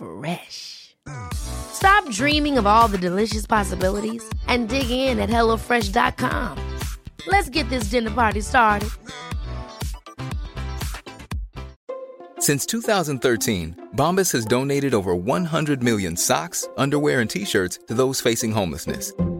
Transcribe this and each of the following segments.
Fresh. Stop dreaming of all the delicious possibilities and dig in at HelloFresh.com. Let's get this dinner party started. Since 2013, Bombas has donated over 100 million socks, underwear, and t shirts to those facing homelessness.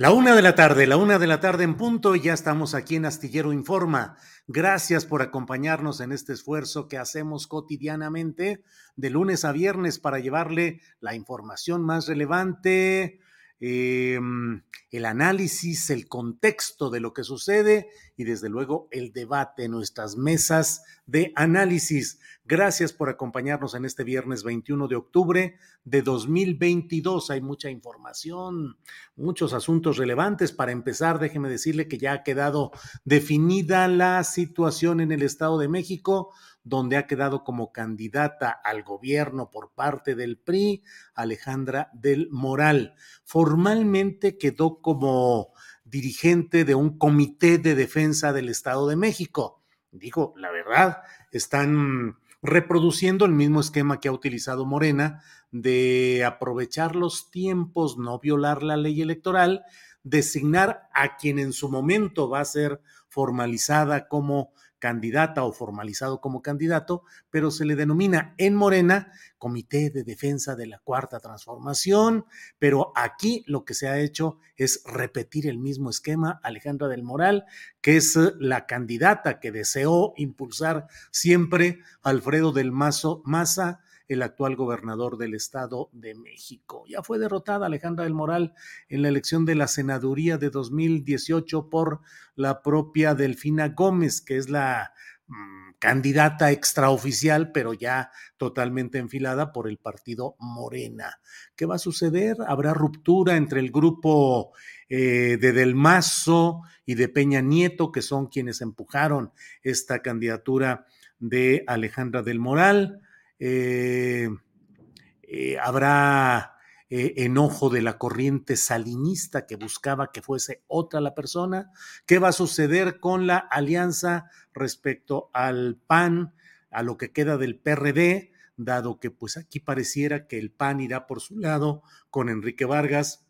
La una de la tarde, la una de la tarde en punto, ya estamos aquí en Astillero Informa. Gracias por acompañarnos en este esfuerzo que hacemos cotidianamente de lunes a viernes para llevarle la información más relevante, eh, el análisis, el contexto de lo que sucede y desde luego el debate en nuestras mesas de análisis. Gracias por acompañarnos en este viernes 21 de octubre de 2022. Hay mucha información, muchos asuntos relevantes. Para empezar, déjeme decirle que ya ha quedado definida la situación en el Estado de México donde ha quedado como candidata al gobierno por parte del PRI, Alejandra del Moral. Formalmente quedó como dirigente de un comité de defensa del Estado de México. Digo, la verdad, están reproduciendo el mismo esquema que ha utilizado Morena de aprovechar los tiempos, no violar la ley electoral, designar a quien en su momento va a ser formalizada como candidata o formalizado como candidato, pero se le denomina en Morena Comité de Defensa de la Cuarta Transformación, pero aquí lo que se ha hecho es repetir el mismo esquema, Alejandra del Moral, que es la candidata que deseó impulsar siempre Alfredo del Mazo Maza el actual gobernador del Estado de México. Ya fue derrotada Alejandra del Moral en la elección de la senaduría de 2018 por la propia Delfina Gómez, que es la mm, candidata extraoficial, pero ya totalmente enfilada por el partido Morena. ¿Qué va a suceder? ¿Habrá ruptura entre el grupo eh, de Del Mazo y de Peña Nieto, que son quienes empujaron esta candidatura de Alejandra del Moral? Eh, eh, habrá eh, enojo de la corriente salinista que buscaba que fuese otra la persona. ¿Qué va a suceder con la alianza respecto al PAN, a lo que queda del PRD, dado que pues aquí pareciera que el PAN irá por su lado con Enrique Vargas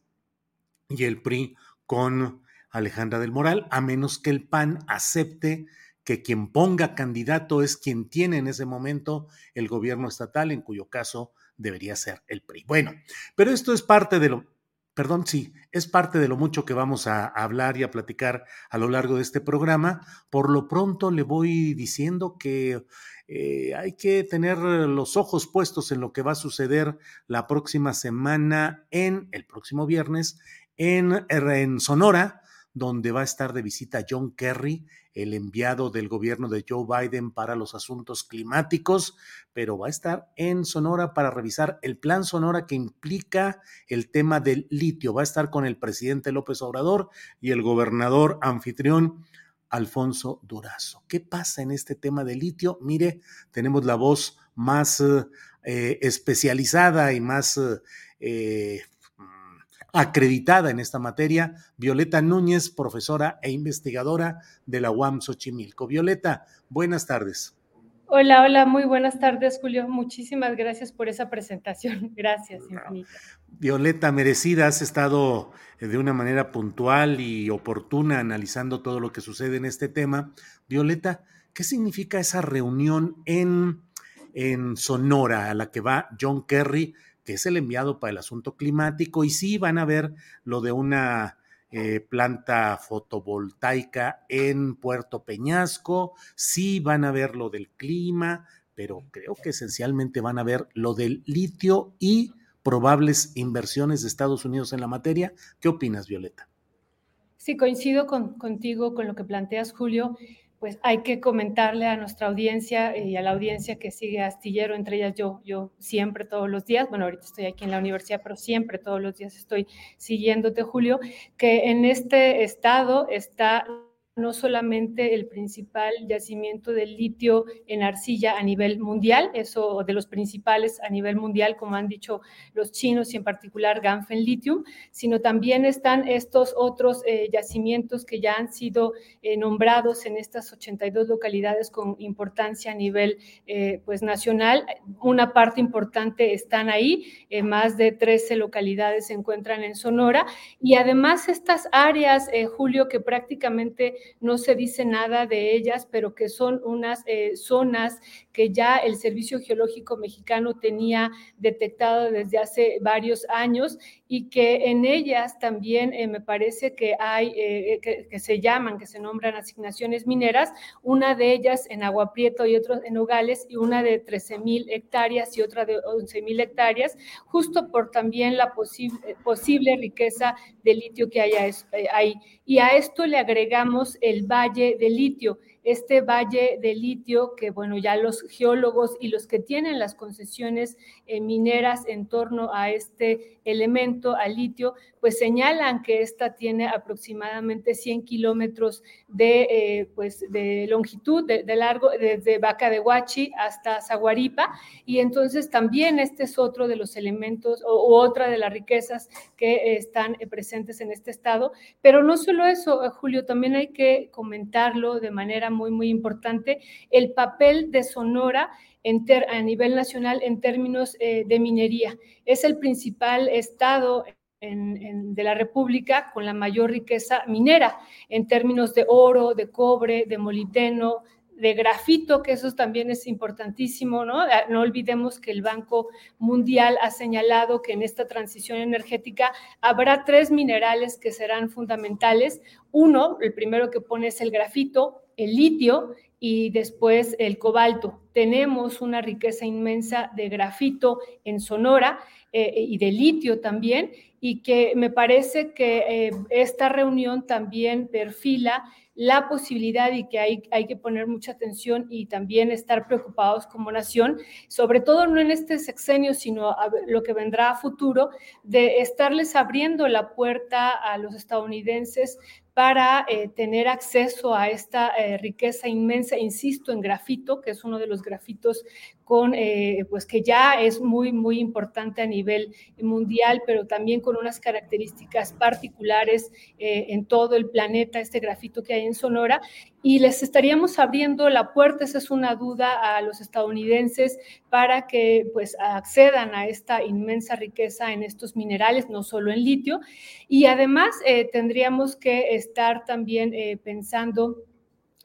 y el PRI con Alejandra del Moral, a menos que el PAN acepte que quien ponga candidato es quien tiene en ese momento el gobierno estatal, en cuyo caso debería ser el PRI. Bueno, pero esto es parte de lo, perdón, sí, es parte de lo mucho que vamos a, hablar y a platicar a lo largo de este programa. Por lo pronto le voy diciendo que eh, hay que tener los ojos puestos en lo que va a suceder la próxima semana en el próximo viernes en, en Sonora donde va a estar de visita John Kerry, el enviado del gobierno de Joe Biden para los asuntos climáticos, pero va a estar en Sonora para revisar el plan Sonora que implica el tema del litio. Va a estar con el presidente López Obrador y el gobernador anfitrión Alfonso Durazo. ¿Qué pasa en este tema del litio? Mire, tenemos la voz más eh, especializada y más eh, acreditada en esta materia, Violeta Núñez, profesora e investigadora de la UAM Xochimilco. Violeta, buenas tardes. Hola, hola, muy buenas tardes, Julio. Muchísimas gracias por esa presentación. Gracias, infinita. Violeta, merecida, has estado eh, de una manera puntual y oportuna analizando todo lo que sucede en este tema. Violeta, ¿qué significa esa reunión en, en Sonora a la que va John Kerry, es el enviado para el asunto climático? Y sí, van a ver lo de una eh, planta fotovoltaica en Puerto Peñasco, sí van a ver lo del clima, pero creo que esencialmente van a ver lo del litio y probables inversiones de Estados Unidos en la materia. ¿Qué opinas, Violeta? Sí, coincido con, contigo con lo que planteas, Julio pues hay que comentarle a nuestra audiencia y a la audiencia que sigue Astillero, entre ellas yo, yo siempre todos los días, bueno, ahorita estoy aquí en la universidad, pero siempre todos los días estoy siguiéndote, Julio, que en este estado está no solamente el principal yacimiento de litio en arcilla a nivel mundial, eso de los principales a nivel mundial, como han dicho los chinos y en particular Ganfen Lithium, sino también están estos otros eh, yacimientos que ya han sido eh, nombrados en estas 82 localidades con importancia a nivel eh, pues nacional. Una parte importante están ahí, más de 13 localidades se encuentran en Sonora y además estas áreas, Julio, que prácticamente no se dice nada de ellas, pero que son unas eh, zonas que ya el Servicio Geológico Mexicano tenía detectado desde hace varios años y que en ellas también eh, me parece que hay, eh, que, se llaman, que se nombran asignaciones mineras, una de ellas en Agua Prieto y otra en Nogales y una de 13 mil hectáreas y otra de 11 mil hectáreas, justo por también la posible, posible riqueza de litio que haya ahí. Y a esto le agregamos el valle de litio este valle de litio que, bueno, ya los geólogos y los que tienen las concesiones eh, mineras en torno a este elemento, al litio, pues señalan que esta tiene aproximadamente 100 kilómetros de, eh, pues, de longitud, de, largo, desde Vaca de Huachi hasta Zaguaripa, y entonces también este es otro de los elementos o, otra de las riquezas que están eh, presentes en este estado. Pero no solo eso, Julio, también hay que comentarlo de manera muy, muy importante, el papel de Sonora a nivel nacional en términos eh, de minería. Es el principal estado de la República con la mayor riqueza minera en términos de oro, de cobre, de molibdeno, de grafito, que eso también es importantísimo, ¿no? Ah, no olvidemos que el Banco Mundial ha señalado que en esta transición energética habrá tres minerales que serán fundamentales. Uno, el primero que pone es el grafito, el litio y después el cobalto. Tenemos una riqueza inmensa de grafito en Sonora eh, y de litio también, y que me parece que eh, esta reunión también perfila la posibilidad y que hay, hay que poner mucha atención y también estar preocupados como nación, sobre todo no en este sexenio, sino lo que vendrá a futuro, de estarles abriendo la puerta a los estadounidenses para eh, tener acceso a esta eh, riqueza inmensa, insisto, en grafito, que es uno de los grafitos con, eh, pues que ya es muy, muy importante a nivel mundial, pero también con unas características particulares en todo el planeta, este grafito que hay en Sonora, y les estaríamos abriendo la puerta, esa es una duda a los estadounidenses, para que pues accedan a esta inmensa riqueza en estos minerales, no solo en litio, y además tendríamos que estar también eh, pensando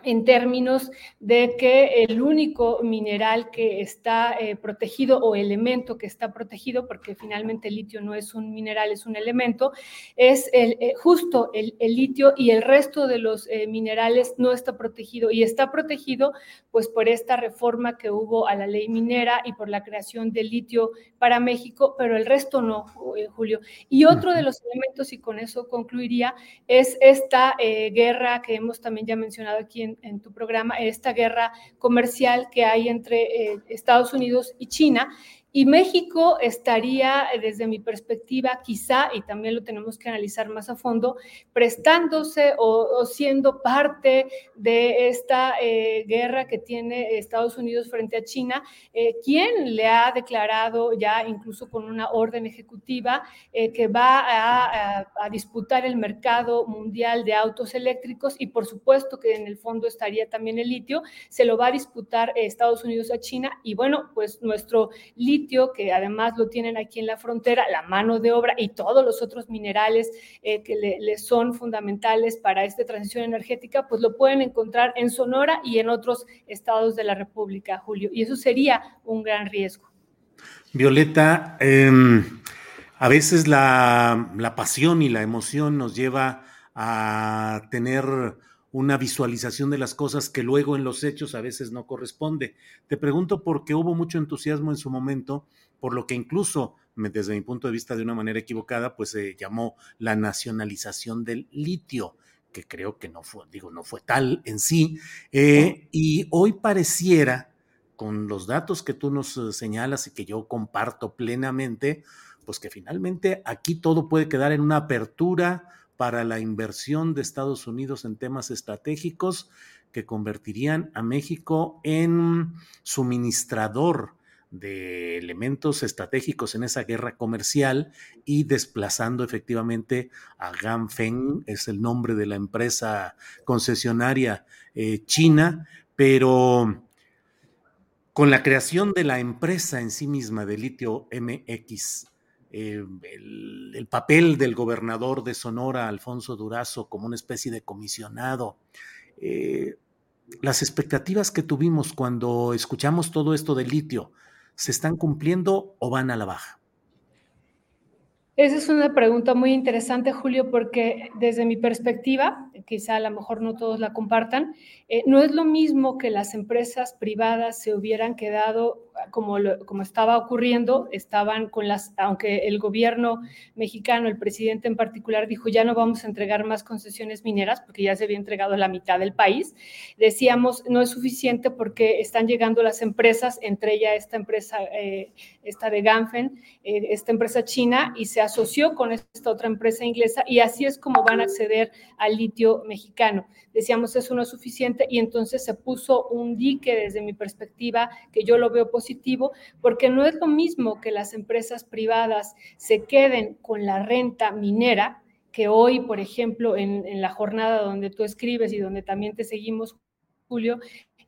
en términos de que el único mineral que está eh, protegido o elemento que está protegido, porque finalmente el litio no es un mineral, es un elemento, es el, eh, justo el, litio y el resto de los eh, minerales no está protegido y está protegido pues por esta reforma que hubo a la ley minera y por la creación del litio para México, pero el resto no, Julio. Y otro de los elementos, y con eso concluiría, es esta guerra que hemos también ya mencionado aquí en en, tu programa, esta guerra comercial que hay entre eh, Estados Unidos y China Y México estaría, desde mi perspectiva, quizá, y también lo tenemos que analizar más a fondo, prestándose o, siendo parte de esta eh, guerra que tiene Estados Unidos frente a China, eh, quien le ha declarado ya incluso con una orden ejecutiva eh, que va a, a disputar el mercado mundial de autos eléctricos y por supuesto que en el fondo estaría también el litio, se lo va a disputar Estados Unidos a China. Y bueno, pues nuestro litio, que además lo tienen aquí en la frontera, la mano de obra y todos los otros minerales eh, que le, son fundamentales para esta transición energética, pues lo pueden encontrar en Sonora y en otros estados de la República, Julio. Y eso sería un gran riesgo. Violeta, em, a veces la, la pasión y la emoción nos lleva a tener una visualización de las cosas que luego en los hechos a veces no corresponde. Te pregunto porque hubo mucho entusiasmo en su momento, por lo que incluso desde mi punto de vista de una manera equivocada, pues se llamó la nacionalización del litio que creo que no fue, digo, no fue tal en sí. Eh, y hoy pareciera, con los datos que tú nos eh, señalas y que yo comparto plenamente, pues que finalmente aquí todo puede quedar en una apertura para la inversión de Estados Unidos en temas estratégicos que convertirían a México en suministrador de elementos estratégicos en esa guerra comercial y desplazando efectivamente a Ganfeng, es el nombre de la empresa concesionaria eh, china, pero con la creación de la empresa en sí misma de litio MX eh, el, papel del gobernador de Sonora, Alfonso Durazo, como una especie de comisionado. Eh, las expectativas que tuvimos cuando escuchamos todo esto del litio, ¿se están cumpliendo o van a la baja? Esa es una pregunta muy interesante, Julio, porque desde mi perspectiva, quizá a lo mejor no todos la compartan, eh, no es lo mismo que las empresas privadas se hubieran quedado como, como estaba ocurriendo, estaban con las, aunque el gobierno mexicano, el presidente en particular, dijo ya no vamos a entregar más concesiones mineras porque ya se había entregado la mitad del país, decíamos no es suficiente porque están llegando las empresas, entre ellas esta empresa, eh, esta de Ganfen, eh, esta empresa china, y se asoció con esta otra empresa inglesa y así es como van a acceder al litio mexicano. Decíamos, eso no es suficiente y entonces se puso un dique desde mi perspectiva, que yo lo veo positivo, porque no es lo mismo que las empresas privadas se queden con la renta minera, que hoy, por ejemplo, en, la jornada donde tú escribes y donde también te seguimos, Julio,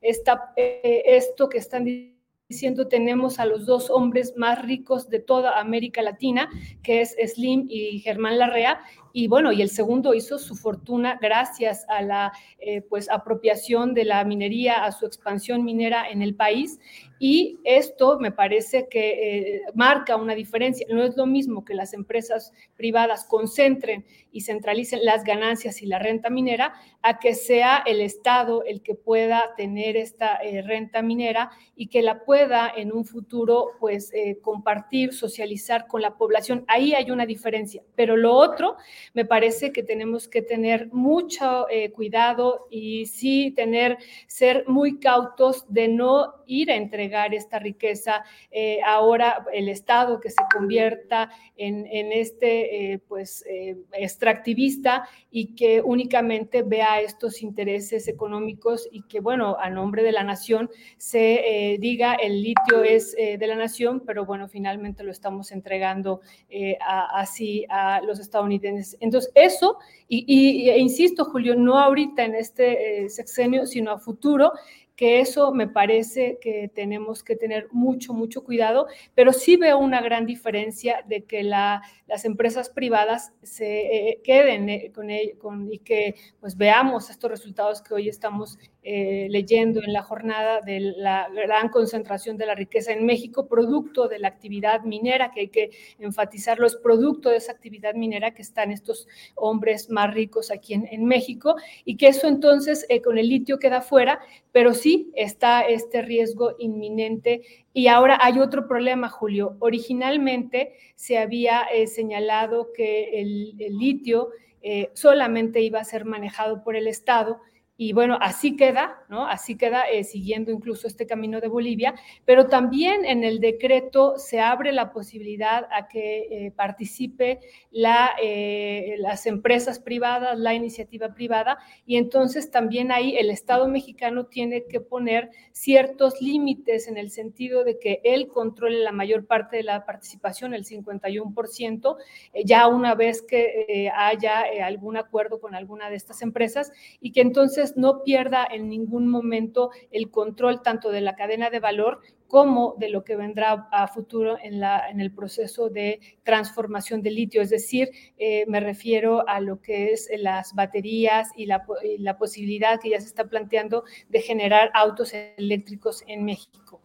está, eh, esto que están diciendo diciendo tenemos a los dos hombres más ricos de toda América Latina, que es Slim y Germán Larrea, y bueno, y el segundo hizo su fortuna gracias a la eh, pues apropiación de la minería, a su expansión minera en el país, y esto me parece que eh, marca una diferencia. No es lo mismo que las empresas privadas concentren y centralicen las ganancias y la renta minera a que sea el Estado el que pueda tener esta eh, renta minera y que la pueda en un futuro pues compartir, socializar con la población. Ahí hay una diferencia. Pero lo otro, me parece que tenemos que tener mucho cuidado y sí tener, ser muy cautos de no ir a entregar esta riqueza, eh, ahora el Estado que se convierta en, este eh, pues eh, extractivista y que únicamente vea estos intereses económicos y que bueno, a nombre de la nación se diga el litio es de la nación, pero bueno, finalmente lo estamos entregando así a los estadounidenses. Entonces, eso, y, e insisto, Julio, no ahorita en este sexenio, sino a futuro, que eso me parece que tenemos que tener mucho, mucho cuidado, pero sí veo una gran diferencia de que la, las empresas privadas se eh, queden eh, con, con, y que pues veamos estos resultados que hoy estamos eh, leyendo en la jornada de la gran concentración de la riqueza en México, producto de la actividad minera, que hay que enfatizarlo, es producto de esa actividad minera que están estos hombres más ricos aquí en, en México, y que eso entonces eh, con el litio queda fuera, pero sí está este riesgo inminente. Y ahora hay otro problema, Julio. Originalmente se había eh, señalado que el, el litio solamente iba a ser manejado por el Estado Y bueno, así queda, ¿no? Así queda eh, siguiendo incluso este camino de Bolivia, pero también en el decreto se abre la posibilidad a que eh, participe la, eh, las empresas privadas, la iniciativa privada, y entonces también ahí el Estado mexicano tiene que poner ciertos límites en el sentido de que él controle la mayor parte de la participación, el 51%, ya una vez que haya algún acuerdo con alguna de estas empresas, y que entonces no pierda en ningún momento el control tanto de la cadena de valor como de lo que vendrá a futuro en, la, en el proceso de transformación de litio. Es decir, eh, me refiero a lo que es las baterías y la posibilidad que ya se está planteando de generar autos eléctricos en México.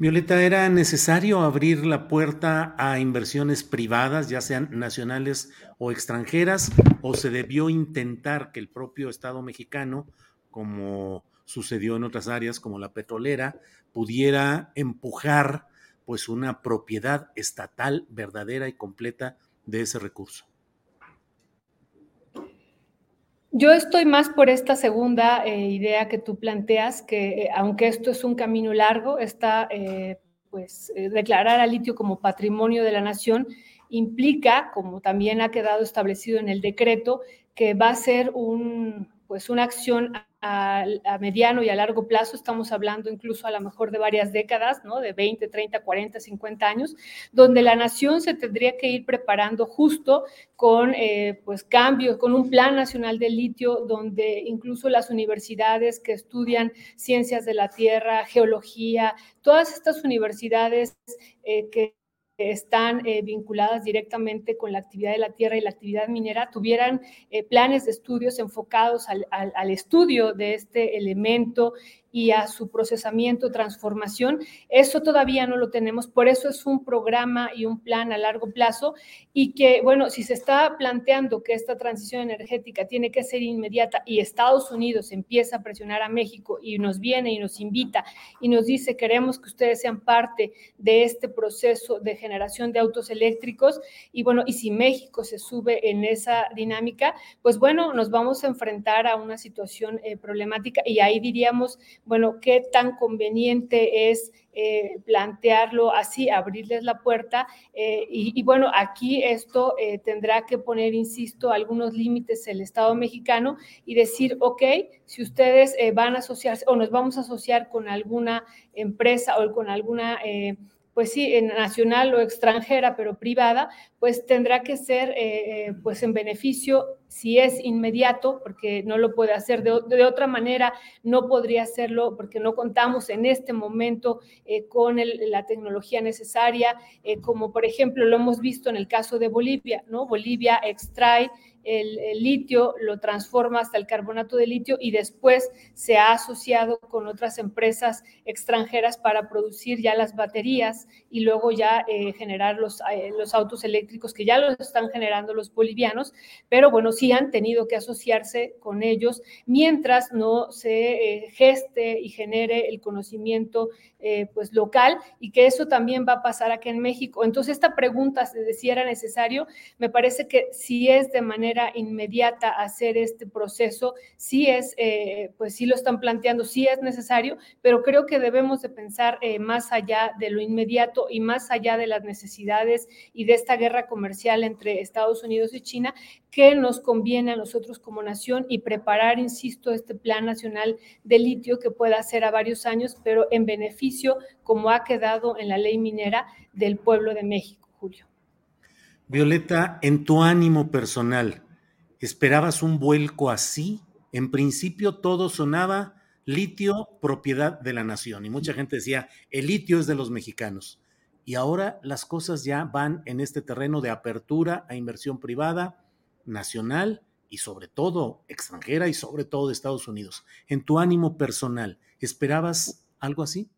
Violeta, ¿era necesario abrir la puerta a inversiones privadas, ya sean nacionales o extranjeras, o se debió intentar que el propio Estado mexicano, como sucedió en otras áreas como la petrolera, pudiera empujar pues una propiedad estatal verdadera y completa de ese recurso? Yo estoy más por esta segunda eh, idea que tú planteas, que eh, aunque esto es un camino largo, está, eh, pues, declarar al litio como patrimonio de la nación implica, como también ha quedado establecido en el decreto, que va a ser un, pues, una acción a, mediano y a largo plazo, estamos hablando incluso a lo mejor de varias décadas, ¿no? De 20, 30, 40, 50 años, donde la nación se tendría que ir preparando justo con eh, pues cambios, con un plan nacional de litio, donde incluso las universidades que estudian ciencias de la tierra, geología, todas estas universidades eh, que están eh, vinculadas directamente con la actividad de la tierra y la actividad minera tuvieran eh, planes de estudios enfocados al, al, estudio de este elemento y a su procesamiento, transformación. Eso todavía no lo tenemos, por eso es un programa y un plan a largo plazo y que, bueno, si se está planteando que esta transición energética tiene que ser inmediata y Estados Unidos empieza a presionar a México y nos viene y nos invita y nos dice, queremos que ustedes sean parte de este proceso de generación de autos eléctricos y bueno, y si México se sube en esa dinámica, pues bueno, nos vamos a enfrentar a una situación eh, problemática y ahí diríamos, bueno, qué tan conveniente es eh, plantearlo así, abrirles la puerta. Eh, y, bueno, aquí esto eh, tendrá que poner, insisto, algunos límites el Estado mexicano y decir, ok, si ustedes van a asociarse o nos vamos a asociar con alguna empresa o con alguna pues sí, nacional o extranjera, pero privada, pues tendrá que ser eh, eh, pues en beneficio si es inmediato, porque no lo puede hacer de, otra manera, no podría hacerlo porque no contamos en este momento eh, con la tecnología necesaria, como por ejemplo lo hemos visto en el caso de Bolivia, ¿no? Bolivia extrae el, litio, lo transforma hasta el carbonato de litio y después se ha asociado con otras empresas extranjeras para producir ya las baterías y luego ya eh, generar los, eh, los autos eléctricos que ya los están generando los bolivianos, pero bueno, sí han tenido que asociarse con ellos mientras no se eh, geste y genere el conocimiento pues local y que eso también va a pasar aquí en México. Entonces, esta pregunta de si era necesario, me parece que si es de manera inmediata hacer este proceso, sí es, eh, pues sí lo están planteando, sí es necesario, pero creo que debemos de pensar eh, más allá de lo inmediato y más allá de las necesidades y de esta guerra comercial entre Estados Unidos y China, que nos conviene a nosotros como nación y preparar, insisto, este plan nacional de litio que pueda ser a varios años, pero en beneficio, como ha quedado en la ley minera del pueblo de México. Violeta, en tu ánimo personal, ¿esperabas un vuelco así? En principio todo sonaba litio, propiedad de la nación. Y mucha gente decía, el litio es de los mexicanos. Y ahora las cosas ya van en este terreno de apertura a inversión privada, nacional y sobre todo extranjera y sobre todo de Estados Unidos. En tu ánimo personal, ¿esperabas algo así?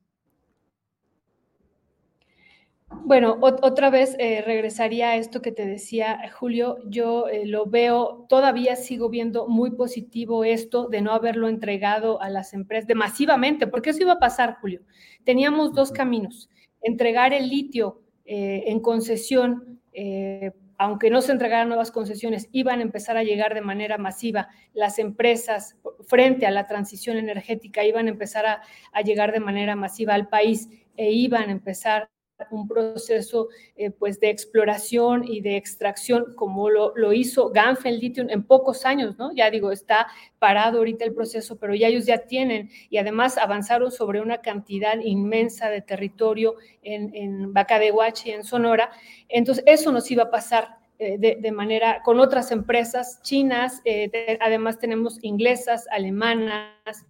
Bueno, otra vez eh, regresaría a esto que te decía Julio. Yo eh, lo veo, todavía sigo viendo muy positivo esto de no haberlo entregado a las empresas de masivamente, porque eso iba a pasar, Julio. Teníamos dos caminos, entregar el litio eh, en concesión aunque no se entregaran nuevas concesiones, iban a empezar a llegar de manera masiva las empresas frente a la transición energética, iban a empezar a, a llegar de manera masiva al país e iban a empezar un proceso eh, pues de exploración y de extracción como lo, lo hizo Ganfeng Lithium en pocos años, ¿no? Ya digo, está parado ahorita el proceso, pero ya ellos ya tienen y además avanzaron sobre una cantidad inmensa de territorio en, en Bacadehuachi, en Sonora. Entonces, eso nos iba a pasar eh, de, de, manera con otras empresas chinas, eh, además tenemos inglesas, alemanas,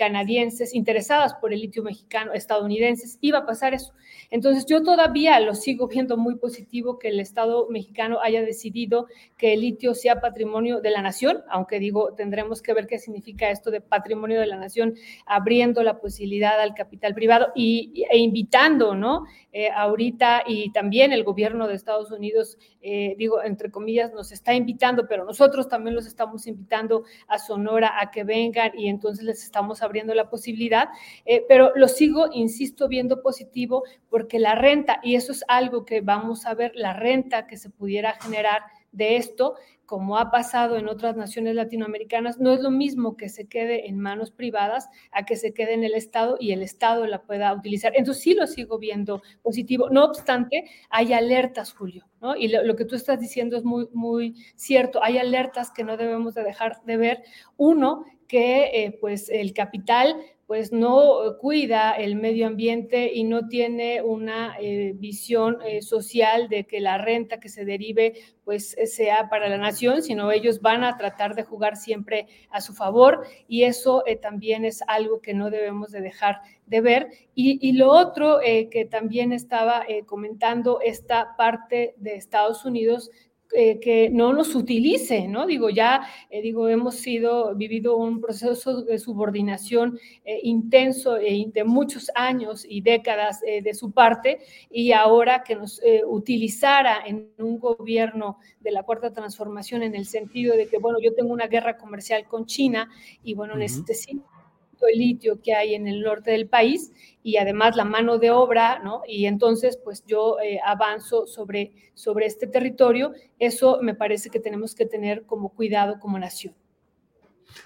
canadienses interesadas por el litio mexicano, estadounidenses, iba a pasar eso. Entonces yo todavía lo sigo viendo muy positivo que el Estado mexicano haya decidido que el litio sea patrimonio de la nación, aunque digo, tendremos que ver qué significa esto de patrimonio de la nación, abriendo la posibilidad al capital privado y, e invitando, ¿no? Eh, ahorita y también el gobierno de Estados Unidos, eh, digo, entre comillas, nos está invitando, pero nosotros también los estamos invitando a Sonora a que vengan y entonces les estamos abriendo la posibilidad, eh, pero lo sigo, insisto, viendo positivo porque la renta, y eso es algo que vamos a ver, la renta que se pudiera generar de esto, como ha pasado en otras naciones latinoamericanas, no es lo mismo que se quede en manos privadas a que se quede en el Estado y el Estado la pueda utilizar. Entonces sí lo sigo viendo positivo. No obstante, hay alertas, Julio, ¿no? Y lo, lo que tú estás diciendo es muy, muy cierto. Hay alertas que no debemos de dejar de ver. Uno, que eh, pues el capital pues no cuida el medio ambiente y no tiene una eh, visión eh, social de que la renta que se derive pues sea para la nación, sino ellos van a tratar de jugar siempre a su favor y eso también es algo que no debemos de dejar de ver. Y, y lo otro que también estaba comentando esta parte de Estados Unidos eh, que no nos utilice, ¿no? Digo, ya, eh, digo, hemos sido, vivido un proceso de subordinación eh, intenso de muchos años y décadas de su parte, y ahora que nos utilizara en un gobierno de la cuarta transformación en el sentido de que, bueno, yo tengo una guerra comercial con China y, bueno, uh -huh. necesito el litio que hay en el norte del país y además la mano de obra, ¿no? Y entonces, pues yo eh, avanzo sobre, sobre este territorio. Eso me parece que tenemos que tener como cuidado como nación.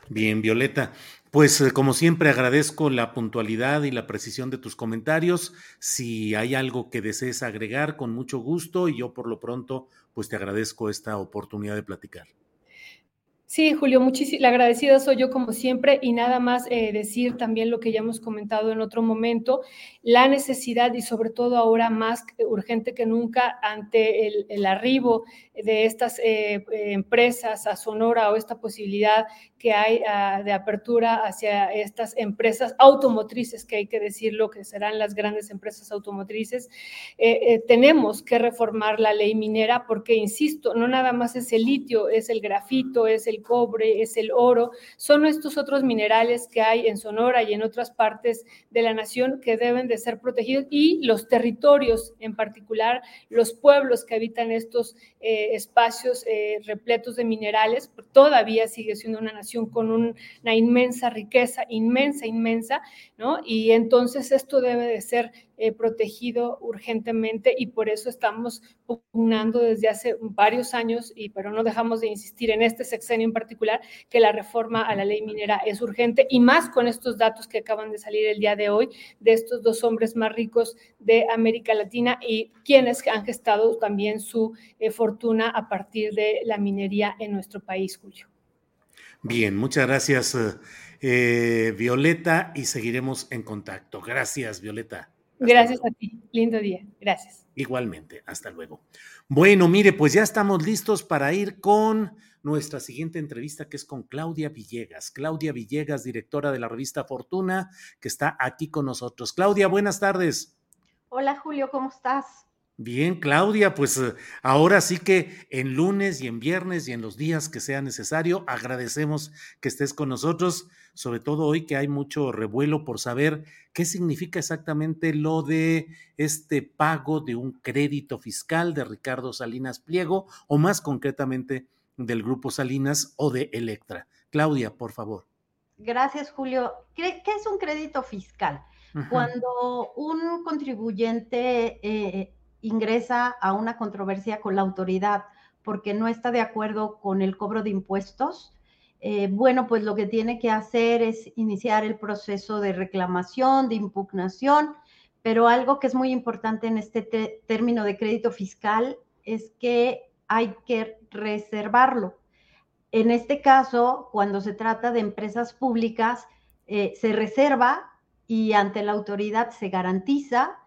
Bien, Violeta. Pues eh, como siempre agradezco la puntualidad y la precisión de tus comentarios. Si hay algo que desees agregar, con mucho gusto y yo por lo pronto, pues te agradezco esta oportunidad de platicar. Sí, Julio, la agradecida soy yo como siempre y nada más eh, decir también lo que ya hemos comentado en otro momento, la necesidad y sobre todo ahora más urgente que nunca ante el, arribo de estas eh, empresas a Sonora o esta posibilidad que hay uh, de apertura hacia estas empresas automotrices, que hay que decirlo, que serán las grandes empresas automotrices, eh, eh, tenemos que reformar la ley minera porque, insisto, no nada más es el litio, es el grafito, es el cobre, es el oro, son estos otros minerales que hay en Sonora y en otras partes de la nación que deben de ser protegidos y los territorios, en particular los pueblos que habitan estos eh, espacios repletos de minerales, todavía sigue siendo una nación con un, una inmensa riqueza, inmensa, inmensa, ¿no? Y entonces esto debe de ser eh, protegido urgentemente y por eso estamos pugnando desde hace varios años, y, pero no dejamos de insistir en este sexenio en particular, que la reforma a la ley minera es urgente y más con estos datos que acaban de salir el día de hoy de estos dos hombres más ricos de América Latina y quienes han gestado también su eh, fortuna a partir de la minería en nuestro país, Julio. Bien, muchas gracias, eh, Violeta, y seguiremos en contacto. Gracias, Violeta. Hasta gracias luego. a ti. Lindo día. Gracias. Igualmente. Hasta luego. Bueno, mire, pues ya estamos listos para ir con nuestra siguiente entrevista, que es con Claudia Villegas. Claudia Villegas, directora de la revista Fortuna, que está aquí con nosotros. Claudia, buenas tardes. Hola, Julio, ¿cómo estás? Bien, Claudia, pues ahora sí que en lunes y en viernes y en los días que sea necesario, agradecemos que estés con nosotros, sobre todo hoy que hay mucho revuelo por saber qué significa exactamente lo de este pago de un crédito fiscal de Ricardo Salinas Pliego o más concretamente del Grupo Salinas o de Electra. Claudia, por favor. Gracias, Julio. ¿Qué, qué es un crédito fiscal? Cuando un contribuyente... Eh, ingresa a una controversia con la autoridad porque no está de acuerdo con el cobro de impuestos, eh, bueno, pues lo que tiene que hacer es iniciar el proceso de reclamación, de impugnación, pero algo que es muy importante en este término de crédito fiscal es que hay que reservarlo. En este caso, cuando se trata de empresas públicas, eh, se reserva y ante la autoridad se garantiza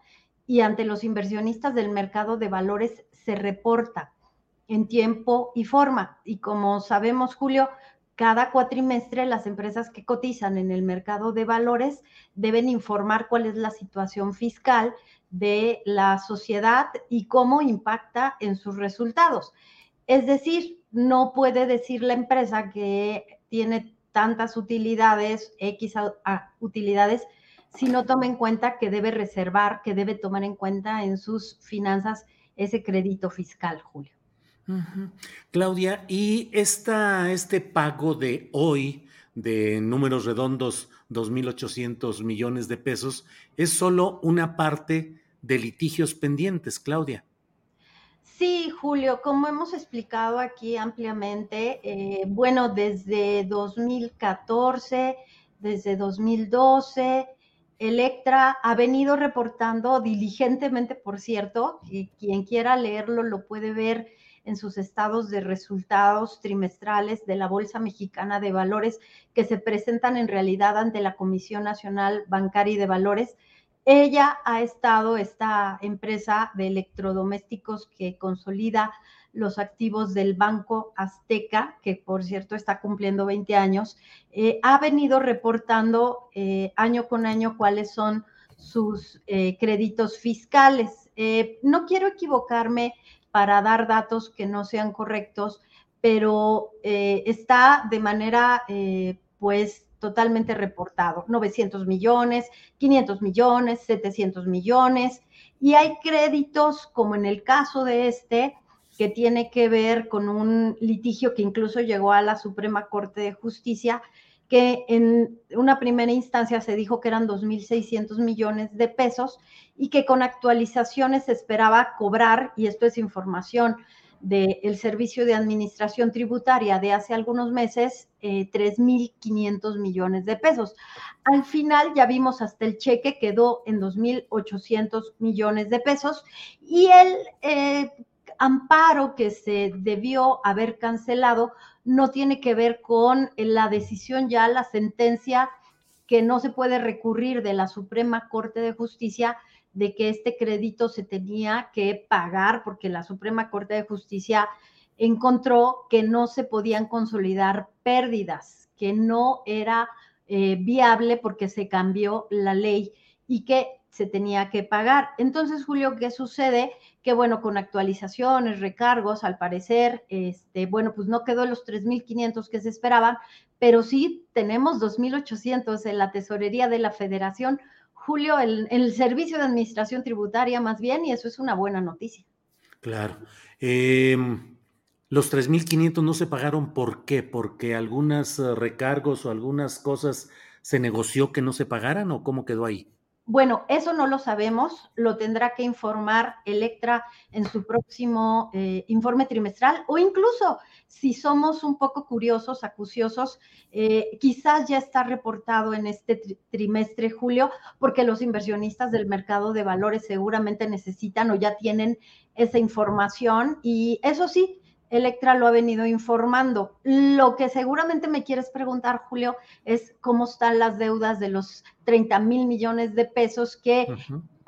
y ante los inversionistas del mercado de valores se reporta en tiempo y forma. Y como sabemos, Julio, cada cuatrimestre las empresas que cotizan en el mercado de valores deben informar cuál es la situación fiscal de la sociedad y cómo impacta en sus resultados. Es decir, no puede decir la empresa que tiene tantas utilidades, X utilidades, si no toma en cuenta que debe reservar, que debe tomar en cuenta en sus finanzas ese crédito fiscal, Julio. Claudia, ¿y esta, este pago de hoy de números redondos, 2.800 millones de pesos, es solo una parte de litigios pendientes, Claudia? Sí, Julio, como hemos explicado aquí ampliamente, eh, bueno, desde 2014, desde 2012, Electra ha venido reportando diligentemente, por cierto, y quien quiera leerlo lo puede ver en sus estados de resultados trimestrales de la Bolsa Mexicana de Valores que se presentan en realidad ante la Comisión Nacional Bancaria y de Valores. Ella ha estado, esta empresa de electrodomésticos que consolida los activos del Banco Azteca, que por cierto está cumpliendo 20 años, eh, ha venido reportando eh, año con año cuáles son sus eh, créditos fiscales. no quiero equivocarme para dar datos que no sean correctos, pero está de manera, pues, totalmente reportado. 900 millones, 500 millones, 700 millones. Y hay créditos, como en el caso de este, que tiene que ver con un litigio que incluso llegó a la Suprema Corte de Justicia, que en una primera instancia se dijo que eran 2.600 millones de pesos y que con actualizaciones se esperaba cobrar, y esto es información del Servicio de Administración Tributaria de hace algunos meses, eh, 3.500 millones de pesos. Al final ya vimos hasta el cheque quedó en 2.800 millones de pesos y el eh, amparo que se debió haber cancelado no tiene que ver con la decisión ya, la sentencia que no se puede recurrir de la Suprema Corte de Justicia de que este crédito se tenía que pagar porque la Suprema Corte de Justicia encontró que no se podían consolidar pérdidas, que no era eh, viable porque se cambió la ley y que se tenía que pagar. Entonces, Julio, ¿qué sucede? Que bueno, con actualizaciones, recargos, al parecer, este, bueno, pues no quedó los 3.500 que se esperaban, pero sí tenemos 2.800 en la tesorería de la federación. Julio, en el, servicio de administración tributaria más bien, y eso es una buena noticia. Claro. Em, los 3.500 no se pagaron, ¿por qué? Porque algunos eh, recargos o algunas cosas se negoció que no se pagaran o cómo quedó ahí? Bueno, eso no lo sabemos, lo tendrá que informar Electra en su próximo eh, informe trimestral o incluso si somos un poco curiosos, acuciosos, eh, quizás ya está reportado en este trimestre, Julio, porque los inversionistas del mercado de valores seguramente necesitan o ya tienen esa información y eso sí, Electra lo ha venido informando. Lo que seguramente me quieres preguntar, Julio, es cómo están las deudas de los 30 mil millones de pesos que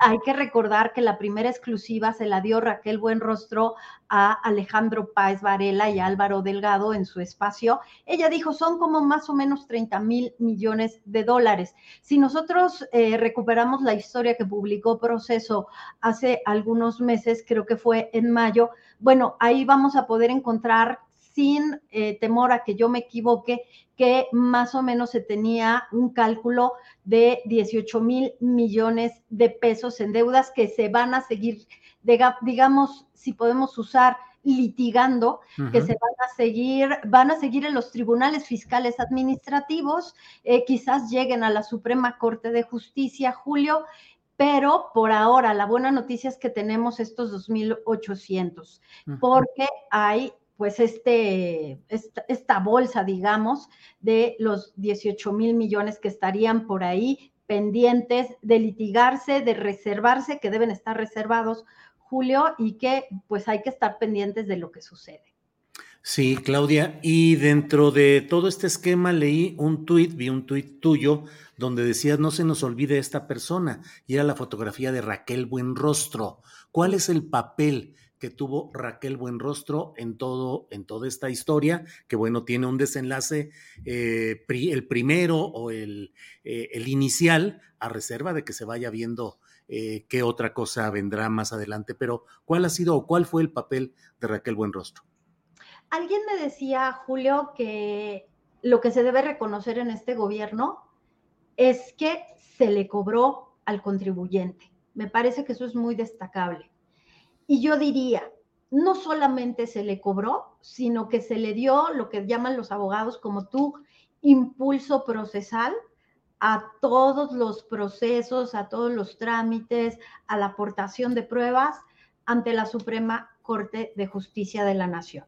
hay que recordar que la primera exclusiva se la dio Raquel Buenrostro a Alejandro Páez Varela y Álvaro Delgado en su espacio. Ella dijo, son como más o menos 30 mil millones de dólares. Si nosotros eh, recuperamos la historia que publicó Proceso hace algunos meses, creo que fue en mayo, bueno, ahí vamos a poder encontrar sin eh, temor a que yo me equivoque, que más o menos se tenía un cálculo de 18 mil millones de pesos en deudas que se van a seguir, digamos, si podemos usar litigando, que se van a seguir, van a seguir en los tribunales fiscales administrativos, eh, quizás lleguen a la Suprema Corte de Justicia, Julio, pero por ahora la buena noticia es que tenemos estos 2.800, porque hay pues este, esta, bolsa, digamos, de los 18 mil millones que estarían por ahí pendientes de litigarse, de reservarse, que deben estar reservados, Julio, y que pues hay que estar pendientes de lo que sucede. Sí, Claudia, y dentro de todo este esquema leí un tuit, vi un tuit tuyo donde decías no se nos olvide esta persona, y era la fotografía de Raquel Buenrostro. ¿Cuál es el papel que tuvo Raquel Buenrostro en todo, en toda esta historia? Que bueno, tiene un desenlace, eh, el primero o el, eh, el, inicial, a reserva de que se vaya viendo eh, qué otra cosa vendrá más adelante. Pero, ¿cuál ha sido o cuál fue el papel de Raquel Buenrostro? Alguien me decía, Julio, que lo que se debe reconocer en este gobierno es que se le cobró al contribuyente. Me parece que eso es muy destacable. Y yo diría, no solamente se le cobró, sino que se le dio lo que llaman los abogados como tú, impulso procesal a todos los procesos, a todos los trámites, a la aportación de pruebas ante la Suprema Corte de Justicia de la Nación.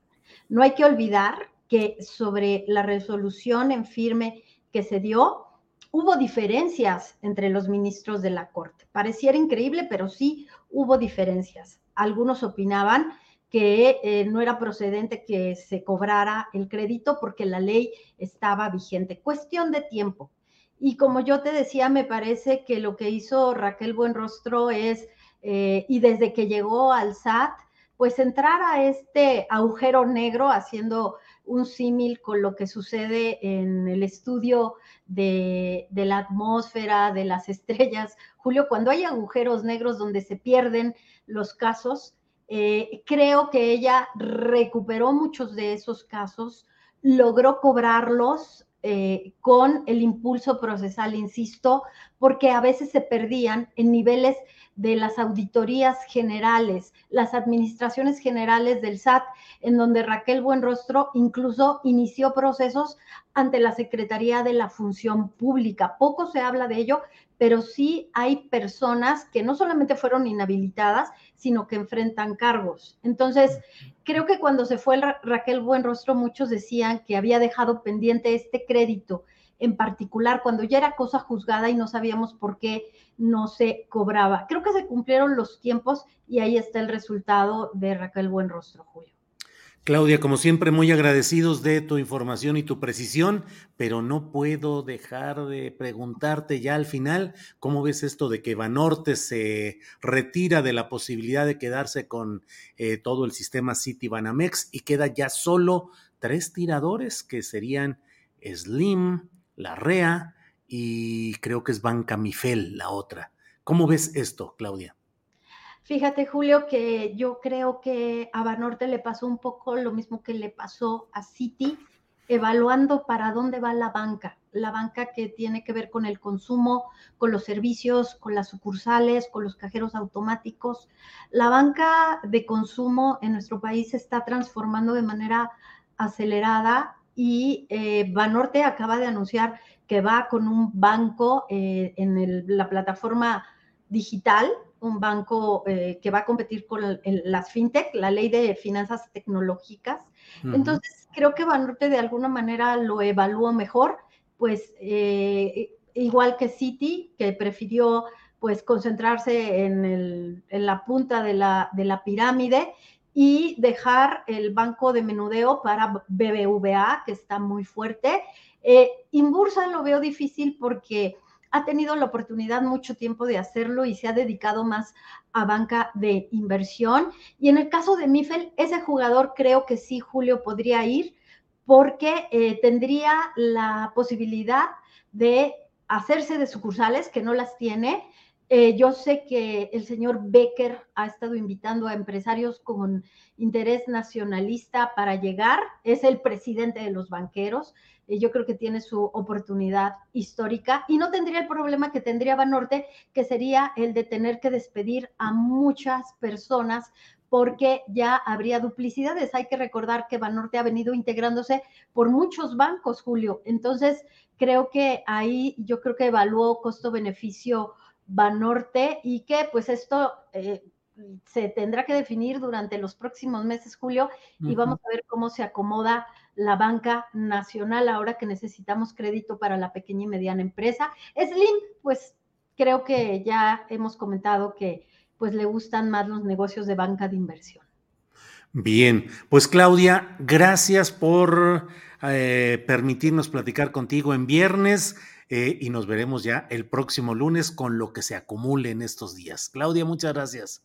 No hay que olvidar que sobre la resolución en firme que se dio, hubo diferencias entre los ministros de la Corte. Pareciera increíble, pero sí hubo diferencias. Algunos opinaban que eh, no era procedente que se cobrara el crédito porque la ley estaba vigente. Cuestión de tiempo. Y como yo te decía, me parece que lo que hizo Raquel Buenrostro es, eh, y desde que llegó al SAT, pues entrar a este agujero negro haciendo un símil con lo que sucede en el estudio de, la atmósfera, de las estrellas. Julio, cuando hay agujeros negros donde se pierden los casos, eh, creo que ella recuperó muchos de esos casos, logró cobrarlos eh, con el impulso procesal, insisto, porque a veces se perdían en niveles de las auditorías generales, las administraciones generales del SAT, en donde Raquel Buenrostro incluso inició procesos ante la Secretaría de la Función Pública. Poco se habla de ello, pero sí hay personas que no solamente fueron inhabilitadas, sino que enfrentan cargos. Entonces, creo que cuando se fue Raquel Buenrostro, muchos decían que había dejado pendiente este crédito en particular cuando ya era cosa juzgada y no sabíamos por qué no se cobraba. Creo que se cumplieron los tiempos y ahí está el resultado de Raquel Buenrostro, Julio. Claudia, como siempre, muy agradecidos de tu información y tu precisión, pero no puedo dejar de preguntarte ya al final, ¿cómo ves esto de que Banorte se retira de la posibilidad de quedarse con eh, todo el sistema City Banamex y queda ya solo tres tiradores que serían Slim, la REA y creo que es Banca Mifel la otra. ¿Cómo ves esto, Claudia? Fíjate, Julio, que yo creo que a Banorte le pasó un poco lo mismo que le pasó a Citi, evaluando para dónde va la banca, la banca que tiene que ver con el consumo, con los servicios, con las sucursales, con los cajeros automáticos. La banca de consumo en nuestro país se está transformando de manera acelerada y eh, Banorte acaba de anunciar que va con un banco eh, en la plataforma digital, un banco eh, que va a competir con las fintech, la ley de finanzas tecnológicas. Entonces, creo que Banorte de alguna manera lo evaluó mejor, pues igual que Citi, que prefirió pues concentrarse en, la punta de la, de la pirámide y dejar el banco de menudeo para BBVA, que está muy fuerte. Eh, Inbursa lo veo difícil porque ha tenido la oportunidad mucho tiempo de hacerlo y se ha dedicado más a banca de inversión. Y en el caso de Mifel, ese jugador creo que sí, Julio, podría ir porque eh, tendría la posibilidad de hacerse de sucursales, que no las tiene, eh, yo sé que el señor Becker ha estado invitando a empresarios con interés nacionalista para llegar. Es el presidente de los banqueros. Eh, yo creo que tiene su oportunidad histórica y no tendría el problema que tendría Banorte, que sería el de tener que despedir a muchas personas porque ya habría duplicidades. Hay que recordar que Banorte ha venido integrándose por muchos bancos, Julio. Entonces, creo que ahí yo creo que evaluó costo-beneficio Banorte y que pues esto eh, se tendrá que definir durante los próximos meses, Julio, y vamos a ver cómo se acomoda la banca nacional ahora que necesitamos crédito para la pequeña y mediana empresa. Slim, pues creo que ya hemos comentado que pues le gustan más los negocios de banca de inversión. Bien, pues Claudia, gracias por eh, permitirnos platicar contigo en viernes eh, y nos veremos ya el próximo lunes con lo que se acumule en estos días. Claudia, muchas gracias.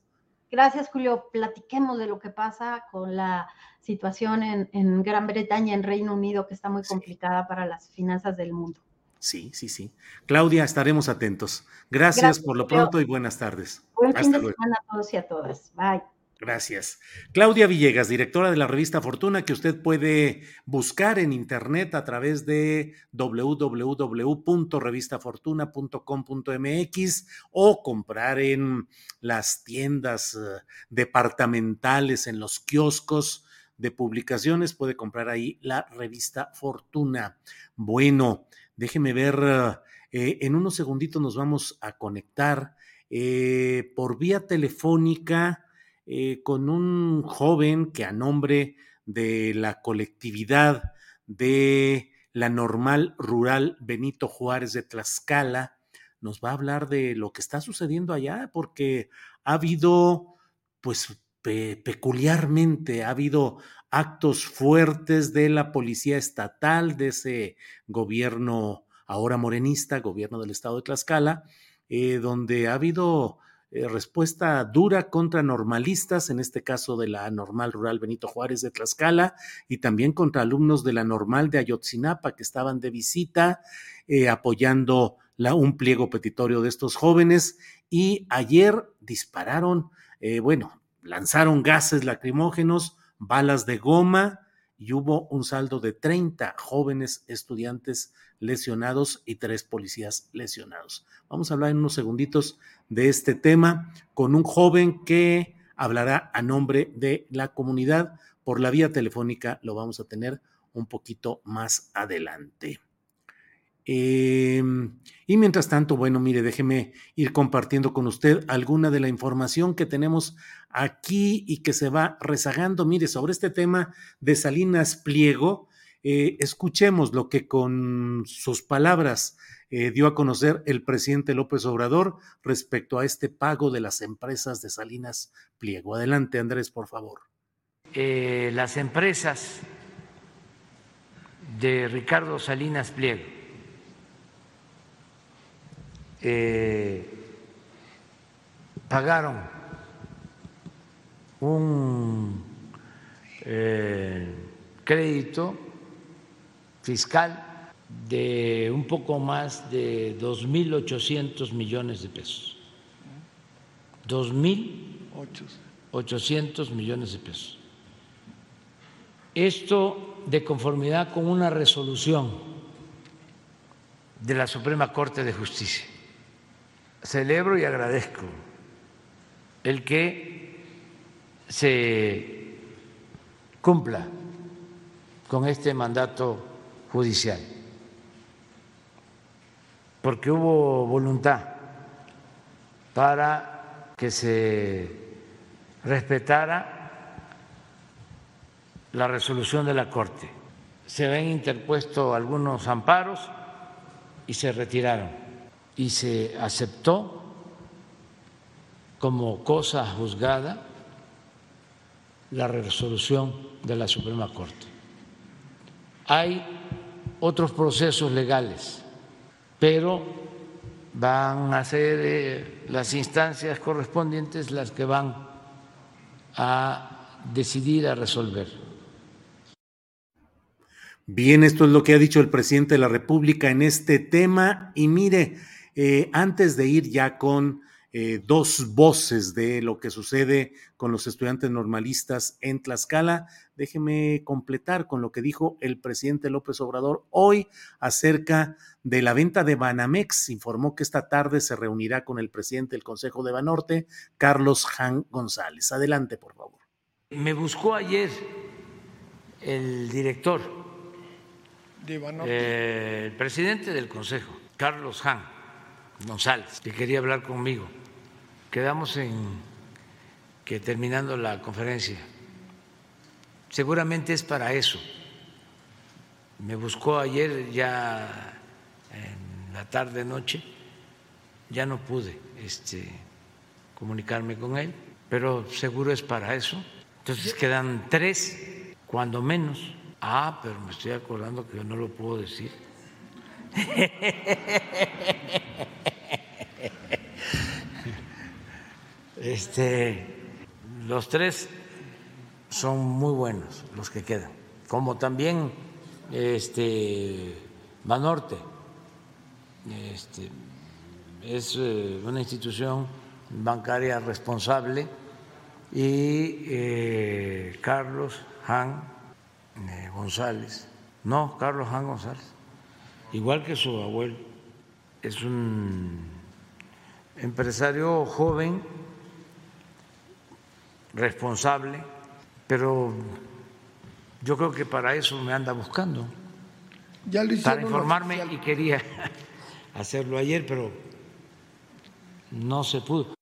Gracias, Julio. Platiquemos de lo que pasa con la situación en, Gran Bretaña, en Reino Unido, que está muy complicada para las finanzas del mundo. Sí, sí, sí. Claudia, estaremos atentos. Gracias, por lo pronto y buenas tardes. Buen fin de semana a todos y a todas. Bye. Gracias. Claudia Villegas, directora de la revista Fortuna, que usted puede buscar en internet a través de www.revistafortuna.com.mx o comprar en las tiendas eh, departamentales, en los kioscos de publicaciones, puede comprar ahí la revista Fortuna. Bueno, déjeme ver, eh, en unos segunditos nos vamos a conectar eh, por vía telefónica eh, con un joven que a nombre de la colectividad de la normal rural Benito Juárez de Tlaxcala, nos va a hablar de lo que está sucediendo allá, porque ha habido, pues peculiarmente, ha habido actos fuertes de la policía estatal, de ese gobierno ahora morenista, gobierno del estado de Tlaxcala, eh, donde ha habido eh, respuesta dura contra normalistas, en este caso de la normal rural Benito Juárez de Tlaxcala, y también contra alumnos de la normal de Ayotzinapa que estaban de visita eh, apoyando un pliego petitorio de estos jóvenes. Y ayer dispararon, bueno, lanzaron gases lacrimógenos, balas de goma, y hubo un saldo de 30 jóvenes estudiantes lesionados y tres policías lesionados. Vamos a hablar en unos segunditos de este tema con un joven que hablará a nombre de la comunidad. Por la vía telefónica lo vamos a tener un poquito más adelante. Em, y mientras tanto, bueno, mire, déjeme ir compartiendo con usted alguna de la información que tenemos aquí y que se va rezagando. Mire, sobre este tema de Salinas Pliego, eh, escuchemos lo que con sus palabras eh, dio a conocer el presidente López Obrador respecto a este pago de las empresas de Salinas Pliego. Adelante, Andrés, por favor. Eh, las empresas de Ricardo Salinas Pliego eh, pagaron un crédito fiscal de un poco más de 2.800 millones de pesos. 2.800 millones de pesos. Esto de conformidad con una resolución de la Suprema Corte de Justicia. Celebro y agradezco el que se cumpla con este mandato judicial porque hubo voluntad para que se respetara la resolución de la Corte. Se habían interpuesto algunos amparos y se retiraron y se aceptó como cosa juzgada la resolución de la Suprema Corte. Hay otros procesos legales pero van a ser eh, las instancias correspondientes las que van a decidir, a resolver. Bien, esto es lo que ha dicho el presidente de la República en este tema. Y mire, eh, antes de ir ya con eh, dos voces de lo que sucede con los estudiantes normalistas en Tlaxcala. Déjeme completar con lo que dijo el presidente López Obrador hoy acerca de la venta de Banamex. Informó que esta tarde se reunirá con el presidente del Consejo de Banorte, Carlos Jan González. Adelante, por favor. Me buscó ayer el director, de Banorte. Eh, el presidente del Consejo, Carlos Jan González, que quería hablar conmigo. Quedamos en que terminando la conferencia, seguramente es para eso. Me buscó ayer ya en la tarde noche, ya no pude este, comunicarme con él, pero seguro es para eso. Entonces quedan tres, cuando menos. Ah, pero me estoy acordando que yo no lo puedo decir. Este, los tres son muy buenos los que quedan, como también este, Banorte. Este, es eh, una institución bancaria responsable y eh, Carlos Han eh, González, no, Carlos Han González, igual que su abuelo, es un empresario joven responsable, pero yo creo que para eso me anda buscando. Ya para informarme y quería hacerlo ayer, pero no se pudo.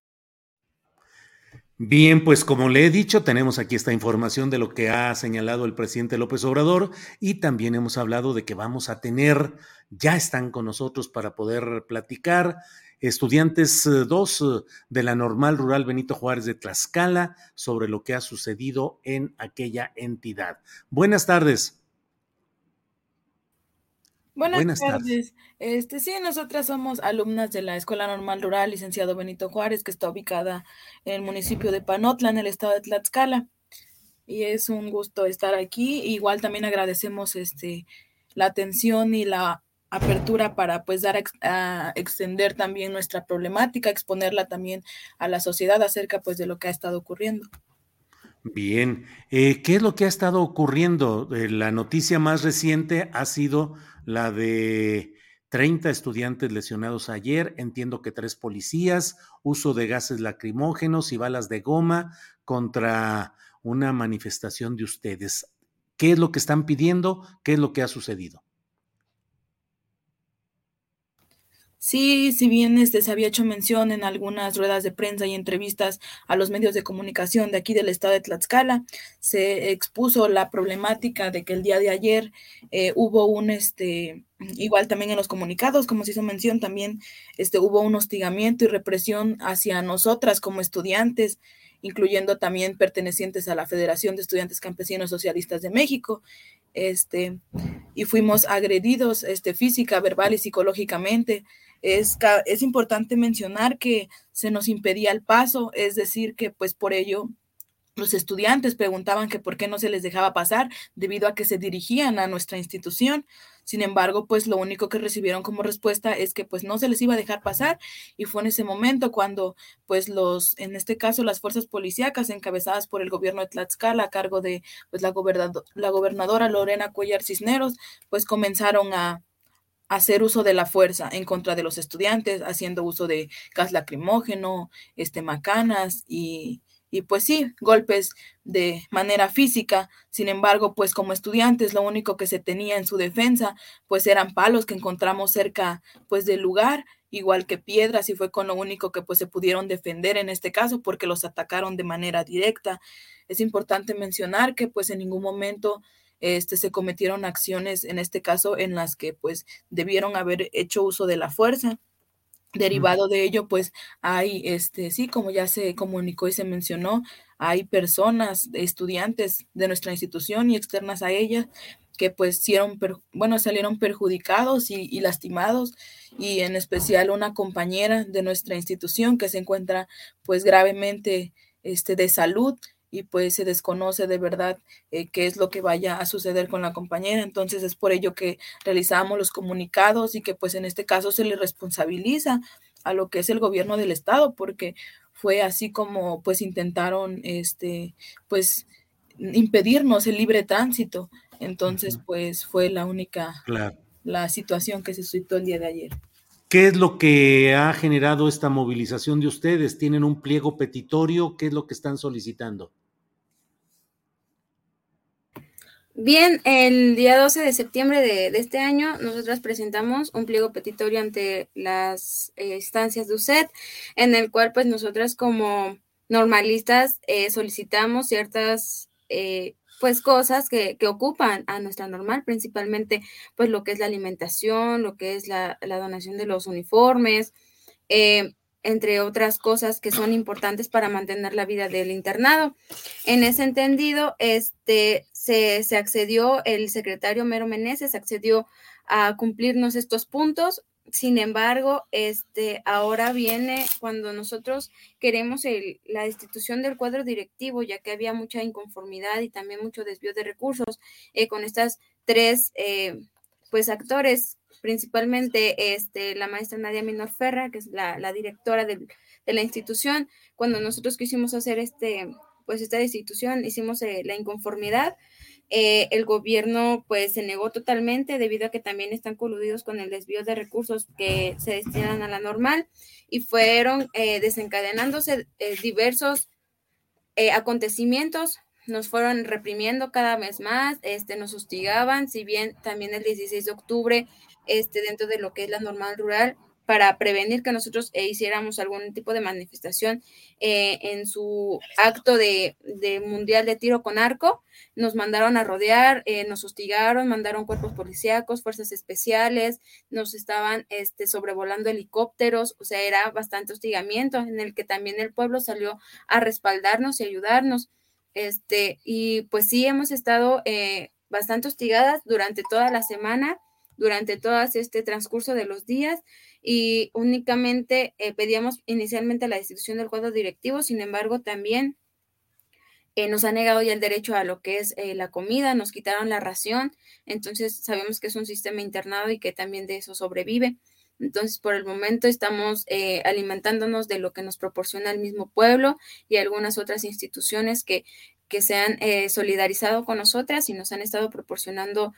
Bien, pues como le he dicho, tenemos aquí esta información de lo que ha señalado el presidente López Obrador y también hemos hablado de que vamos a tener, ya están con nosotros para poder platicar estudiantes eh, dos eh, de la normal rural Benito Juárez de Tlaxcala sobre lo que ha sucedido en aquella entidad. Buenas tardes. Buenas, tardes. Este, sí, nosotras somos alumnas de la Escuela Normal Rural Licenciado Benito Juárez, que está ubicada en el municipio de Panotla, en el estado de Tlaxcala. Y es un gusto estar aquí. Igual también agradecemos este, la atención y la apertura para pues dar a, extender también nuestra problemática, exponerla también a la sociedad acerca pues de lo que ha estado ocurriendo. Bien, eh, ¿qué es lo que ha estado ocurriendo? Eh, la noticia más reciente ha sido la de 30 estudiantes lesionados ayer, entiendo que tres policías, uso de gases lacrimógenos y balas de goma contra una manifestación de ustedes. ¿Qué es lo que están pidiendo? ¿Qué es lo que ha sucedido? Sí, si bien este, se había hecho mención en algunas ruedas de prensa y entrevistas a los medios de comunicación de aquí del estado de Tlaxcala, se expuso la problemática de que el día de ayer eh, hubo un, este, igual también en los comunicados, como se hizo mención, también este, hubo un hostigamiento y represión hacia nosotras como estudiantes, incluyendo también pertenecientes a la Federación de Estudiantes Campesinos Socialistas de México. Este, y fuimos agredidos este, física, verbal y psicológicamente es, es importante mencionar que se nos impedía el paso, es decir, que pues por ello los estudiantes preguntaban que por qué no se les dejaba pasar debido a que se dirigían a nuestra institución. Sin embargo, pues lo único que recibieron como respuesta es que pues no se les iba a dejar pasar y fue en ese momento cuando pues los, en este caso las fuerzas policíacas encabezadas por el gobierno de Tlaxcala a cargo de pues la, la gobernadora Lorena Cuellar Cisneros pues comenzaron a, hacer uso de la fuerza en contra de los estudiantes, haciendo uso de gas lacrimógeno, este, macanas y, y pues sí, golpes de manera física. Sin embargo, pues como estudiantes lo único que se tenía en su defensa pues eran palos que encontramos cerca pues del lugar, igual que piedras y fue con lo único que pues se pudieron defender en este caso porque los atacaron de manera directa. Es importante mencionar que pues en ningún momento este, se cometieron acciones, en este caso, en las que pues debieron haber hecho uso de la fuerza. Derivado de ello, pues hay, este, sí, como ya se comunicó y se mencionó, hay personas, estudiantes de nuestra institución y externas a ella que pues bueno, salieron perjudicados y, y, lastimados y en especial una compañera de nuestra institución que se encuentra pues gravemente este, de salud y pues se desconoce de verdad eh, qué es lo que vaya a suceder con la compañera. Entonces es por ello que realizamos los comunicados y que pues en este caso se le responsabiliza a lo que es el gobierno del estado porque fue así como pues intentaron este pues impedirnos el libre tránsito. Entonces pues fue la única la situación que se suscitó el día de ayer. ¿Qué es lo que ha generado esta movilización de ustedes? ¿Tienen un pliego petitorio? ¿Qué es lo que están solicitando? Bien, el día 12 de septiembre de, este año, nosotras presentamos un pliego petitorio ante las eh, instancias de UCED, en el cual pues nosotras como normalistas eh, solicitamos ciertas eh, pues cosas que, ocupan a nuestra normal, principalmente pues lo que es la alimentación, lo que es la, donación de los uniformes, entre otras cosas que son importantes para mantener la vida del internado. En ese entendido, este, se, accedió, el secretario Mero Meneses accedió a cumplirnos estos puntos. Sin embargo, este, ahora viene cuando nosotros queremos la institución del cuadro directivo, ya que había mucha inconformidad y también mucho desvío de recursos eh, con estas tres eh, pues actores principalmente este, la maestra Nadia Minor Ferra, que es la, directora de, la institución. Cuando nosotros quisimos hacer este, pues esta institución, hicimos eh, la inconformidad. Eh, el gobierno pues se negó totalmente debido a que también están coludidos con el desvío de recursos que se destinan a la normal y fueron eh, desencadenándose diversos acontecimientos. Nos fueron reprimiendo cada vez más, este, nos hostigaban, si bien también el 16 de octubre este, dentro de lo que es la normal rural para prevenir que nosotros eh, hiciéramos algún tipo de manifestación eh, en su acto de, mundial de tiro con arco. Nos mandaron a rodear, eh, nos hostigaron, mandaron cuerpos policíacos, fuerzas especiales, nos estaban este, sobrevolando helicópteros, o sea, era bastante hostigamiento en el que también el pueblo salió a respaldarnos y ayudarnos. Este, y pues sí, hemos estado bastante hostigadas durante toda la semana durante todo este transcurso de los días y únicamente eh, pedíamos inicialmente la destitución del cuadro directivo, sin embargo también eh, nos ha negado ya el derecho a lo que es eh, la comida, nos quitaron la ración, entonces sabemos que es un sistema internado y que también de eso sobrevive. Entonces, por el momento estamos alimentándonos de lo que nos proporciona el mismo pueblo y algunas otras instituciones que, que se han solidarizado con nosotras y nos han estado proporcionando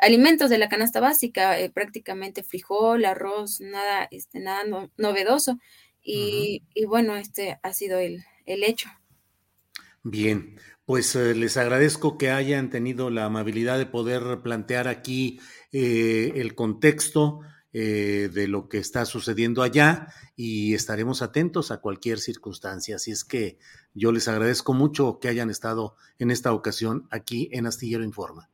alimentos de la canasta básica, eh, prácticamente frijol, arroz, nada, este, nada novedoso. Y, bueno, este ha sido el, hecho. Bien, pues eh, les agradezco que hayan tenido la amabilidad de poder plantear aquí eh, el contexto de lo que está sucediendo allá y estaremos atentos a cualquier circunstancia. Así es que yo les agradezco mucho que hayan estado en esta ocasión aquí en Astillero Informa.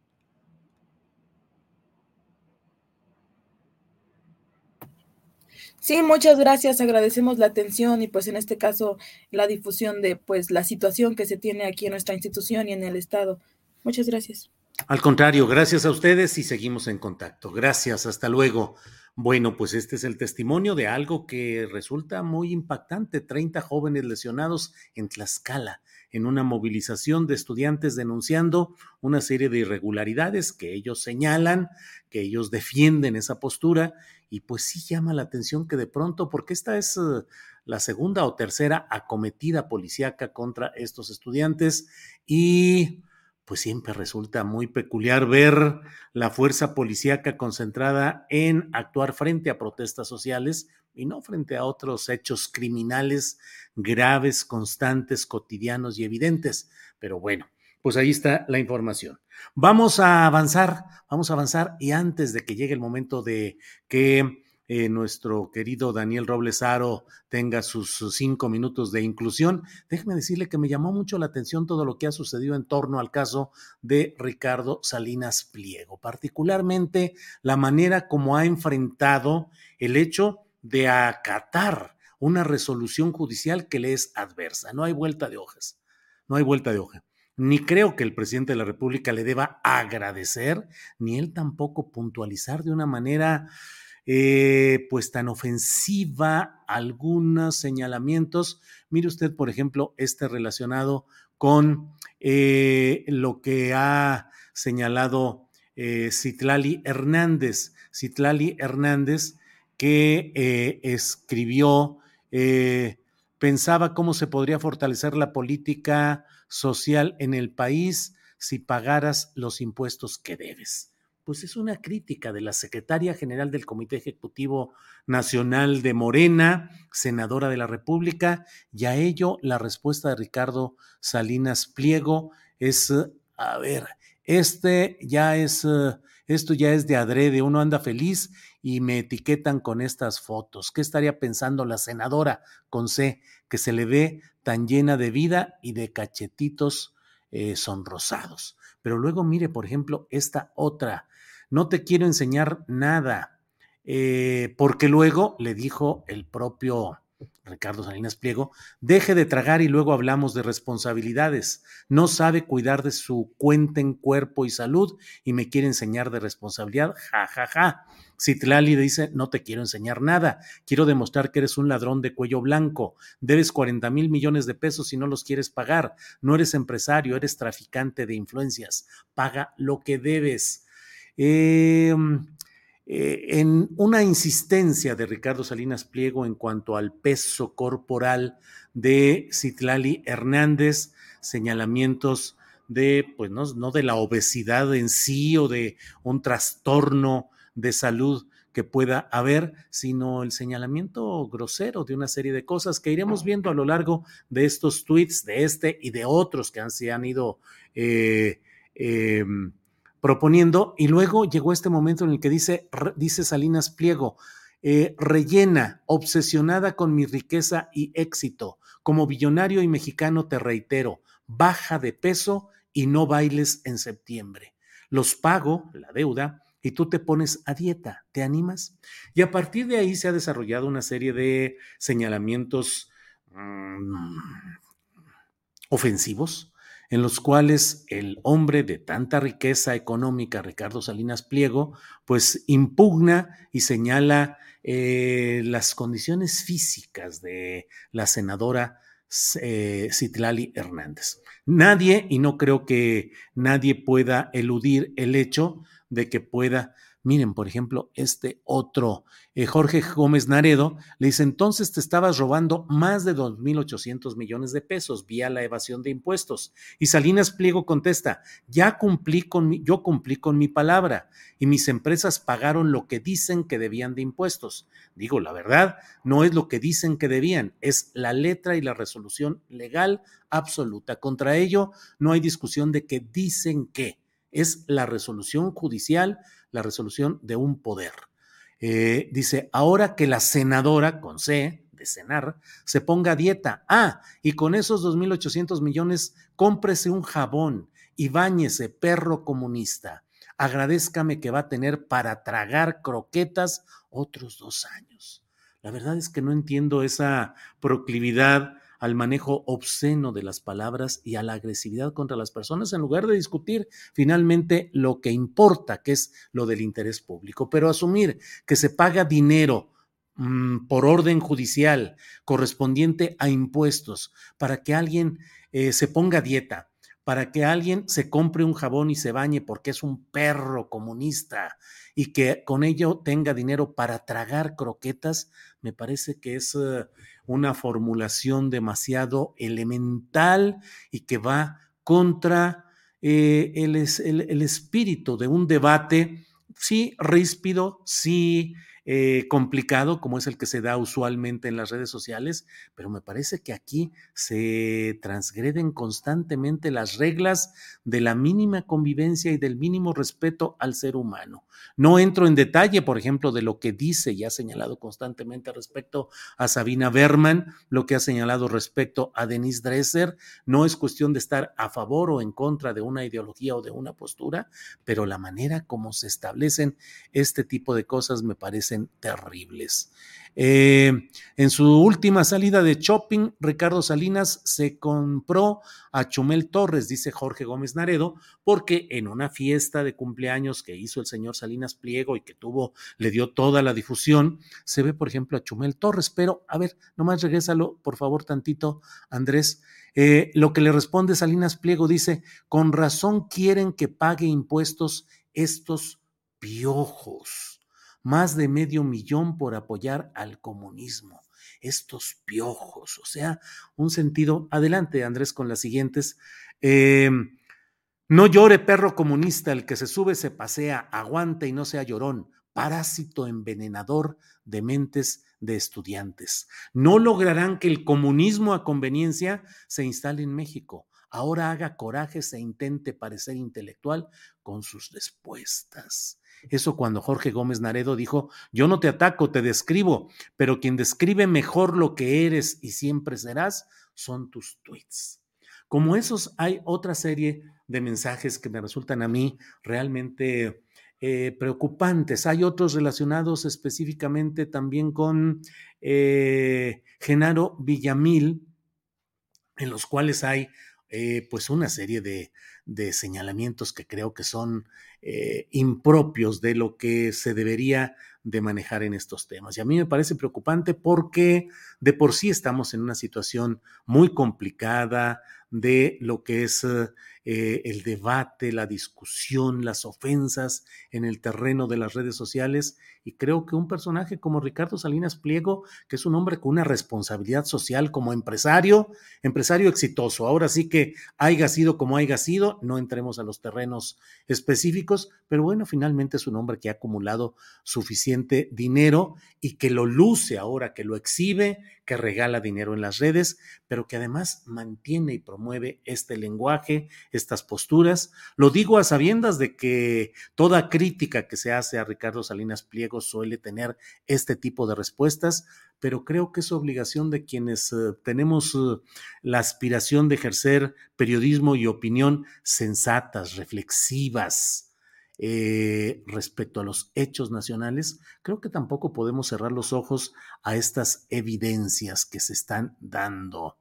Sí, muchas gracias. Agradecemos la atención y pues en este caso la difusión de pues la situación que se tiene aquí en nuestra institución y en el estado. Muchas gracias. Al contrario, gracias a ustedes y seguimos en contacto. Gracias, hasta luego. Bueno, pues este es el testimonio de algo que resulta muy impactante. 30 jóvenes lesionados en Tlaxcala en una movilización de estudiantes denunciando una serie de irregularidades que ellos señalan, que ellos defienden esa postura y pues sí llama la atención que de pronto, porque esta es eh, la segunda o tercera acometida policíaca contra estos estudiantes y pues siempre resulta muy peculiar ver la fuerza policíaca concentrada en actuar frente a protestas sociales y no frente a otros hechos criminales graves, constantes, cotidianos y evidentes. Pero bueno, pues ahí está la información. Vamos a avanzar, vamos a avanzar y antes de que llegue el momento de que eh, nuestro querido Daniel Robles Aro tenga sus, cinco minutos de inclusión, déjeme decirle que me llamó mucho la atención todo lo que ha sucedido en torno al caso de Ricardo Salinas Pliego, particularmente la manera como ha enfrentado el hecho de acatar una resolución judicial que le es adversa. No hay vuelta de hojas, no hay vuelta de hoja ni creo que el presidente de la República le deba agradecer, ni él tampoco puntualizar de una manera eh, pues tan ofensiva algunos señalamientos. Mire usted, por ejemplo, este relacionado con eh, lo que ha señalado eh, Citlali Hernández. Citlali Hernández que eh, escribió, pensaba cómo se podría fortalecer la política social en el país si pagaras los impuestos que debes. Pues es una crítica de la secretaria general del Comité Ejecutivo Nacional de Morena, senadora de la República, y a ello la respuesta de Ricardo Salinas Pliego es, a ver, este ya es, eh, esto ya es de adrede, uno anda feliz y me etiquetan con estas fotos. ¿Qué estaría pensando la senadora con C, que se le ve tan llena de vida y de cachetitos eh, sonrosados? Pero luego mire, por ejemplo, esta otra, no te quiero enseñar nada, eh, porque luego le dijo el propio Ricardo Salinas Pliego, deje de tragar y luego hablamos de responsabilidades. No sabe cuidar de su cuenta en cuerpo y salud y me quiere enseñar de responsabilidad. Ja, ja, ja. Citlali dice, no te quiero enseñar nada. Quiero demostrar que eres un ladrón de cuello blanco. Debes 40 mil millones de pesos y no los quieres pagar. No eres empresario, eres traficante de influencias. Paga lo que debes. Eh, eh, en una insistencia de Ricardo Salinas Pliego en cuanto al peso corporal de Citlali Hernández, señalamientos de, pues no, no de la obesidad en sí o de un trastorno de salud que pueda haber, sino el señalamiento grosero de una serie de cosas que iremos viendo a lo largo de estos tweets, de este y de otros que han, se han ido eh, em, proponiendo, y luego llegó este momento en el que dice, dice Salinas Pliego, eh, rellena, obsesionada con mi riqueza y éxito. Como billonario y mexicano te reitero, baja de peso y no bailes en septiembre. Los pago, la deuda, y tú te pones a dieta, ¿te animas? Y a partir de ahí se ha desarrollado una serie de señalamientos mmm, ofensivos, en los cuales el hombre de tanta riqueza económica, Ricardo Salinas Pliego, pues impugna y señala eh, las condiciones físicas de la senadora eh, Citlali Hernández. Nadie, y no creo que nadie pueda eludir el hecho de que pueda Miren, por ejemplo, este otro, eh, Jorge Gómez Naredo, le dice, entonces te estabas robando más de 2.800 millones de pesos vía la evasión de impuestos. Y Salinas Pliego contesta, ya cumplí con mi, yo cumplí con mi palabra y mis empresas pagaron lo que dicen que debían de impuestos. Digo, la verdad, no es lo que dicen que debían, es la letra y la resolución legal absoluta. Contra ello, no hay discusión de que dicen que es la resolución judicial la resolución de un poder. Eh, dice, ahora que la senadora, con C, de cenar, se ponga a dieta. Ah, y con esos 2.800 millones, cómprese un jabón y báñese, perro comunista. Agradezcame que va a tener para tragar croquetas otros dos años. La verdad es que no entiendo esa proclividad al manejo obsceno de las palabras y a la agresividad contra las personas en lugar de discutir finalmente lo que importa, que es lo del interés público. Pero asumir que se paga dinero mm, por orden judicial correspondiente a impuestos para que alguien eh, se ponga dieta, para que alguien se compre un jabón y se bañe porque es un perro comunista y que con ello tenga dinero para tragar croquetas, me parece que es eh, una formulación demasiado elemental y que va contra eh, el, el, espíritu de un debate, sí, ríspido, sí, eh, complicado como es el que se da usualmente en las redes sociales, pero me parece que aquí se transgreden constantemente las reglas de la mínima convivencia y del mínimo respeto al ser humano. No entro en detalle, por ejemplo, de lo que dice y ha señalado constantemente respecto a Sabina Berman, lo que ha señalado respecto a Denise Dresser. No es cuestión de estar a favor o en contra de una ideología o de una postura, pero la manera como se establecen este tipo de cosas me parece terribles. Eh, en su última salida de shopping, Ricardo Salinas se compró a Chumel Torres, dice Jorge Gómez Naredo, porque en una fiesta de cumpleaños que hizo el señor Salinas Pliego y que tuvo, le dio toda la difusión, se ve, por ejemplo, a Chumel Torres. Pero, a ver, nomás regrésalo, por favor, tantito, Andrés. Eh, lo que le responde Salinas Pliego dice: con razón quieren que pague impuestos estos piojos más de medio millón por apoyar al comunismo. Estos piojos, o sea, un sentido. Adelante, Andrés, con las siguientes. Em, no llore, perro comunista, el que se sube se pasea, aguanta y no sea llorón, parásito envenenador de mentes de estudiantes. No lograrán que el comunismo a conveniencia se instale en México. ahora haga corajes e intente parecer intelectual con sus respuestas. Eso cuando Jorge Gómez Naredo dijo, yo no te ataco, te describo, pero quien describe mejor lo que eres y siempre serás son tus tweets. Como esos hay otra serie de mensajes que me resultan a mí realmente eh, preocupantes. Hay otros relacionados específicamente también con eh, Genaro Villamil, en los cuales hay eh, pues una serie de, de, señalamientos que creo que son impropios de lo que se debería de manejar en estos temas. Y a mí me parece preocupante porque de por sí estamos en una situación muy complicada de lo que es eh, el debate, la discusión, las ofensas en el terreno de las redes sociales. Y creo que un personaje como Ricardo Salinas Pliego, que es un hombre con una responsabilidad social como empresario, empresario exitoso, ahora sí que haya sido como haya sido, no entremos a los terrenos específicos, pero bueno, finalmente es un hombre que ha acumulado suficiente dinero y que lo luce ahora, que lo exhibe, que regala dinero en las redes, pero que además mantiene y promueve este lenguaje, estas posturas. Lo digo a sabiendas de que toda crítica que se hace a Ricardo Salinas Pliego suele tener este tipo de respuestas, pero creo que es obligación de quienes eh, tenemos eh, la aspiración de ejercer periodismo y opinión sensatas, reflexivas, eh, respecto a los hechos nacionales, creo que tampoco podemos cerrar los ojos a estas evidencias que se están dando.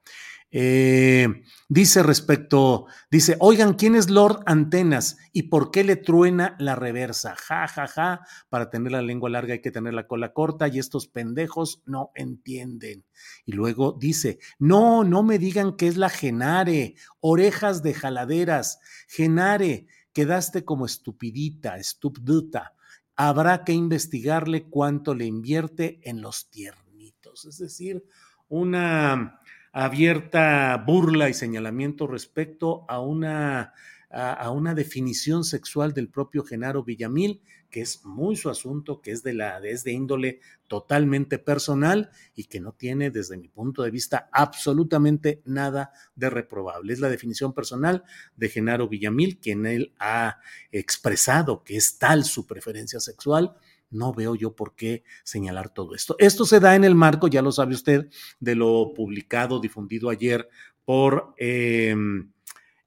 Eh, dice respecto, dice, oigan, ¿quién es Lord Antenas y por qué le truena la reversa? Ja, ja, ja, para tener la lengua larga hay que tener la cola corta y estos pendejos no entienden. Y luego dice, no, no me digan que es la Genare, orejas de jaladeras, Genare, quedaste como estupidita, estupduta. Habrá que investigarle cuánto le invierte en los tiernitos. Es decir, una abierta burla y señalamiento respecto a una, a, una definición sexual del propio Genaro Villamil, que es muy su asunto, que es de, la, es de índole totalmente personal y que no tiene, desde mi punto de vista, absolutamente nada de reprobable. Es la definición personal de Genaro Villamil, quien él ha expresado que es tal su preferencia sexual no veo yo por qué señalar todo esto. Esto se da en el marco, ya lo sabe usted, de lo publicado, difundido ayer por em,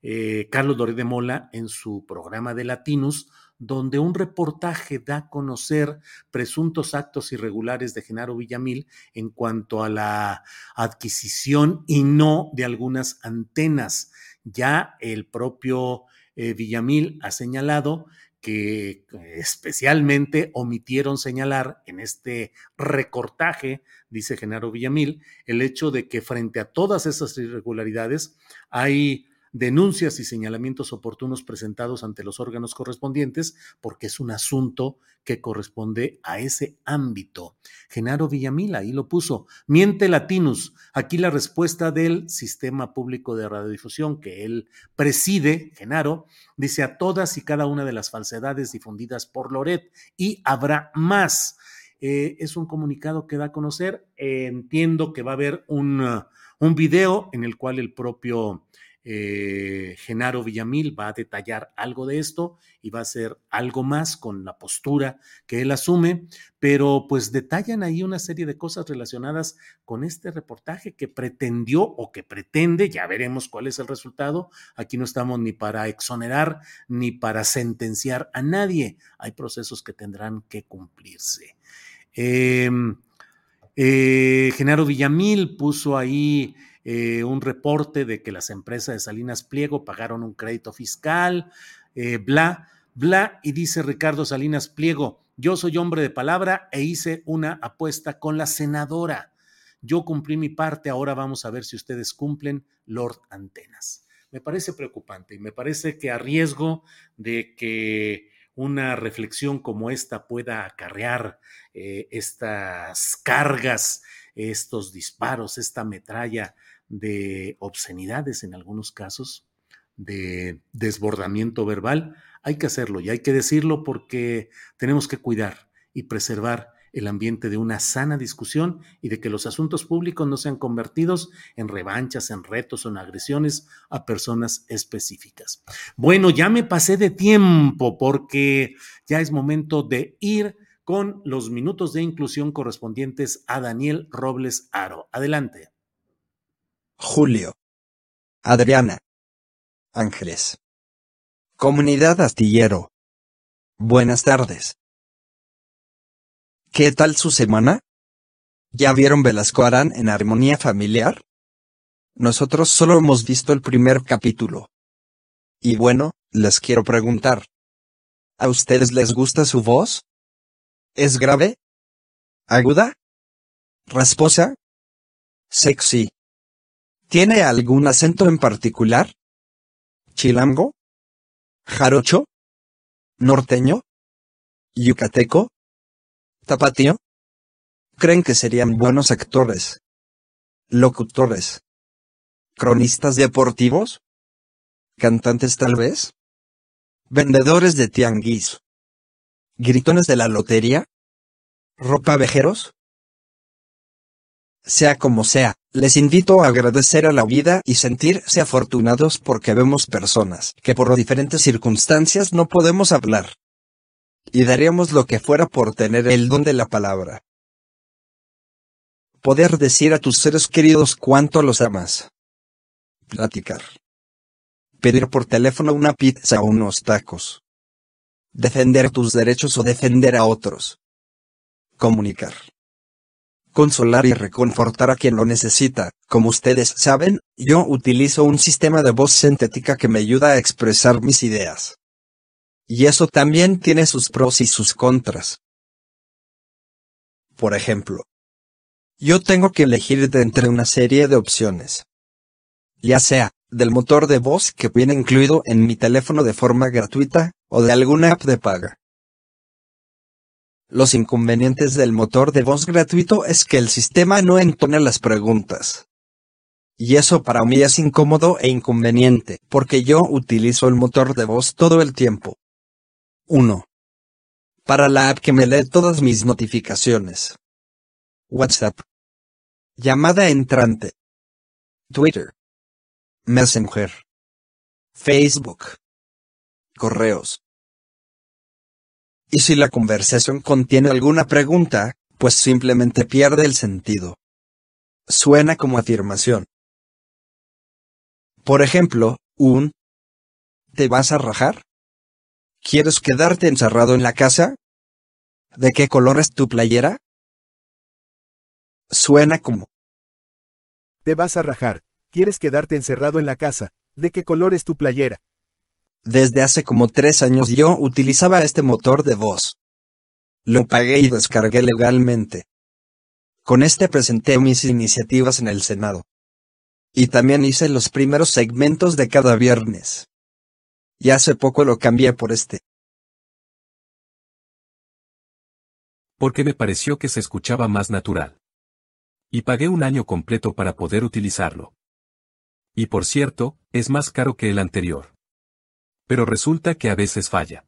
eh, Carlos Doré de Mola en su programa de Latinos, donde un reportaje da a conocer presuntos actos irregulares de Genaro Villamil en cuanto a la adquisición y no de algunas antenas. Ya el propio eh, Villamil ha señalado que especialmente omitieron señalar en este recortaje, dice Genaro Villamil, el hecho de que frente a todas esas irregularidades hay denuncias y señalamientos oportunos presentados ante los órganos correspondientes, porque es un asunto que corresponde a ese ámbito. Genaro Villamil ahí lo puso. Miente Latinus. Aquí la respuesta del sistema público de radiodifusión que él preside, Genaro, dice a todas y cada una de las falsedades difundidas por Loret y habrá más. Eh, es un comunicado que da a conocer. entiendo que va a haber un, un video en el cual el propio eh, Genaro Villamil va a detallar algo de esto y va a hacer algo más con la postura que él asume, pero pues detallan ahí una serie de cosas relacionadas con este reportaje que pretendió o que pretende, ya veremos cuál es el resultado, aquí no estamos ni para exonerar ni para sentenciar a nadie, hay procesos que tendrán que cumplirse. Em, eh, Genaro Villamil puso ahí eh, un reporte de que las empresas de Salinas Pliego pagaron un crédito fiscal, eh, bla, bla, y dice Ricardo Salinas Pliego, yo soy hombre de palabra e hice una apuesta con la senadora. Yo cumplí mi parte, ahora vamos a ver si ustedes cumplen, Lord Antenas. Me parece preocupante y me parece que a riesgo de que una reflexión como esta pueda acarrear eh, estas cargas, estos disparos, esta metralla de obscenidades en algunos casos, de desbordamiento verbal, hay que hacerlo y hay que decirlo porque tenemos que cuidar y preservar el ambiente de una sana discusión y de que los asuntos públicos no sean convertidos en revanchas, en retos o en agresiones a personas específicas. Bueno, ya me pasé de tiempo porque ya es momento de ir con los minutos de inclusión correspondientes a Daniel Robles Aro. Adelante. Julio. Adriana. Ángeles. Comunidad Astillero. Buenas tardes. ¿Qué tal su semana? ¿Ya vieron Velasco Arán en Armonía Familiar? Nosotros solo hemos visto el primer capítulo. Y bueno, les quiero preguntar. ¿A ustedes les gusta su voz? ¿Es grave? ¿Aguda? ¿Rasposa? ¿Sexy? ¿Tiene algún acento en particular? ¿Chilango? ¿Jarocho? ¿Norteño? ¿Yucateco? ¿Tapatío? ¿Creen que serían buenos actores? ¿Locutores? ¿Cronistas deportivos? ¿Cantantes tal vez? ¿Vendedores de tianguis? ¿Gritones de la lotería? ¿Ropa vejeros? Sea como sea, les invito a agradecer a la vida y sentirse afortunados porque vemos personas que por diferentes circunstancias no podemos hablar. Y daríamos lo que fuera por tener el don de la palabra. Poder decir a tus seres queridos cuánto los amas. Platicar. Pedir por teléfono una pizza o unos tacos. Defender tus derechos o defender a otros. Comunicar consolar y reconfortar a quien lo necesita. Como ustedes saben, yo utilizo un sistema de voz sintética que me ayuda a expresar mis ideas. Y eso también tiene sus pros y sus contras. Por ejemplo, yo tengo que elegir de entre una serie de opciones. Ya sea, del motor de voz que viene incluido en mi teléfono de forma gratuita, o de alguna app de paga. Los inconvenientes del motor de voz gratuito es que el sistema no entona las preguntas. Y eso para mí es incómodo e inconveniente, porque yo utilizo el motor de voz todo el tiempo. 1. Para la app que me lee todas mis notificaciones. WhatsApp. Llamada entrante. Twitter. Messenger. Facebook. Correos. Y si la conversación contiene alguna pregunta, pues simplemente pierde el sentido. Suena como afirmación. Por ejemplo, un ¿Te vas a rajar? ¿Quieres quedarte encerrado en la casa? ¿De qué color es tu playera? Suena como Te vas a rajar. ¿Quieres quedarte encerrado en la casa? ¿De qué color es tu playera? Desde hace como tres años yo utilizaba este motor de voz. Lo pagué y descargué legalmente. Con este presenté mis iniciativas en el Senado. Y también hice los primeros segmentos de cada viernes. Y hace poco lo cambié por este. Porque me pareció que se escuchaba más natural. Y pagué un año completo para poder utilizarlo. Y por cierto, es más caro que el anterior pero resulta que a veces falla.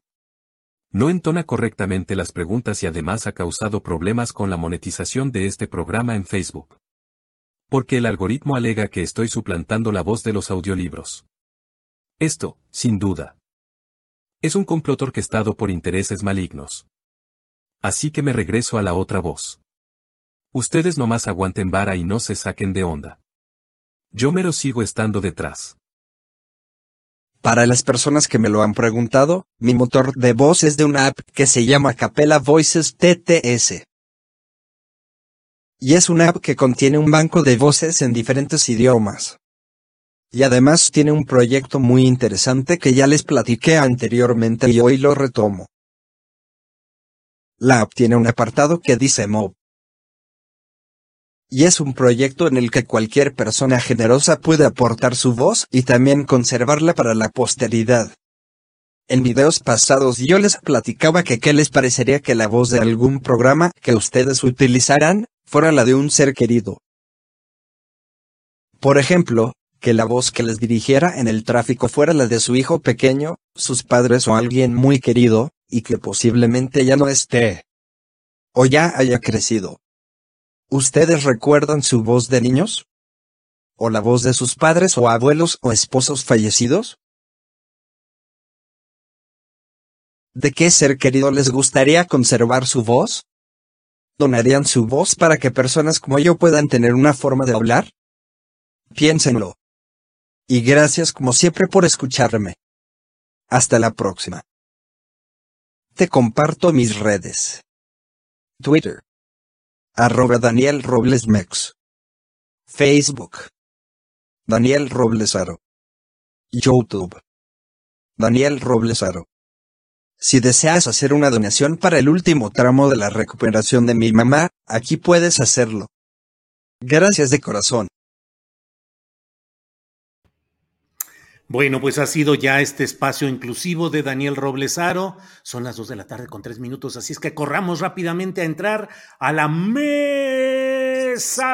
No entona correctamente las preguntas y además ha causado problemas con la monetización de este programa en Facebook. Porque el algoritmo alega que estoy suplantando la voz de los audiolibros. Esto, sin duda. Es un complot orquestado por intereses malignos. Así que me regreso a la otra voz. Ustedes nomás aguanten vara y no se saquen de onda. Yo mero sigo estando detrás. Para las personas que me lo han preguntado, mi motor de voz es de una app que se llama Capella Voices TTS. Y es una app que contiene un banco de voces en diferentes idiomas. Y además tiene un proyecto muy interesante que ya les platiqué anteriormente y hoy lo retomo. La app tiene un apartado que dice Mob y es un proyecto en el que cualquier persona generosa puede aportar su voz y también conservarla para la posteridad. En videos pasados yo les platicaba que qué les parecería que la voz de algún programa que ustedes utilizaran fuera la de un ser querido. Por ejemplo, que la voz que les dirigiera en el tráfico fuera la de su hijo pequeño, sus padres o alguien muy querido, y que posiblemente ya no esté. o ya haya crecido. ¿Ustedes recuerdan su voz de niños? ¿O la voz de sus padres o abuelos o esposos fallecidos? ¿De qué ser querido les gustaría conservar su voz? ¿Donarían su voz para que personas como yo puedan tener una forma de hablar? Piénsenlo. Y gracias como siempre por escucharme. Hasta la próxima. Te comparto mis redes. Twitter. Arroba Daniel Robles Mex. Facebook. Daniel Roblesaro. YouTube. Daniel Roblesaro. Si deseas hacer una donación para el último tramo de la recuperación de mi mamá, aquí puedes hacerlo. Gracias de corazón. Bueno, pues ha sido ya este espacio inclusivo de Daniel Roblesaro. Son las dos de la tarde con tres minutos, así es que corramos rápidamente a entrar a la mesa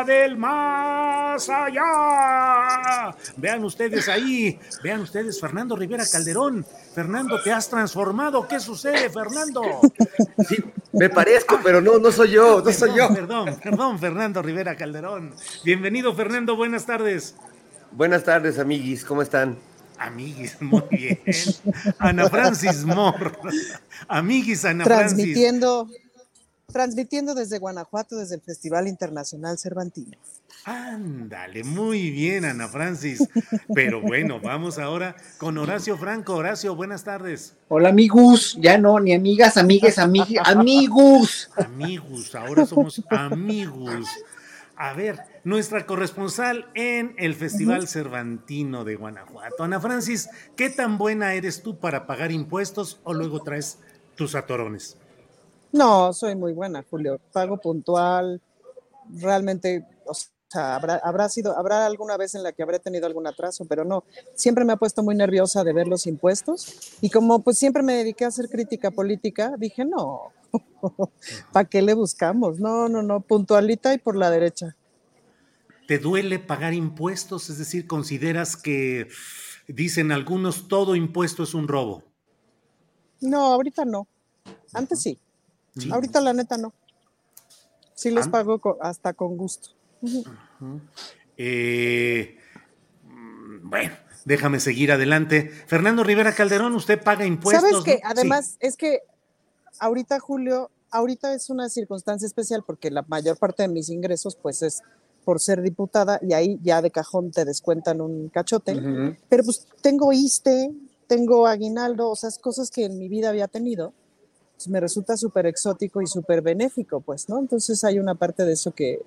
del más allá. Vean ustedes ahí, vean ustedes, Fernando Rivera Calderón. Fernando, te has transformado. ¿Qué sucede, Fernando? Sí, me parezco, pero no, no soy yo, no perdón, soy yo. Perdón, perdón, Fernando Rivera Calderón. Bienvenido, Fernando, buenas tardes. Buenas tardes, amiguis, ¿cómo están? Amiguis, muy bien. Ana Francis Moore. Amiguis, Ana Francis. Transmitiendo, transmitiendo desde Guanajuato, desde el Festival Internacional Cervantino. Ándale, muy bien, Ana Francis. Pero bueno, vamos ahora con Horacio Franco. Horacio, buenas tardes. Hola, amigos. Ya no, ni amigas, amigues, amig amigos. Amigos, ahora somos amigos. A ver, nuestra corresponsal en el Festival Cervantino de Guanajuato. Ana Francis, ¿qué tan buena eres tú para pagar impuestos o luego traes tus atorones? No, soy muy buena, Julio. Pago puntual. Realmente, o sea, habrá, habrá sido, habrá alguna vez en la que habré tenido algún atraso, pero no. Siempre me ha puesto muy nerviosa de ver los impuestos. Y como pues siempre me dediqué a hacer crítica política, dije, no, ¿para qué le buscamos? No, no, no, puntualita y por la derecha. ¿Te duele pagar impuestos? Es decir, ¿consideras que, dicen algunos, todo impuesto es un robo? No, ahorita no. Antes sí. Sí. Ahorita la neta no. Sí los Ah. pago hasta con gusto. Eh, bueno, déjame seguir adelante. Fernando Rivera Calderón, usted paga impuestos. Sabes que ¿no? además es que ahorita, Julio, ahorita es una circunstancia especial porque la mayor parte de mis ingresos pues es por ser diputada y ahí ya de cajón te descuentan un cachote, pero pues tengo ISTE, tengo aguinaldo, o sea, es cosas que en mi vida había tenido, pues me resulta súper exótico y súper benéfico, pues, ¿no? Entonces hay una parte de eso que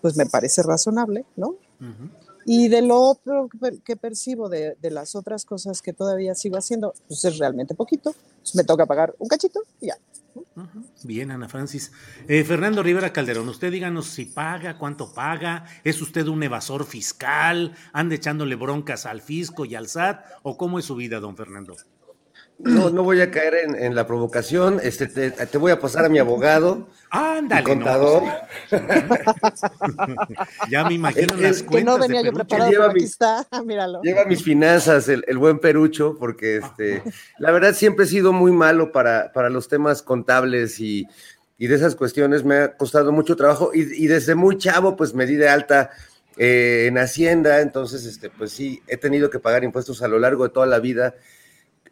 pues me parece razonable, ¿no? Ujú. Y de lo otro que, per- que percibo de, de las otras cosas que todavía sigo haciendo, pues es realmente poquito. Me toca pagar un cachito y ya. Bien, Ana Francis. Eh, Fernando Rivera Calderón, usted díganos si paga, cuánto paga, es usted un evasor fiscal, anda echándole broncas al fisco y al SAT, o cómo es su vida, don Fernando. No, no voy a caer en, en la provocación. Este, te, te voy a pasar a mi abogado, Ándale, mi contador. Ya me imagino El- las el- Que cuentas no venía de yo preparado, lleva pero aquí está. Míralo. Lleva mis finanzas, el, el buen Perucho, porque este, la verdad siempre he sido muy malo para, para los temas contables y, y de esas cuestiones. Me ha costado mucho trabajo y, y desde muy chavo, pues me di de alta eh, en Hacienda. Entonces, este, pues sí, he tenido que pagar impuestos a lo largo de toda la vida.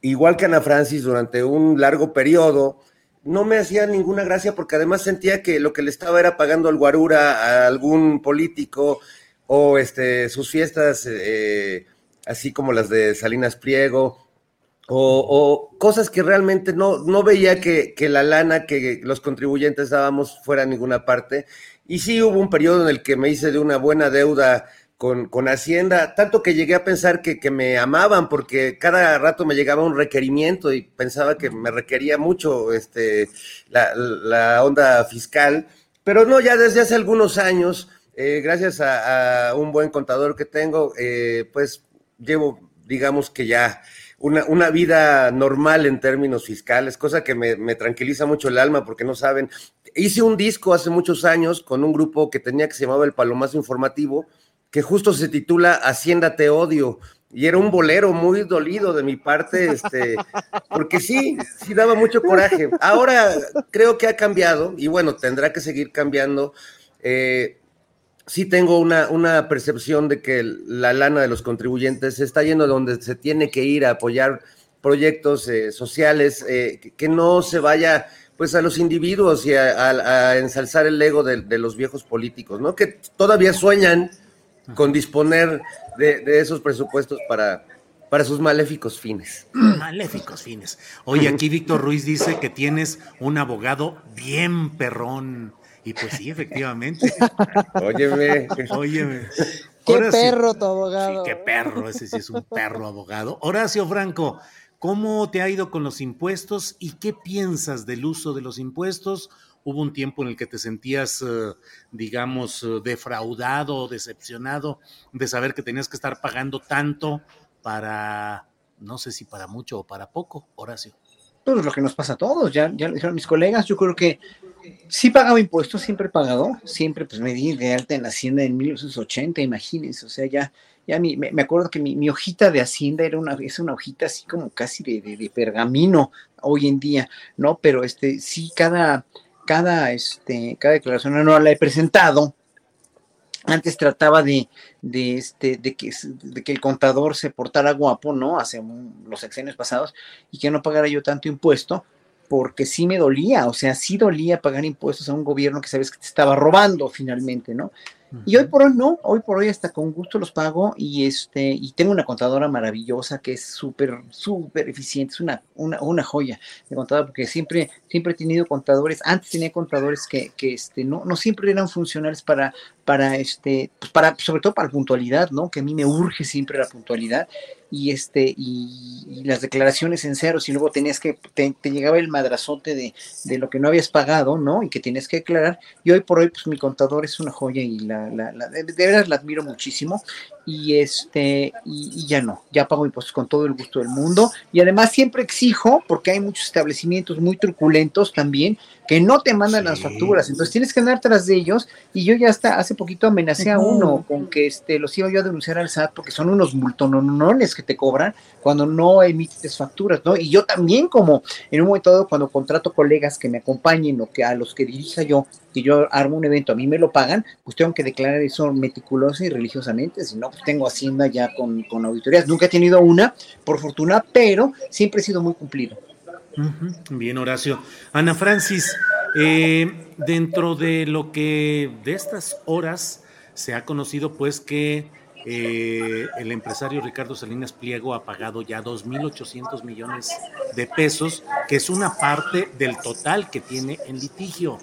Igual que Ana Francis, durante un largo periodo, no me hacía ninguna gracia porque además sentía que lo que le estaba era pagando al guarura a algún político o este, sus fiestas, eh, así como las de Salinas Pliego, o, o cosas que realmente no, no veía que, que la lana que los contribuyentes dábamos fuera a ninguna parte. Y sí hubo un periodo en el que me hice de una buena deuda con, con Hacienda, tanto que llegué a pensar que, que me amaban porque cada rato me llegaba un requerimiento y pensaba que me requería mucho este, la, la onda fiscal. Pero no, ya desde hace algunos años, eh, gracias a, a, un buen contador que tengo, eh, pues llevo, digamos que ya una, una, vida normal en términos fiscales, cosa que me, me, tranquiliza mucho el alma porque no saben. Hice un disco hace muchos años con un grupo que tenía que se llamaba El Palomazo Informativo, que justo se titula Hacienda Te Odio. y era un bolero muy dolido de mi parte, este, porque sí, sí daba mucho coraje. Ahora creo que ha cambiado y bueno, tendrá que seguir cambiando. Eh, sí tengo una, una percepción de que la lana de los contribuyentes se está yendo donde se tiene que ir a apoyar proyectos eh, sociales, eh, que, no se vaya pues a los individuos y a, ensalzar el ego de, de, los viejos políticos, ¿no? Que todavía sueñan con disponer de, esos presupuestos para, para sus maléficos fines. Maléficos fines. Oye, aquí Víctor Ruiz dice que tienes un abogado bien perrón. Y pues sí, efectivamente. Óyeme. Óyeme. Qué perro tu abogado. Sí, qué perro, ese sí es un perro abogado. Horacio Franco, ¿cómo te ha ido con los impuestos y qué piensas del uso de los impuestos? Hubo un tiempo en el que te sentías, eh, digamos, eh, defraudado, decepcionado de saber que tenías que estar pagando tanto para, no sé si para mucho o para poco, Horacio. Pues lo que nos pasa a todos, ya, ya lo dijeron mis colegas, yo creo que sí pagaba impuestos, siempre he pagado, siempre pues me di de alta en la Hacienda en 1980, imagínense, o sea, ya, ya me, me, acuerdo que mi, mi, hojita de Hacienda era una, es una hojita así como casi de, de, de pergamino hoy en día, ¿no? Pero este, sí, cada, cada, este, cada declaración anual la he presentado. Antes trataba de, de, este, de, que, de que el contador se portara guapo, ¿no? Hace los sexenios pasados y que no pagara yo tanto impuesto, porque sí me dolía, o sea, sí dolía pagar impuestos a un gobierno que sabes que te estaba robando finalmente, ¿no? Y hoy por hoy no, hoy por hoy hasta con gusto los pago y este y tengo una contadora maravillosa que es súper súper eficiente, es una, una, una, joya de contadora porque siempre siempre he tenido contadores, antes tenía contadores que, que este no, no siempre eran funcionales para para este pues para sobre todo para puntualidad, ¿no? Que a mí me urge siempre la puntualidad y este y, las declaraciones en ceros y luego tenías que te, llegaba el madrazote de, de, lo que no habías pagado no y que tienes que declarar. Y hoy por hoy pues mi contador es una joya y la, la, la de, verdad la admiro muchísimo y este y, ya no ya pago impuestos con todo el gusto del mundo. Y además siempre exijo porque hay muchos establecimientos muy truculentos también que no te mandan las facturas, entonces tienes que andar tras de ellos. Y yo ya hasta hace poquito amenacé a uno con que este los iba yo a denunciar al SAT porque son unos multononones que te cobran cuando no emites facturas, ¿no? Y yo también como en un momento dado cuando contrato colegas que me acompañen o que a los que dirija yo, que yo armo un evento, a mí me lo pagan, pues tengo que declarar eso meticulosa y religiosamente, si no, pues tengo hacienda ya con, con auditorías. Nunca he tenido una, por fortuna, pero siempre he sido muy cumplido. Bien, Horacio. Ana Francis, eh, dentro de lo que de estas horas se ha conocido, pues que eh, el empresario Ricardo Salinas Pliego ha pagado ya 2.800 millones de pesos, que es una parte del total que tiene en litigio.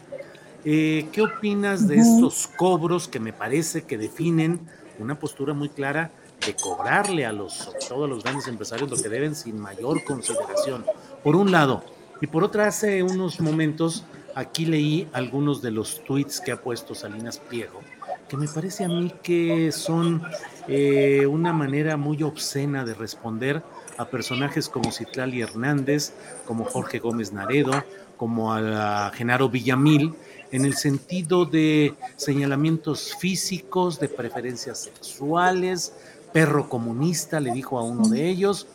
Eh, ¿Qué opinas de estos cobros que me parece que definen una postura muy clara de cobrarle a los, todos los grandes empresarios lo que deben sin mayor consideración? Por un lado. Y por otra, hace unos momentos aquí leí algunos de los tweets que ha puesto Salinas Pliego, que me parece a mí que son eh, una manera muy obscena de responder a personajes como Citlali Hernández, como Jorge Gómez Naredo, como a Genaro Villamil, en el sentido de señalamientos físicos, de preferencias sexuales, perro comunista, le dijo a uno de ellos.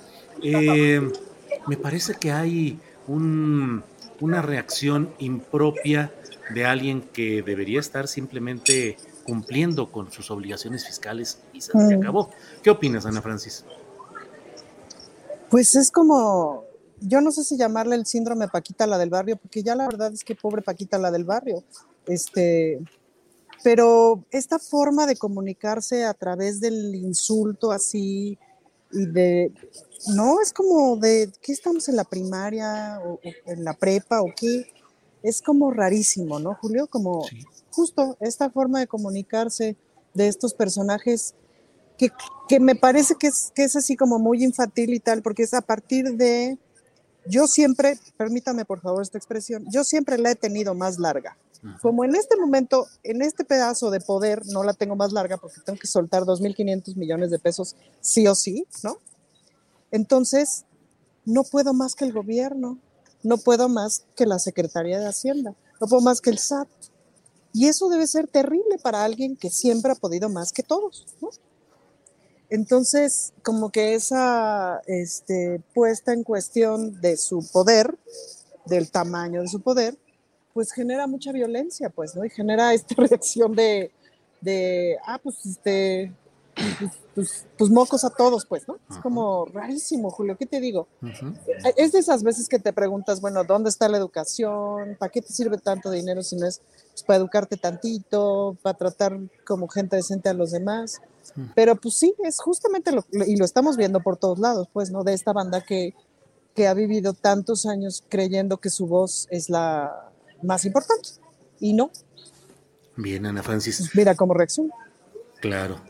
Eh, me parece que hay una reacción impropia de alguien que debería estar simplemente cumpliendo con sus obligaciones fiscales y se mm. acabó. ¿Qué opinas, Ana Francis? Pues es como, yo no sé si llamarle el síndrome Paquita la del barrio, porque ya la verdad es que pobre Paquita la del barrio. Este, pero esta forma de comunicarse a través del insulto así y de no, es como de, ¿qué estamos en la primaria o, en la prepa o qué? Es como rarísimo, ¿no, Julio? Como justo esta forma de comunicarse de estos personajes que, que me parece que es, que es así como muy infantil y tal, porque es a partir de, yo siempre, permítame por favor esta expresión, yo siempre la he tenido más larga. Como en este momento, en este pedazo de poder, no la tengo más larga porque tengo que soltar 2.500 millones de pesos sí o sí, ¿no? Entonces, no puedo más que el gobierno, no puedo más que la Secretaría de Hacienda, no puedo más que el SAT. Y eso debe ser terrible para alguien que siempre ha podido más que todos. Entonces, como que esa este, puesta en cuestión de su poder, del tamaño de su poder, pues genera mucha violencia, pues, ¿no? Y genera esta reacción de, de ah, pues, este, pues, pues, pues, mocos a todos, pues, ¿no? Es como rarísimo, Julio, ¿qué te digo? Es de esas veces que te preguntas, bueno, ¿dónde está la educación? ¿Para qué te sirve tanto dinero si no es pues, para educarte tantito, para tratar como gente decente a los demás? Pero pues sí, es justamente lo, y lo estamos viendo por todos lados, pues, ¿no? De esta banda que, que ha vivido tantos años creyendo que su voz es la más importante. Y no. Bien, Ana Francis. Mira cómo reacciona. Claro.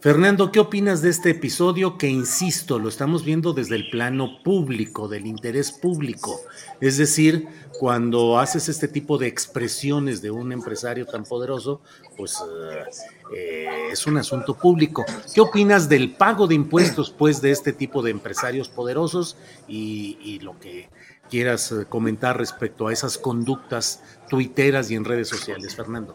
Fernando, ¿qué opinas de este episodio que, insisto, lo estamos viendo desde el plano público, del interés público? Es decir, cuando haces este tipo de expresiones de un empresario tan poderoso, pues eh, eh, es un asunto público. ¿Qué opinas del pago de impuestos, pues, de este tipo de empresarios poderosos y, y lo que quieras eh, comentar respecto a esas conductas tuiteras y en redes sociales, Fernando?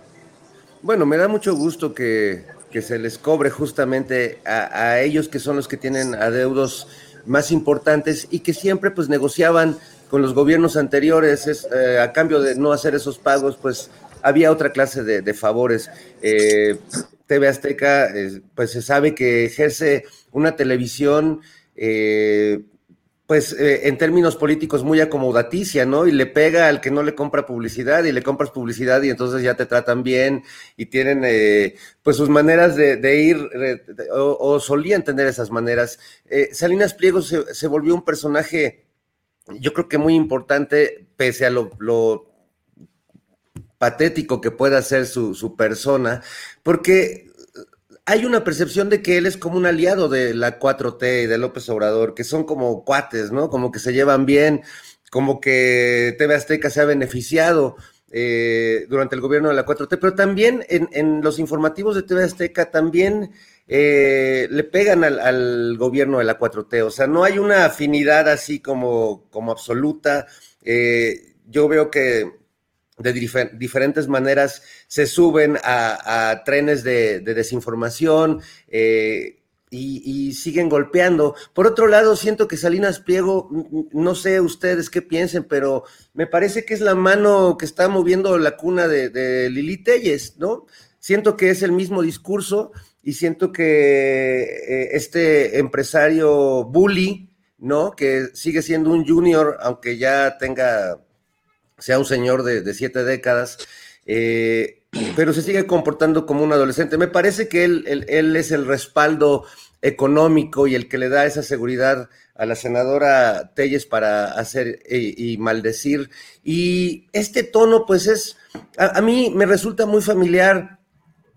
Bueno, me da mucho gusto que que se les cobre justamente a, ellos que son los que tienen adeudos más importantes y que siempre pues negociaban con los gobiernos anteriores eh, a cambio de no hacer esos pagos, pues había otra clase de, favores. Eh, TV Azteca, eh, pues se sabe que ejerce una televisión pues eh, en términos políticos muy acomodaticia, ¿no? Y le pega al que no le compra publicidad y le compras publicidad y entonces ya te tratan bien y tienen eh, pues sus maneras de, ir o, solían tener esas maneras. Eh, Salinas Pliego se, volvió un personaje yo creo que muy importante pese a lo, patético que pueda ser su, su persona, porque hay una percepción de que él es como un aliado de la 4T y de López Obrador, que son como cuates, ¿no? Como que se llevan bien, como que TV Azteca se ha beneficiado eh, durante el gobierno de la 4T, pero también en, los informativos de TV Azteca también eh, le pegan al, gobierno de la 4T, o sea, no hay una afinidad así como, como absoluta. Eh, yo veo que de diferentes maneras se suben a, trenes de, desinformación eh, y, siguen golpeando. Por otro lado, siento que Salinas Pliego, no sé ustedes qué piensen, pero me parece que es la mano que está moviendo la cuna de, Lili Telles, ¿no? Siento que es el mismo discurso y siento que eh, este empresario bully, ¿no? Que sigue siendo un junior, aunque ya tenga sea un señor de, siete décadas, eh, pero se sigue comportando como un adolescente. Me parece que él, él, es el respaldo económico y el que le da esa seguridad a la senadora Telles para hacer y, maldecir. Y este tono, pues es, a, mí me resulta muy familiar,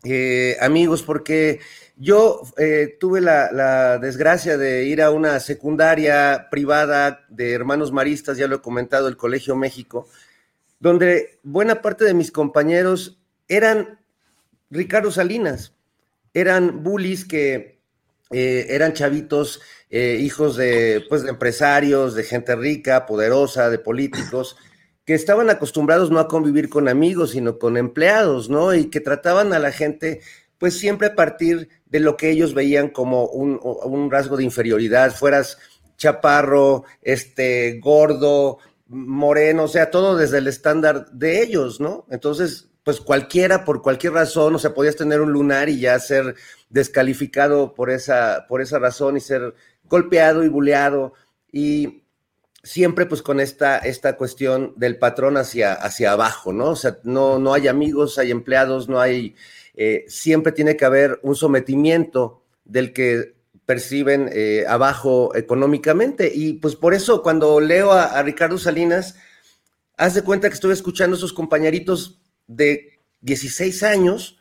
eh, amigos, porque yo eh, tuve la, la, desgracia de ir a una secundaria privada de hermanos maristas, ya lo he comentado, el Colegio México, donde buena parte de mis compañeros eran Ricardo Salinas, eran bullies que eh, eran chavitos, eh, hijos de, pues, de empresarios, de gente rica, poderosa, de políticos, que estaban acostumbrados no a convivir con amigos, sino con empleados, ¿no? Y que trataban a la gente, pues siempre a partir de lo que ellos veían como un, un rasgo de inferioridad, fueras chaparro, este, gordo, moreno, o sea, todo desde el estándar de ellos, ¿no? Entonces, pues cualquiera, por cualquier razón, o sea, podías tener un lunar y ya ser descalificado por esa, por esa razón y ser golpeado y buleado. Y siempre pues con esta, esta cuestión del patrón hacia, hacia abajo, ¿no? O sea, no, no hay amigos, hay empleados, no hay, eh, siempre tiene que haber un sometimiento del que perciben eh, abajo económicamente. Y pues por eso cuando leo a, Ricardo Salinas, haz de cuenta que estoy escuchando a esos compañeritos de 16 años,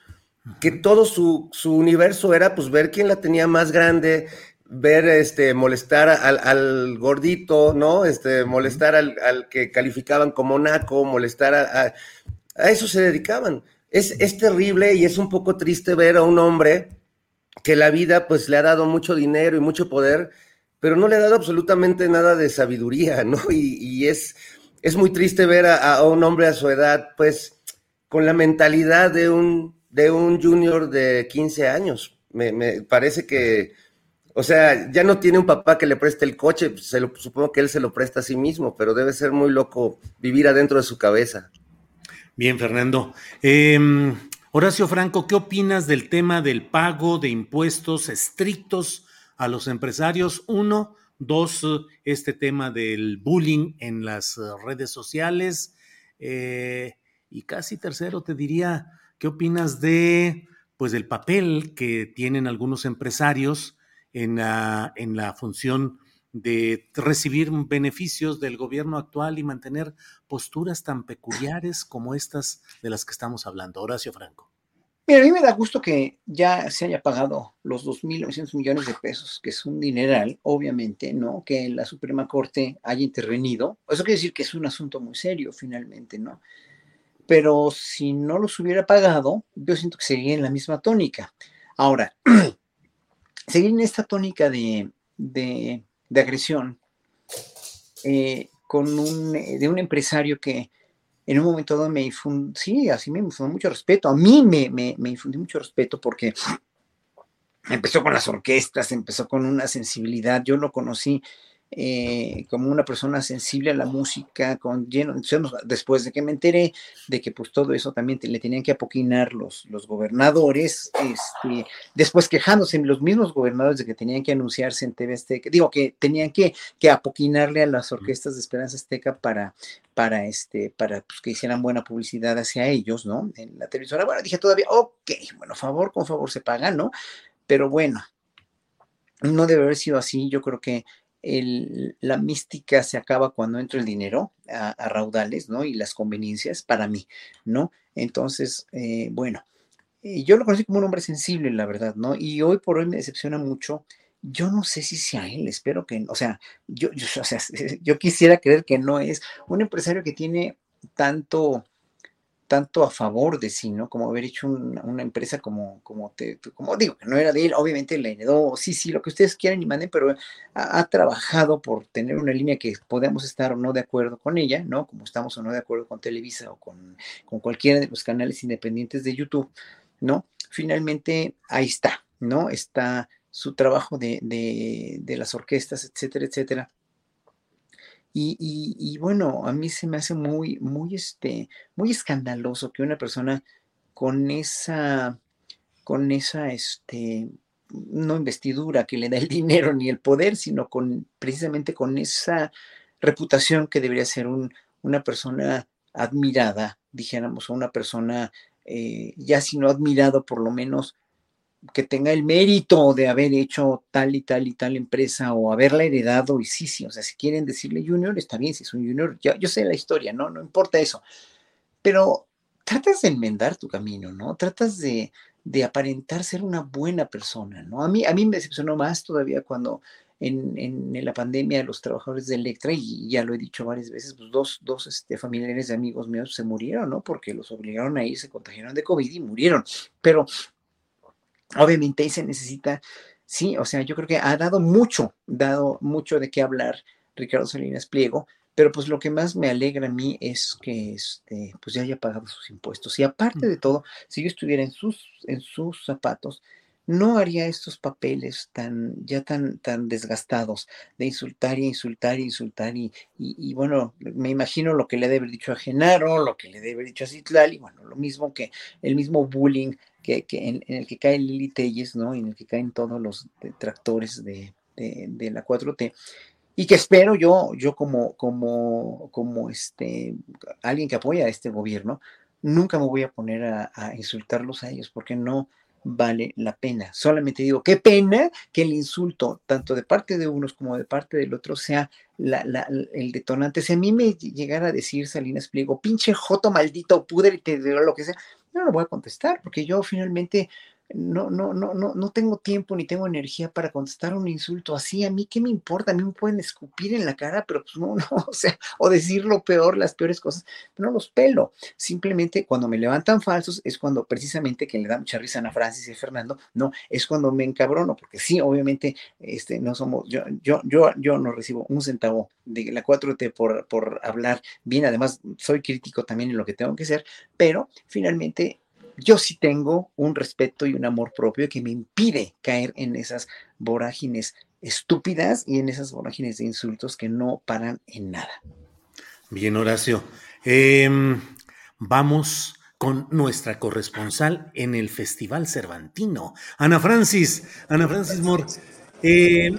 que todo su, universo era pues ver quién la tenía más grande, ver, este, molestar al, gordito, ¿no? Este, molestar al, que calificaban como naco, molestar a, a, eso se dedicaban. Es, es terrible y es un poco triste ver a un hombre que la vida pues le ha dado mucho dinero y mucho poder, pero no le ha dado absolutamente nada de sabiduría, ¿no? Y, es, es muy triste ver a, un hombre a su edad pues con la mentalidad de un, de un junior de 15 años. Me, parece que O sea, ya no tiene un papá que le preste el coche, pues, se lo, supongo que él se lo presta a sí mismo, pero debe ser muy loco vivir adentro de su cabeza. Bien, Fernando. Em, Horacio Franco, ¿qué opinas del tema del pago de impuestos estrictos a los empresarios? Uno, dos, este tema del bullying en las redes sociales. Eh, y casi tercero, te diría, ¿qué opinas de pues del papel que tienen algunos empresarios en la, en la función de recibir beneficios del gobierno actual y mantener posturas tan peculiares como estas de las que estamos hablando. Horacio Franco. Mira, a mí me da gusto que ya se haya pagado los 2.900 millones de pesos, que es un dineral, obviamente, ¿no? Que la Suprema Corte haya intervenido. Eso quiere decir que es un asunto muy serio, finalmente, ¿no? Pero si no los hubiera pagado, yo siento que seguiría en la misma tónica. Ahora, seguir en esta tónica de, de, agresión eh, con un, eh, de un empresario que en un momento dado me infundió, sí, así me mucho respeto, a mí me, me, me infundió mucho respeto porque empezó con las orquestas, empezó con una sensibilidad, yo lo conocí eh, como una persona sensible a la música, con lleno, después de que me enteré de que pues todo eso también le tenían que apoquinar los, los gobernadores, este, después quejándose los mismos gobernadores de que tenían que anunciarse en TV Azteca, digo que tenían que, que apoquinarle a las orquestas de Esperanza Azteca para, para, este, para pues, que hicieran buena publicidad hacia ellos, ¿no? En la televisora, bueno, dije todavía, ok, bueno, favor con favor se paga, ¿no? Pero bueno, no debe haber sido así, yo creo que la mística se acaba cuando entra el dinero a, raudales, ¿no? Y las conveniencias para mí, ¿no? Entonces, eh, bueno, eh, yo lo conocí como un hombre sensible, la verdad, ¿no? Y hoy por hoy me decepciona mucho. Yo no sé si sea él, espero que, o sea, yo, o sea, yo quisiera creer que no es un empresario que tiene tanto, tanto a favor de sí, ¿no? Como haber hecho una empresa como, como, te, como digo, que no era de él, obviamente la heredó, sí, sí, lo que ustedes quieran y manden, pero ha, trabajado por tener una línea que podemos estar o no de acuerdo con ella, ¿no? Como estamos o no de acuerdo con Televisa o con, con cualquiera de los canales independientes de YouTube, ¿no? Finalmente, ahí está, ¿no? Está su trabajo de, de, de las orquestas, etcétera, etcétera y, bueno, a mí se me hace muy, muy, este, muy escandaloso que una persona con esa, con esa, este, no investidura que le da el dinero ni el poder, sino con precisamente con esa reputación que debería ser un, una persona admirada, dijéramos, o una persona eh, ya si no admirado, por lo menos que tenga el mérito de haber hecho tal y tal y tal empresa o haberla heredado, y sí, sí, o sea, si quieren decirle junior, está bien, si es un junior, yo, sé la historia, ¿no? No importa eso, pero tratas de enmendar tu camino, ¿no? Tratas de, de aparentar ser una buena persona, ¿no? A mí, a mí me decepcionó más todavía cuando en, en, la pandemia los trabajadores de Electra, y ya lo he dicho varias veces, pues dos, dos este, familiares de amigos míos se murieron, ¿no? Porque los obligaron a ir, se contagiaron de COVID y murieron. Pero Obviamente ahí se necesita, sí, o sea, yo creo que ha dado mucho, dado mucho de qué hablar Ricardo Salinas Pliego, pero pues lo que más me alegra a mí es que este, pues ya haya pagado sus impuestos. Y aparte de todo, si yo estuviera en sus, en sus zapatos, no haría estos papeles tan, ya tan, tan desgastados de insultar y insultar y insultar. Y, y, bueno, me imagino lo que le debe haber dicho a Genaro, lo que le debe haber dicho a Citlali, bueno, lo mismo que el mismo bullying que, en, el que cae Lili Telles, ¿no? En el que caen todos los detractores de, de, la 4T. Y que espero yo, yo como, como, como este, alguien que apoya a este gobierno, nunca me voy a poner a, a insultarlos a ellos, porque no, vale la pena. Solamente digo, qué pena que el insulto, tanto de parte de unos como de parte del otro, sea el detonante. Si a mí me llegara a decir Salinas Pliego, pinche joto maldito, púdrete, lo que sea, no lo voy a contestar, porque yo finalmente no, no, no, no, no tengo tiempo ni tengo energía para contestar un insulto así. A mí, ¿qué me importa? A mí me pueden escupir en la cara, pero pues no, no, o sea, o decir lo peor, las peores cosas, no los pelo. Simplemente cuando me levantan falsos es cuando precisamente que le da mucha risa a Ana Francis y a Fernando, no, es cuando me encabrono, porque sí, obviamente, este, no somos, yo, yo, yo, yo no recibo un centavo de la 4T por, por hablar bien, además soy crítico también en lo que tengo que ser, pero finalmente yo sí tengo un respeto y un amor propio que me impide caer en esas vorágines estúpidas y en esas vorágines de insultos que no paran en nada. Bien, Horacio. Em, vamos con nuestra corresponsal en el Festival Cervantino, Ana Francis. Ana Francis Moore. Eh,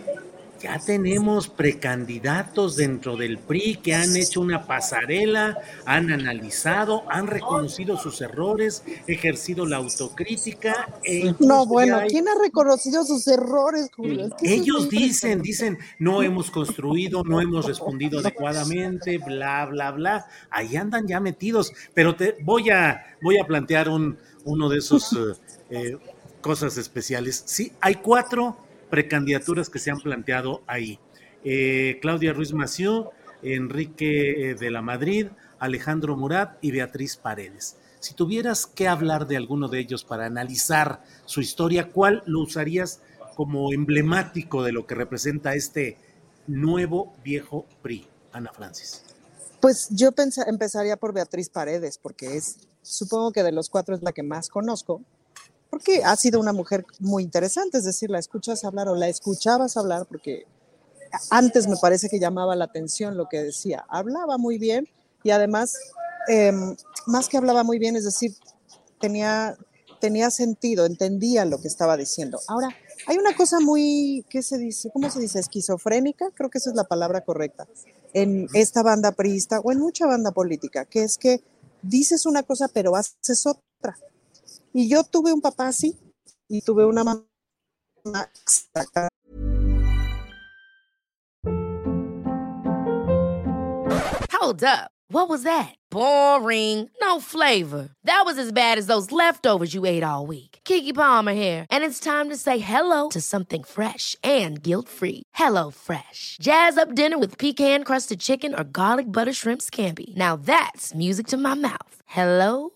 ya tenemos precandidatos dentro del PRI que han hecho una pasarela, han analizado, han reconocido sus errores, ejercido la autocrítica. E no, bueno, ¿quién ha reconocido sus errores, Julio? Ellos dicen, dicen, no hemos construido, no hemos respondido adecuadamente, bla, bla, bla. Ahí andan ya metidos, pero te voy a, voy a plantear un, uno de esos eh, eh, cosas especiales. Sí, hay cuatro precandidaturas que se han planteado ahí. Eh, Claudia Ruiz Mació, Enrique eh, de la Madrid, Alejandro Murat y Beatriz Paredes. Si tuvieras que hablar de alguno de ellos para analizar su historia, ¿cuál lo usarías como emblemático de lo que representa este nuevo viejo PRI? Ana Francis. Pues yo empezaría por Beatriz Paredes, porque es, supongo que de los cuatro es la que más conozco, porque ha sido una mujer muy interesante, es decir, la escuchas hablar o la escuchabas hablar, porque antes me parece que llamaba la atención lo que decía, hablaba muy bien y además, em, más que hablaba muy bien, es decir, tenía, tenía sentido, entendía lo que estaba diciendo. Ahora, hay una cosa muy, ¿qué se dice? ¿Cómo se dice? Esquizofrénica, creo que esa es la palabra correcta, en esta banda priista o en mucha banda política, que es que dices una cosa pero haces otra. Y yo tuve un papá así y tuve una mamá Hold up. What was that? Boring. No flavor. That was as bad as those leftovers you ate all week. Kiki Palmer here, and it's time to say hello to something fresh and guilt-free. Hello Fresh. Jazz up dinner with pecan-crusted chicken or garlic butter shrimp scampi. Now that's music to my mouth. Hello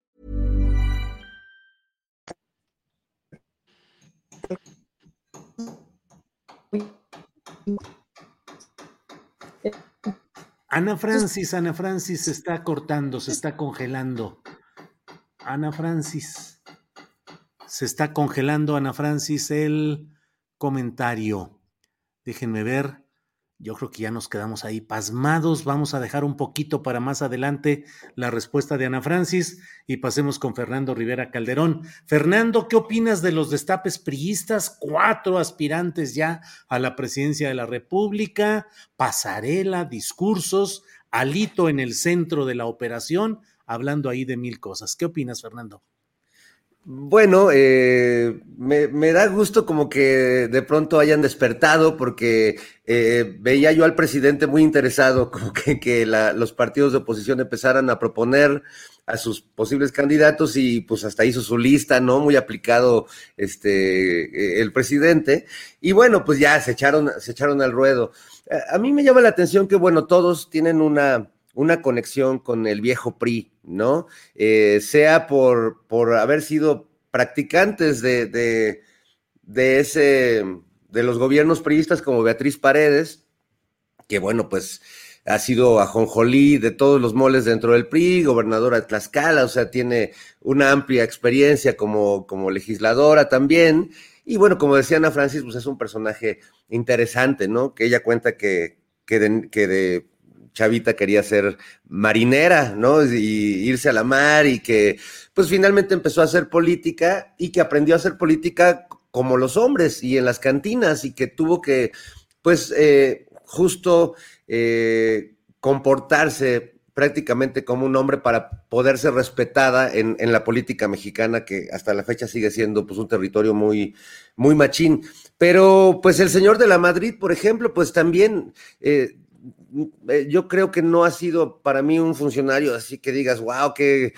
Ana Francis, Ana Francis se está cortando, se está congelando. Ana Francis. Se está congelando, Ana Francis, el comentario. Déjenme ver. Yo creo que ya nos quedamos ahí pasmados. Vamos a dejar un poquito para más adelante la respuesta de Ana Francis y pasemos con Fernando Rivera Calderón. Fernando, ¿qué opinas de los destapes priistas? Cuatro aspirantes ya a la presidencia de la República, pasarela, discursos, alito en el centro de la operación, hablando ahí de mil cosas. ¿Qué opinas, Fernando? Bueno, eh, me, da gusto como que de pronto hayan despertado porque eh, veía yo al presidente muy interesado como que, los partidos de oposición empezaran a proponer a sus posibles candidatos y pues hasta hizo su lista, ¿no? Muy aplicado este el presidente. Y bueno, pues ya se echaron, se echaron al ruedo. A mí me llama la atención que, bueno, todos tienen una, una conexión con el viejo PRI, ¿no? Eh, sea por, por haber sido practicantes de, de, ese, de los gobiernos priistas como Beatriz Paredes, que bueno, pues ha sido ajonjolí de todos los moles dentro del PRI, gobernadora de Tlaxcala, o sea, tiene una amplia experiencia como, como legisladora también. Y bueno, como decía Ana Francis, pues es un personaje interesante, ¿no? Que ella cuenta que, que de chavita quería ser marinera, ¿no? Y irse a la mar y que pues finalmente empezó a hacer política y que aprendió a hacer política como los hombres y en las cantinas y que tuvo que pues eh, justo eh, comportarse prácticamente como un hombre para poder ser respetada en, en, la política mexicana, que hasta la fecha sigue siendo pues un territorio muy, muy machín. Pero pues el señor de la Madrid, por ejemplo, pues también eh, yo creo que no ha sido para mí un funcionario así que digas, wow, qué,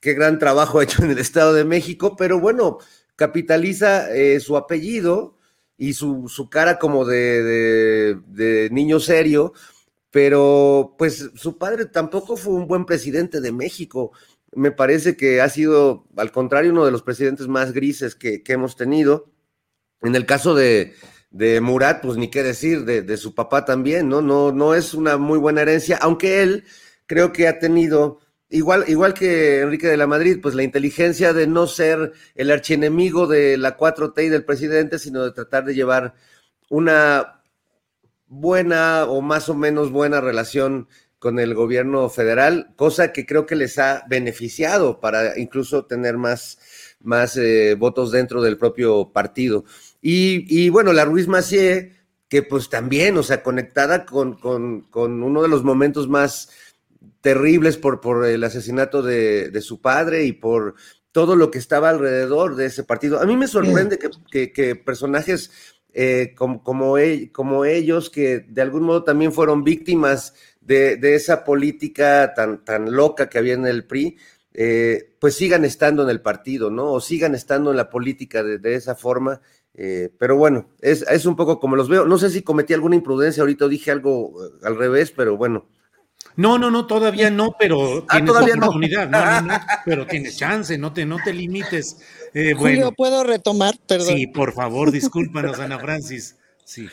qué gran trabajo ha hecho en el Estado de México, pero bueno, capitaliza eh, su apellido y su, su cara como de, de niño serio pero pues su padre tampoco fue un buen presidente de México. Me parece que ha sido, al contrario, uno de los presidentes más grises que, hemos tenido. En el caso de, de Murat, pues ni qué decir, de, de, su papá también, ¿no? ¿no? No es una muy buena herencia, aunque él creo que ha tenido, igual, igual que Enrique de la Madrid, pues la inteligencia de no ser el archienemigo de la 4T y del presidente, sino de tratar de llevar una buena o más o menos buena relación con el gobierno federal, cosa que creo que les ha beneficiado para incluso tener más, más eh, votos dentro del propio partido. Y, y, bueno, la Ruiz Macié, que pues también, o sea, conectada con, con, con uno de los momentos más terribles por, por el asesinato de, de, su padre y por todo lo que estaba alrededor de ese partido. A mí me sorprende que, que, que personajes eh, como, como, como, ellos, que de algún modo también fueron víctimas de, de esa política tan, tan, loca que había en el PRI, eh, pues sigan estando en el partido, ¿no? O sigan estando en la política de, de esa forma. Eh, pero bueno, es, es, un poco como los veo. No sé si cometí alguna imprudencia ahorita o dije algo al revés, pero bueno. No, no, no, todavía no, pero ah, tienes todavía oportunidad, no. No, no, pero tienes chance, no te, no te limites. Eh, Julio, ¿puedo retomar? Perdón. Sí, por favor, discúlpanos, Ana Francis. Sí.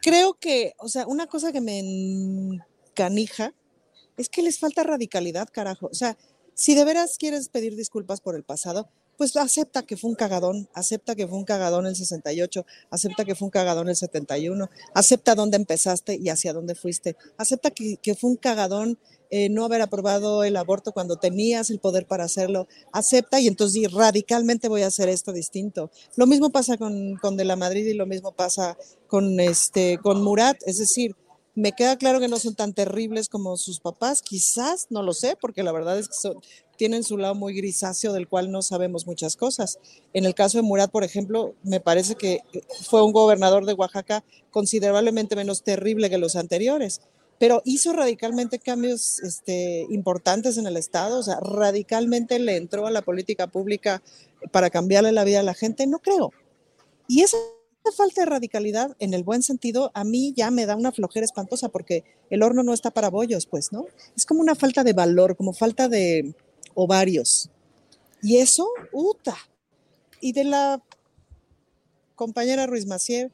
Creo que, o sea, una cosa que me canija es que les falta radicalidad, carajo. O sea, si de veras quieres pedir disculpas por el pasado, pues acepta que fue un cagadón, acepta que fue un cagadón el 68, acepta que fue un cagadón el 71, acepta dónde empezaste y hacia dónde fuiste, acepta que, fue un cagadón eh, no haber aprobado el aborto cuando tenías el poder para hacerlo, acepta y entonces radicalmente voy a hacer esto distinto. Lo mismo pasa con, con De la Madrid y lo mismo pasa con, este, con Murat, es decir, me queda claro que no son tan terribles como sus papás, quizás, no lo sé, porque la verdad es que son, tienen su lado muy grisáceo del cual no sabemos muchas cosas. En el caso de Murat, por ejemplo, me parece que fue un gobernador de Oaxaca considerablemente menos terrible que los anteriores, pero hizo radicalmente cambios este, importantes en el Estado, o sea, radicalmente le entró a la política pública para cambiarle la vida a la gente, no creo. Y esa falta de radicalidad, en el buen sentido, a mí ya me da una flojera espantosa porque el horno no está para bollos, pues, ¿no? Es como una falta de valor, como falta de, ovarios. Y eso, uta. Y de la compañera Ruiz Macier,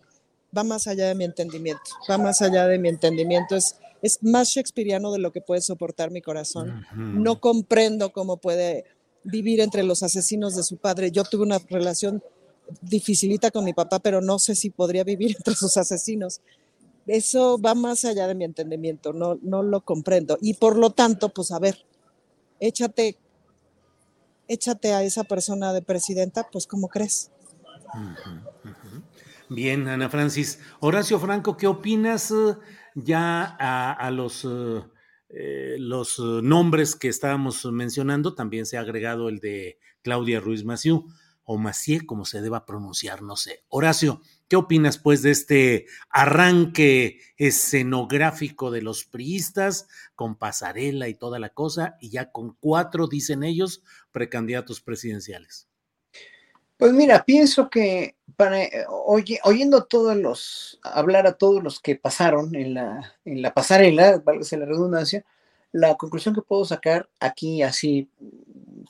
va más allá de mi entendimiento, va más allá de mi entendimiento, es, es más shakespeariano de lo que puede soportar mi corazón. No comprendo cómo puede vivir entre los asesinos de su padre. Yo tuve una relación dificilita con mi papá, pero no sé si podría vivir entre sus asesinos. Eso va más allá de mi entendimiento, no, no lo comprendo. Y por lo tanto, pues a ver, échate échate a esa persona de presidenta, pues ¿cómo crees? Bien, Ana Francis. Horacio Franco, ¿qué opinas eh, ya a, los, eh, eh, los nombres que estábamos mencionando? También se ha agregado el de Claudia Ruiz Maciú o Macié, como se deba pronunciar, no sé. Horacio, ¿qué opinas pues de este arranque escenográfico de los priistas con pasarela y toda la cosa y ya con cuatro, dicen ellos, precandidatos presidenciales? Pues mira, pienso que para, eh, oyendo todos los, hablar a todos los que pasaron en la, en la pasarela, valga la redundancia, la conclusión que puedo sacar aquí así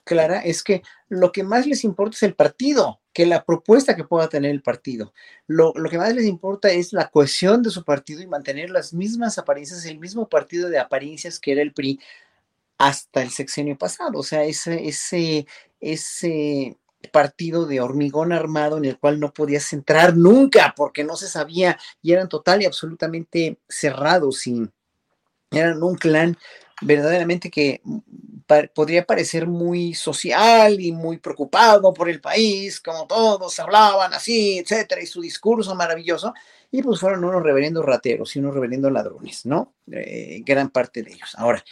clara es que lo que más les importa es el partido, que la propuesta que pueda tener el partido. Lo, que más les importa es la cohesión de su partido y mantener las mismas apariencias, el mismo partido de apariencias que era el PRI hasta el sexenio pasado. O sea, ese, ese, ese partido de hormigón armado en el cual no podías entrar nunca porque no se sabía y eran total y absolutamente cerrados y eran un clan verdaderamente que mm, podría parecer muy social y muy preocupado por el país, como todos hablaban así, etcétera, y su discurso maravilloso, y pues fueron unos reverendos rateros y unos reverendos ladrones, ¿no? Eh, gran parte de ellos. Ahora,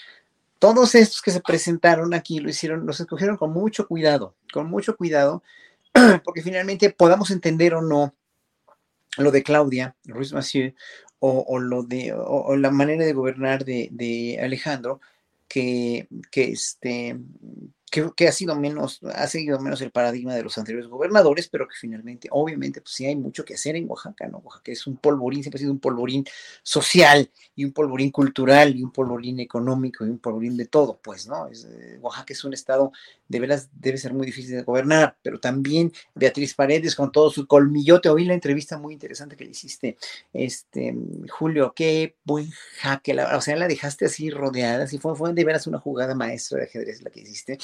todos estos que se presentaron aquí lo hicieron, los escogieron con mucho cuidado, con mucho cuidado, porque finalmente podamos entender o no lo de Claudia Ruiz Massieu o, lo de o, la manera de gobernar de, de Alejandro, que, que, este, que, ha sido menos, ha seguido menos el paradigma de los anteriores gobernadores, pero que finalmente, obviamente, pues sí hay mucho que hacer en Oaxaca, ¿no? Oaxaca es un polvorín, siempre ha sido un polvorín social y un polvorín cultural y un polvorín económico y un polvorín de todo, pues, ¿no? Eh, Oaxaca es un estado, de veras, debe ser muy difícil de gobernar, pero también Beatriz Paredes con todo su colmillote, oí la entrevista muy interesante que le hiciste, este, Julio, qué buen jaque, o sea, la dejaste así rodeada, así fue, fue de veras una jugada maestra de ajedrez la que hiciste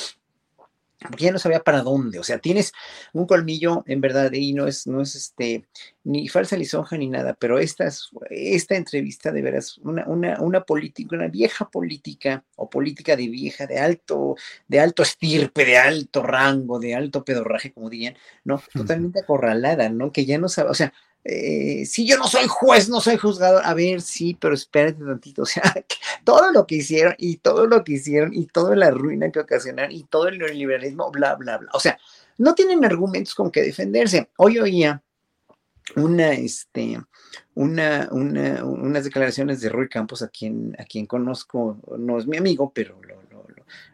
porque ya no sabía para dónde, o sea, tienes un colmillo en verdad y no es, no es este, ni falsa lisonja ni nada, pero esta, esta entrevista de veras, una, una, una política, una vieja política o política de vieja, de alto, de alto estirpe, de alto rango, de alto pedorraje, como dirían, ¿no? Totalmente acorralada, ¿no? Que ya no sabe, o sea, eh, si yo no soy juez, no soy juzgador, a ver, sí, pero espérate tantito, o sea, todo lo que hicieron y todo lo que hicieron y toda la ruina que ocasionaron y todo el neoliberalismo, bla, bla, bla. O sea, no tienen argumentos con que defenderse. Hoy oía una, este, una, una, unas declaraciones de Roy Campos, a quien, a quien conozco, no es mi amigo, pero lo, lo,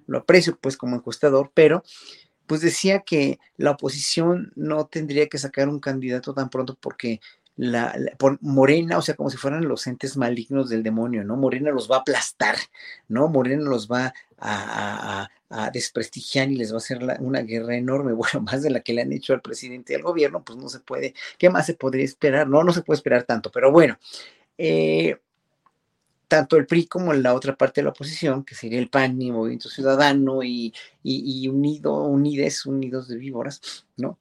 lo aprecio pues como encuestador, pero pues decía que la oposición no tendría que sacar un candidato tan pronto porque la, por Morena, o sea, como si fueran los entes malignos del demonio, ¿no? Morena los va a aplastar, ¿no? Morena los va a, desprestigiar y les va a hacer una guerra enorme, bueno, más de la que le han hecho al presidente y al gobierno, pues no se puede, ¿qué más se podría esperar? No, no se puede esperar tanto, pero bueno, eh, tanto el PRI como la otra parte de la oposición, que sería el PAN y Movimiento Ciudadano y, Unido, Unides, Unidos de Víboras, ¿no?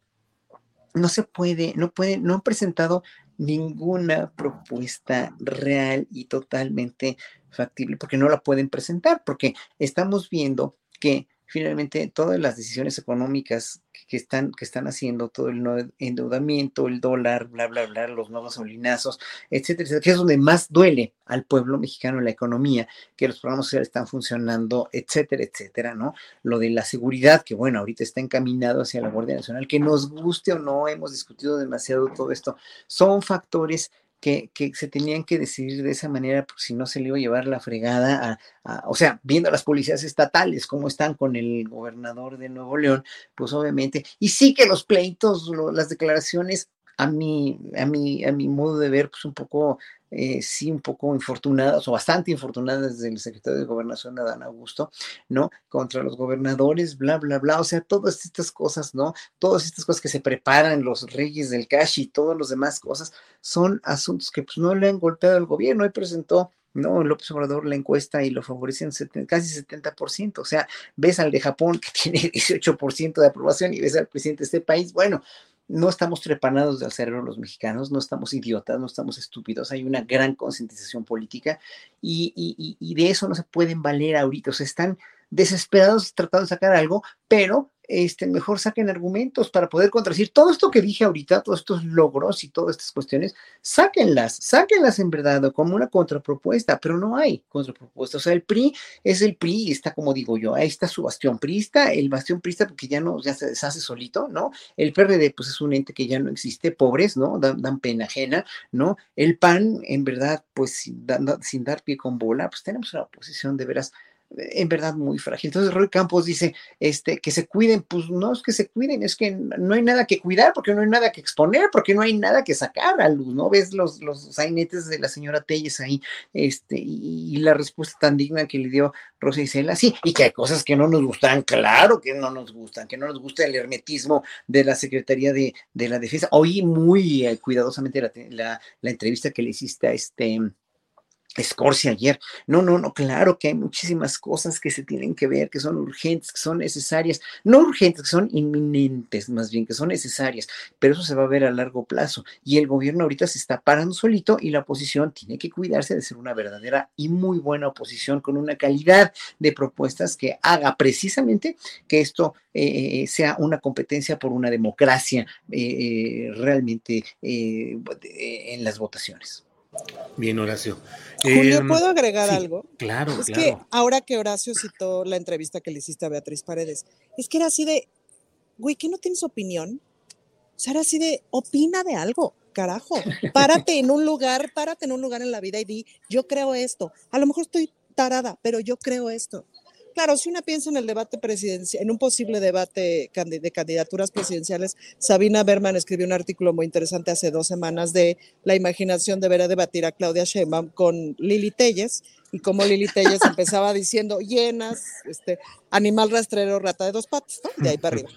No se puede, no pueden, no han presentado ninguna propuesta real y totalmente factible, porque no la pueden presentar, porque estamos viendo que finalmente todas las decisiones económicas que están, que están haciendo, todo el endeudamiento, el dólar, bla, bla, bla, los nuevos solinazos, etcétera, etcétera, que es donde más duele al pueblo mexicano la economía, que los programas sociales están funcionando, etcétera, etcétera, ¿no? Lo de la seguridad, que bueno, ahorita está encaminado hacia la Guardia Nacional, que nos guste o no, hemos discutido demasiado todo esto, son factores que, se tenían que decidir de esa manera, porque si no se le iba a llevar la fregada a, o sea, viendo a las policías estatales cómo están con el gobernador de Nuevo León, pues obviamente, y sí que los pleitos, las declaraciones a mi, a mi, a mi modo de ver, pues un poco, eh, sí, un poco infortunadas o bastante infortunadas del secretario de Gobernación, Adán Augusto, ¿no? Contra los gobernadores, bla, bla, bla, o sea, todas estas cosas, ¿no? Todas estas cosas que se preparan los reyes del cash y todas las demás cosas, son asuntos que pues no le han golpeado al gobierno. y presentó no, López Obrador la encuesta y lo favorecen casi 70%. O sea, ves al de Japón que tiene 18% de aprobación y ves al presidente de este país, bueno, no estamos trepanados del cerebro los mexicanos, no estamos idiotas, no estamos estúpidos, hay una gran concientización política y, de eso no se pueden valer ahorita, o sea, están desesperados tratando de sacar algo, pero este, mejor saquen argumentos para poder contradecir todo esto que dije ahorita, todos estos logros y todas estas cuestiones, sáquenlas, sáquenlas en verdad como una contrapropuesta, pero no hay contrapropuesta. O sea, el PRI es el PRI, está como digo yo, ahí está su bastión priista, el bastión priista porque ya no, ya se deshace solito, ¿no? El PRD pues es un ente que ya no existe, pobres, ¿no? Dan, pena ajena, ¿no? El PAN, en verdad, pues sin, sin dar pie con bola, pues tenemos una oposición de veras en verdad muy frágil. Entonces Roy Campos dice este, que se cuiden, pues no es que se cuiden, es que no hay nada que cuidar, porque no hay nada que exponer, porque no hay nada que sacar a luz, ¿no? Ves los, los sainetes de la señora Telles ahí, este, y, la respuesta tan digna que le dio Rosa Isela, sí, y que hay cosas que no nos gustan, claro que no nos gustan, que no nos gusta el hermetismo de la Secretaría de, de la Defensa. Oí muy eh, cuidadosamente la, la, la entrevista que le hiciste a este Escorcia ayer. No, no, no, claro que hay muchísimas cosas que se tienen que ver, que son urgentes, que son necesarias, no urgentes, que son inminentes, más bien, que son necesarias, pero eso se va a ver a largo plazo. Y el gobierno ahorita se está parando solito y la oposición tiene que cuidarse de ser una verdadera y muy buena oposición con una calidad de propuestas que haga precisamente que esto eh, sea una competencia por una democracia eh, eh, realmente en las votaciones. Bien, Horacio. Julio, Eh, ¿puedo agregar sí, algo? Claro, Es claro. que ahora que Horacio citó la entrevista que le hiciste a Beatriz Paredes, es que era así de, güey, ¿qué no tienes opinión? O sea, era así de, opina de algo, carajo. Párate en un lugar, párate en un lugar en la vida y di, yo creo esto. A lo mejor estoy tarada, pero yo creo esto. Claro, si una piensa en el debate presidencial, en un posible debate de candidaturas presidenciales, Sabina Berman escribió un artículo muy interesante hace dos semanas de la imaginación deberá debatir a Claudia Sheinbaum con Lili Telles y cómo Lili Telles empezaba diciendo llenas, este, animal rastrero, rata de dos patas, ¿no? De ahí para arriba.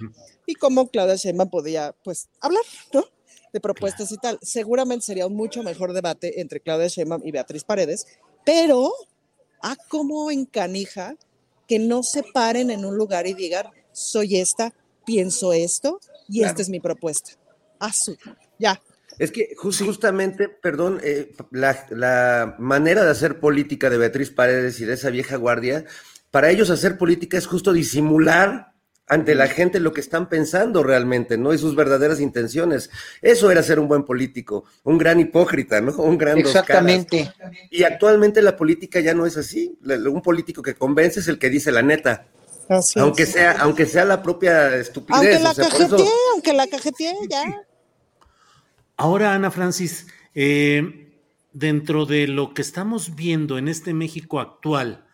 Y cómo Claudia Sheinbaum podía, pues, hablar, ¿no? De propuestas y tal. Seguramente sería un mucho mejor debate entre Claudia Sheinbaum y Beatriz Paredes, pero, ah, cómo encanija que no se paren en un lugar y digan, soy esta, pienso esto y Claro. esta es mi propuesta. Su- ya. Es que jus- justamente, perdón, eh, la, la manera de hacer política de Beatriz Paredes y de esa vieja guardia, para ellos hacer política es justo disimular ante la gente lo que están pensando realmente, ¿no? Y sus verdaderas intenciones. Eso era ser un buen político, un gran hipócrita, ¿no? Un gran dos caras. Exactamente. Y actualmente la política ya no es así. Un político que convence es el que dice la neta. Así aunque es. sea, aunque sea la propia estupidez. Aunque la o sea, por eso- cajetee, aunque la cajetee, ya. Ahora, Ana Francis, eh, dentro de lo que estamos viendo en este México actual,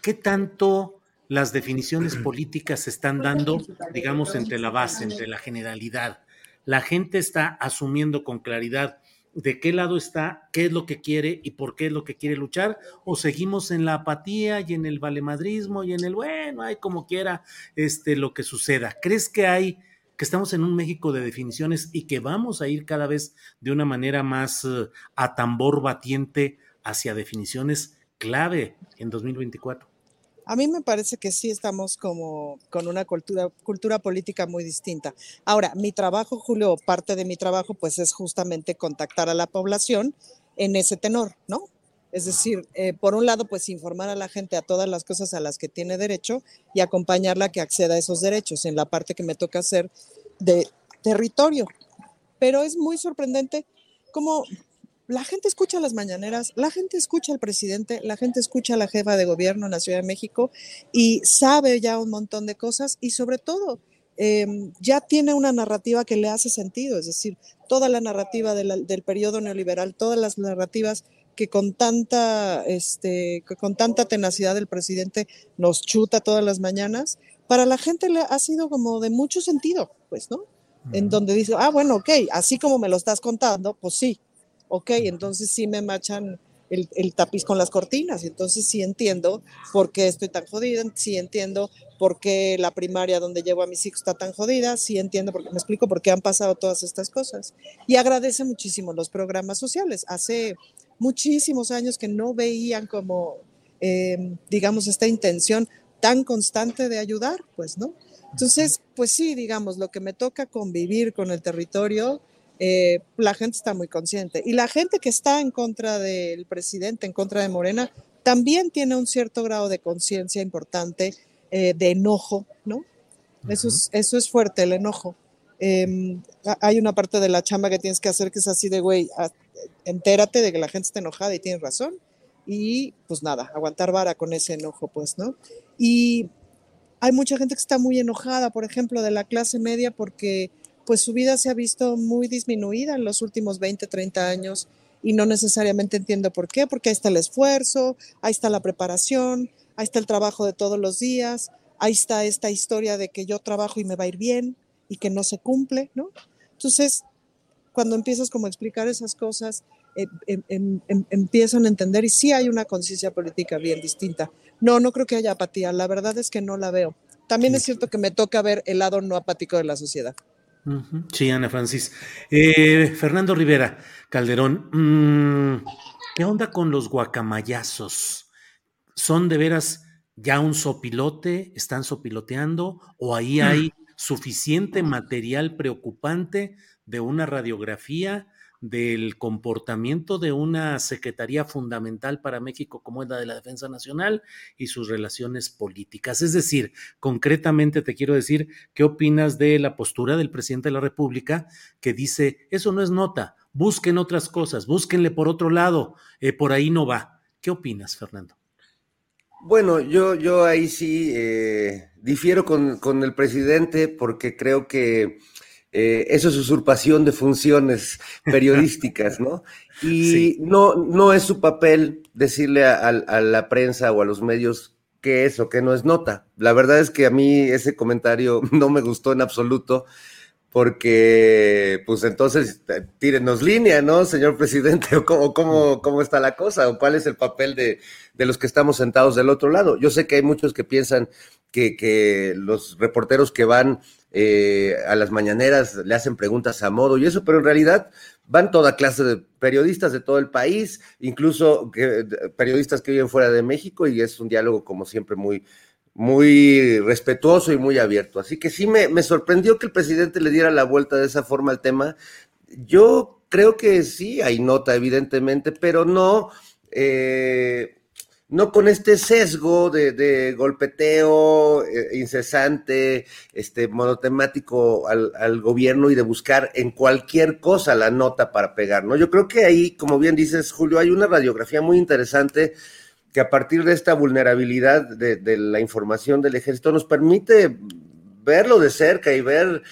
¿qué tanto las definiciones políticas se están dando, digamos, entre la base, entre la generalidad? La gente está asumiendo con claridad de qué lado está, qué es lo que quiere y por qué es lo que quiere luchar, o seguimos en la apatía y en el valemadrismo y en el bueno, hay como quiera este, lo que suceda. ¿Crees que hay que estamos en un México de definiciones y que vamos a ir cada vez de una manera más eh, a tambor batiente hacia definiciones clave en 2024. A mí me parece que sí estamos como con una cultura, política muy distinta. Ahora, mi trabajo, Julio, parte de mi trabajo, pues es justamente contactar a la población en ese tenor, ¿no? Es decir, eh, por un lado, pues informar a la gente a todas las cosas a las que tiene derecho y acompañarla a que acceda a esos derechos en la parte que me toca hacer de territorio. Pero es muy sorprendente cómo la gente escucha las mañaneras, la gente escucha al presidente, la gente escucha a la jefa de gobierno en la Ciudad de México y sabe ya un montón de cosas y sobre todo eh, ya tiene una narrativa que le hace sentido, es decir, toda la narrativa de la- del periodo neoliberal, todas las narrativas que con tanta, este, que con tanta tenacidad el presidente nos chuta todas las mañanas, para la gente le ha sido como de mucho sentido, pues, ¿no? En donde dice, ah, bueno, ok, así como me lo estás contando, pues sí, ok, entonces sí me machan el, el tapiz con las cortinas, entonces sí entiendo por qué estoy tan jodida, sí entiendo por qué la primaria donde llevo a mis hijos está tan jodida, sí entiendo, porque me explico por qué han pasado todas estas cosas. Y agradece muchísimo los programas sociales. Hace muchísimos años que no veían como, eh, digamos, esta intención tan constante de ayudar, pues, ¿no? Entonces, pues sí, digamos, lo que me toca convivir con el territorio, eh, la gente está muy consciente. Y la gente que está en contra del presidente, en contra de Morena, también tiene un cierto grado de conciencia importante, eh, de enojo, ¿no? Eso es, eso es fuerte, el enojo. Eh, ha- hay una parte de la chamba que tienes que hacer que es así de, güey, a- entérate de que la gente está enojada y tienes razón. Y pues nada, aguantar vara con ese enojo, pues, ¿no? Y hay mucha gente que está muy enojada, por ejemplo, de la clase media, porque pues su vida se ha visto muy disminuida en los últimos 20, 30 años y no necesariamente entiendo por qué, porque ahí está el esfuerzo, ahí está la preparación, ahí está el trabajo de todos los días, ahí está esta historia de que yo trabajo y me va a ir bien y que no se cumple, ¿no? Entonces, cuando empiezas como a explicar esas cosas, eh, em- em- em- empiezan a entender y sí hay una conciencia política bien distinta. No, no creo que haya apatía, la verdad es que no la veo. También es cierto que me toca ver el lado no apático de la sociedad. Sí, Ana Francis. Eh, Fernando Rivera Calderón, mm, ¿qué onda con los guacamayazos? ¿Son de veras ya un sopilote? ¿Están sopiloteando? ¿O ahí hay suficiente material preocupante de una radiografía del comportamiento de una secretaría fundamental para México como es la de la Defensa Nacional y sus relaciones políticas. Es decir, concretamente te quiero decir, ¿qué opinas de la postura del presidente de la República que dice, eso no es nota, busquen otras cosas, búsquenle por otro lado, eh, por ahí no va? ¿Qué opinas, Fernando? Bueno, yo, yo ahí sí eh, difiero con, con, el presidente porque creo que eh, eso es usurpación de funciones periodísticas, ¿no? Y sí. no, no es su papel decirle a, a, la prensa o a los medios qué es o qué no es nota. La verdad es que a mí ese comentario no me gustó en absoluto porque pues entonces tírenos línea, ¿no, señor presidente? ¿O cómo, cómo, cómo está la cosa? ¿O cuál es el papel de, de, los que estamos sentados del otro lado? Yo sé que hay muchos que piensan que, que los reporteros que van eh, a las mañaneras le hacen preguntas a modo y eso, pero en realidad van toda clase de periodistas de todo el país, incluso periodistas que viven fuera de México y es un diálogo como siempre muy muy respetuoso y muy abierto. Así que sí me, me, sorprendió que el presidente le diera la vuelta de esa forma al tema. Yo creo que sí hay nota, evidentemente, pero no, eh, no con este sesgo de, de golpeteo eh, incesante, este monotemático al, al, gobierno y de buscar en cualquier cosa la nota para pegar, ¿no? Yo creo que ahí, como bien dices, Julio, hay una radiografía muy interesante que a partir de esta vulnerabilidad de, de, la información del ejército nos permite verlo de cerca y ver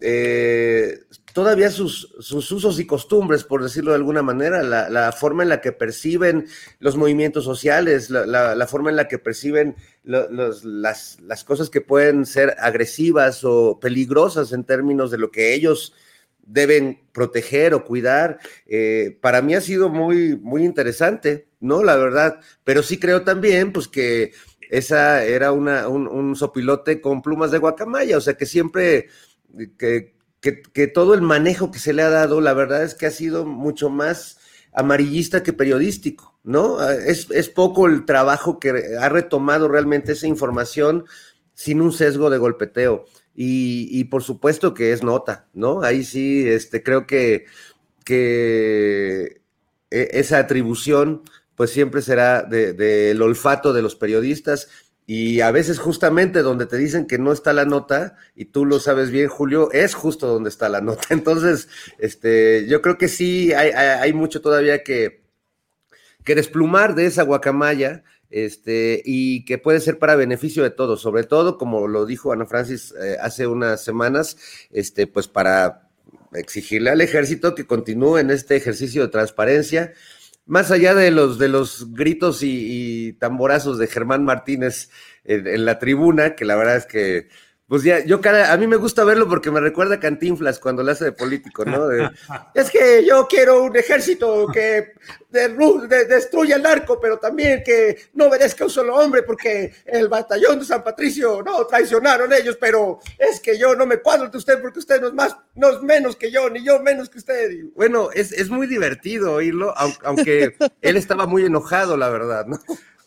eh, todavía sus, sus, usos y costumbres, por decirlo de alguna manera, la, forma en la que perciben los movimientos sociales, la, forma en la que perciben las, las cosas que pueden ser agresivas o peligrosas en términos de lo que ellos deben proteger o cuidar. Eh, para mí ha sido muy, muy interesante, ¿no? La verdad, pero sí creo también, pues que esa era una, un, un sopilote con plumas de guacamaya, o sea que siempre, que, que, todo el manejo que se le ha dado, la verdad es que ha sido mucho más amarillista que periodístico, ¿no? Es, es poco el trabajo que ha retomado realmente esa información sin un sesgo de golpeteo. Y, y, por supuesto que es nota, ¿no? Ahí sí, este, creo que, que e, esa atribución, pues siempre será del de, de olfato de los periodistas. Y a veces justamente donde te dicen que no está la nota, y tú lo sabes bien, Julio, es justo donde está la nota. Entonces, este, yo creo que sí hay, hay mucho todavía que, que desplumar de esa guacamaya, este, y que puede ser para beneficio de todos, sobre todo, como lo dijo Ana Francis eh, hace unas semanas, este, pues para exigirle al ejército que continúe en este ejercicio de transparencia, más allá de los, de los gritos y, y tamborazos de Germán Martínez en, en, la tribuna, que la verdad es que pues ya, yo cada, a mí me gusta verlo porque me recuerda a Cantinflas cuando lo hace de político, ¿no? De, es que yo quiero un ejército que de, de, destruya el narco, pero también que no obedezca a un solo hombre, porque el batallón de San Patricio, no, traicionaron ellos, pero es que yo no me cuadro de usted porque usted no es más, no es menos que yo, ni yo menos que usted. Y bueno, es, es muy divertido oírlo, aunque él estaba muy enojado, la verdad, ¿no?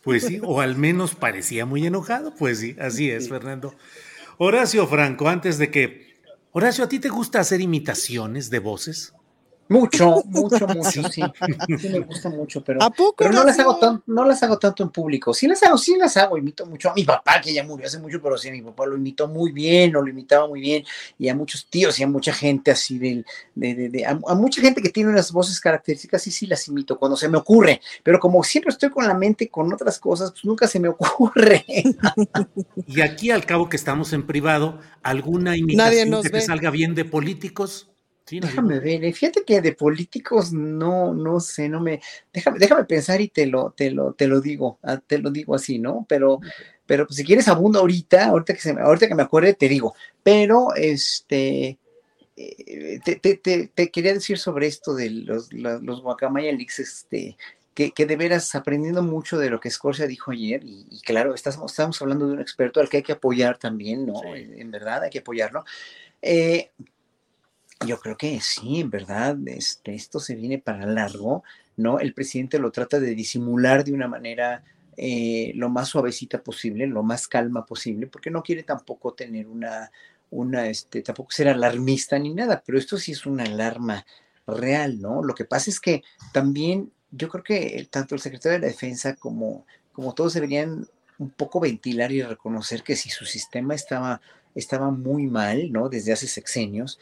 Pues sí, o al menos parecía muy enojado, pues sí, así es, Fernando. Horacio Franco, antes de que... Horacio, ¿a ti te gusta hacer imitaciones de voces? Mucho, mucho, mucho, sí. Sí me gusta mucho, pero, poco, pero no, las hago tan, no las hago tanto en público. Sí las hago, sí las hago, imito mucho a mi papá, que ya murió hace mucho, pero sí, a mi papá lo imitó muy bien, o lo imitaba muy bien, y a muchos tíos y a mucha gente así, de, de, de, de a, a, mucha gente que tiene unas voces características, sí, sí las imito cuando se me ocurre, pero como siempre estoy con la mente con otras cosas, pues nunca se me ocurre. y aquí, al cabo que estamos en privado, ¿alguna imitación que ve. te salga bien de políticos? Sí, déjame ver, eh, fíjate que de políticos no, no sé, no me, déjame, déjame pensar y te lo, te lo, te lo digo, ah, te lo digo así, ¿no? Pero, pero pues, si quieres abundo ahorita, ahorita que, se me, ahorita que me acuerde te digo, pero este, eh, te, te, te, te, quería decir sobre esto de los, los, los Guacamaya Leaks, este, que, que, de veras aprendiendo mucho de lo que Scorsia dijo ayer, y, y, claro, estamos, estamos hablando de un experto al que hay que apoyar también, ¿no? Sí. En, en, verdad hay que apoyarlo. Eh, yo creo que sí, en verdad, este, esto se viene para largo, ¿no? El presidente lo trata de disimular de una manera eh, lo más suavecita posible, lo más calma posible, porque no quiere tampoco tener una, una, este, tampoco ser alarmista ni nada, pero esto sí es una alarma real, ¿no? Lo que pasa es que también yo creo que tanto el secretario de la Defensa como, como todos deberían un poco ventilar y reconocer que si su sistema estaba, estaba muy mal, ¿no? Desde hace sexenios,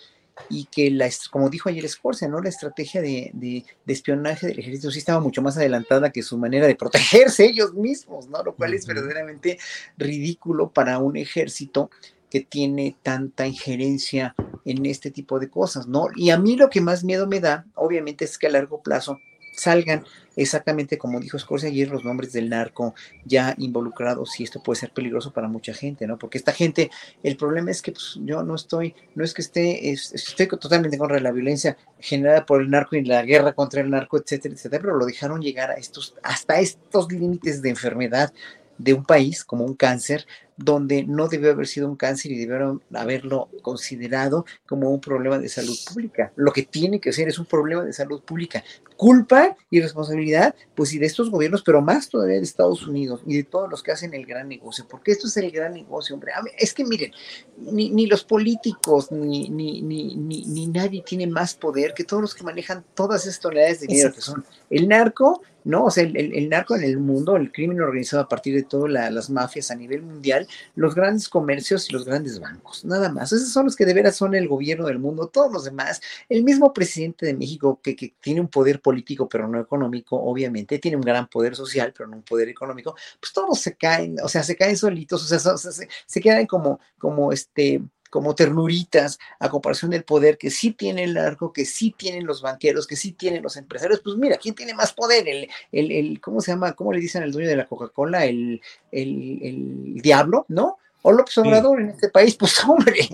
y que, la, como dijo ayer Escorcia, ¿no? La estrategia de, de, espionaje del ejército sí estaba mucho más adelantada que su manera de protegerse ellos mismos, ¿no? Lo cual es verdaderamente ridículo para un ejército que tiene tanta injerencia en este tipo de cosas, ¿no? Y a mí lo que más miedo me da, obviamente, es que a largo plazo salgan exactamente como dijo Scorsese ayer los nombres del narco ya involucrados y esto puede ser peligroso para mucha gente, ¿no? Porque esta gente, el problema es que pues, yo no estoy, no es que esté, estoy totalmente contra la violencia generada por el narco y la guerra contra el narco, etcétera, etcétera, pero lo dejaron llegar a estos, hasta estos límites de enfermedad de un país como un cáncer, donde no debió haber sido un cáncer y debieron haberlo considerado como un problema de salud pública. Lo que tiene que ser es un problema de salud pública. Culpa y responsabilidad, pues y de estos gobiernos, pero más todavía de Estados Unidos y de todos los que hacen el gran negocio, porque esto es el gran negocio, hombre. Es que miren, ni, ni los políticos, ni, ni, ni, ni, nadie tiene más poder que todos los que manejan todas estas toneladas de dinero, que son el narco, ¿no? O sea, el, el, narco en el mundo, el crimen organizado a partir de todas las mafias a nivel mundial, los grandes comercios y los grandes bancos, nada más. Esos son los que de veras son el gobierno del mundo, todos los demás. El mismo presidente de México que, que tiene un poder político pero no económico, obviamente, tiene un gran poder social pero no un poder económico, pues todos se caen, o sea, se caen solitos, o sea, se, se, quedan como, como este, como ternuritas a comparación del poder que sí tiene el arco, que sí tienen los banqueros, que sí tienen los empresarios. Pues mira, ¿quién tiene más poder? El, el, el ¿cómo se llama? ¿Cómo le dicen al dueño de la Coca-Cola? El, el, el diablo, ¿no? O López Obrador en este país, pues hombre.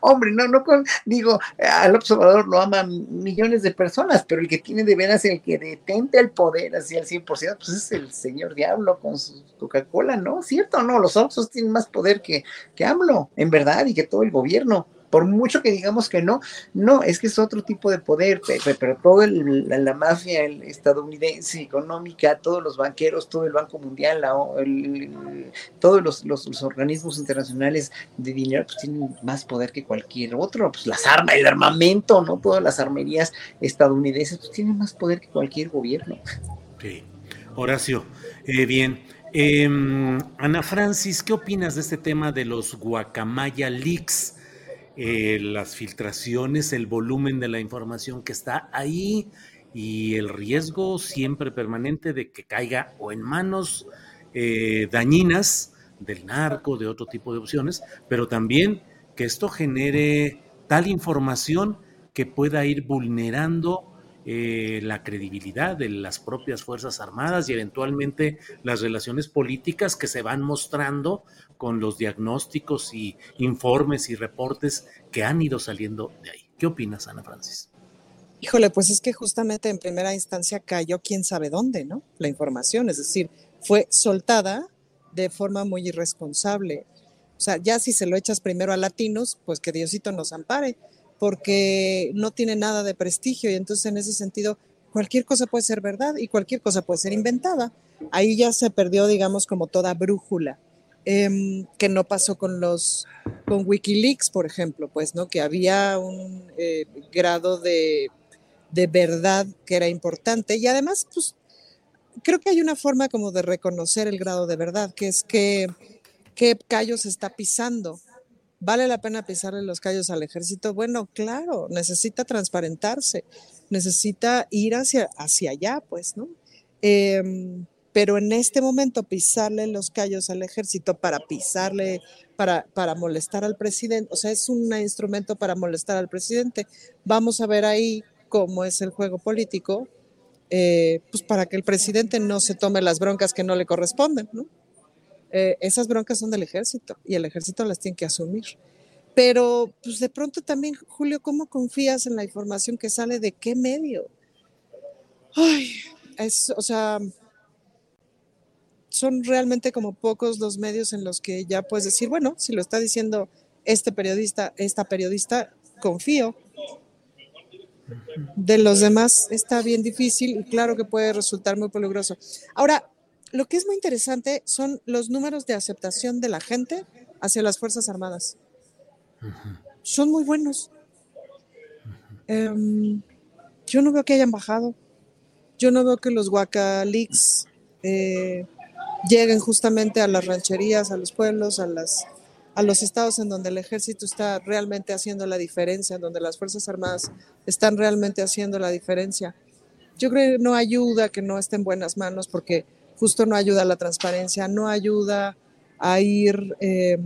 Hombre, no, no con, digo, al observador lo aman millones de personas, pero el que tiene de veras el que detente el poder así al 100%, pues es el señor Diablo con su Coca-Cola, ¿no? ¿Cierto no? Los Oxos tienen más poder que, que AMLO, en verdad, y que todo el gobierno por mucho que digamos que no, no, es que es otro tipo de poder, pero, todo la, mafia estadounidense económica, todos los banqueros, todo el Banco Mundial, todos los, organismos internacionales de dinero, pues tienen más poder que cualquier otro, pues las armas, el armamento, ¿no? Todas las armerías estadounidenses, pues tienen más poder que cualquier gobierno. Sí. Horacio, eh, bien. Em, Ana Francis, ¿qué opinas de este tema de los guacamaya leaks? Eh, las filtraciones, el volumen de la información que está ahí y el riesgo siempre permanente de que caiga o en manos eh, dañinas del narco, de otro tipo de opciones, pero también que esto genere tal información que pueda ir vulnerando eh, la credibilidad de las propias Fuerzas Armadas y eventualmente las relaciones políticas que se van mostrando con los diagnósticos y informes y reportes que han ido saliendo de ahí. ¿Qué opinas, Ana Francis? Híjole, pues es que justamente en primera instancia cayó quién sabe dónde, ¿no? La información, es decir, fue soltada de forma muy irresponsable. O sea, ya si se lo echas primero a latinos, pues que Diosito nos ampare porque no tiene nada de prestigio y entonces en ese sentido cualquier cosa puede ser verdad y cualquier cosa puede ser inventada. Ahí ya se perdió, digamos, como toda brújula, em, que no pasó con los, con Wikileaks, por ejemplo, pues, ¿no? Que había un eh, grado de, de verdad que era importante y además, pues, creo que hay una forma como de reconocer el grado de verdad, que es que qué callo se está pisando ¿Vale la pena pisarle los callos al ejército? Bueno, claro, necesita transparentarse, necesita ir hacia, hacia allá, pues, ¿no? Em, pero en este momento pisarle los callos al ejército para pisarle, para, para molestar al presidente, o sea, es un instrumento para molestar al presidente. Vamos a ver ahí cómo es el juego político, eh, pues para que el presidente no se tome las broncas que no le corresponden, ¿no? Eh, esas broncas son del ejército y el ejército las tiene que asumir. Pero, pues de pronto también, Julio, ¿cómo confías en la información que sale de qué medio? Ay, es, o sea, son realmente como pocos los medios en los que ya puedes decir, bueno, si lo está diciendo este periodista, esta periodista, confío. De los demás está bien difícil y claro que puede resultar muy peligroso. Ahora, lo que es muy interesante son los números de aceptación de la gente hacia las Fuerzas Armadas. Son muy buenos. Em, yo no veo que hayan bajado. Yo no veo que los Leaks eh, lleguen justamente a las rancherías, a los pueblos, a, las, a los estados en donde el ejército está realmente haciendo la diferencia, donde las Fuerzas Armadas están realmente haciendo la diferencia. Yo creo que no ayuda que no esté en buenas manos porque justo no ayuda a la transparencia, no ayuda a ir, eh,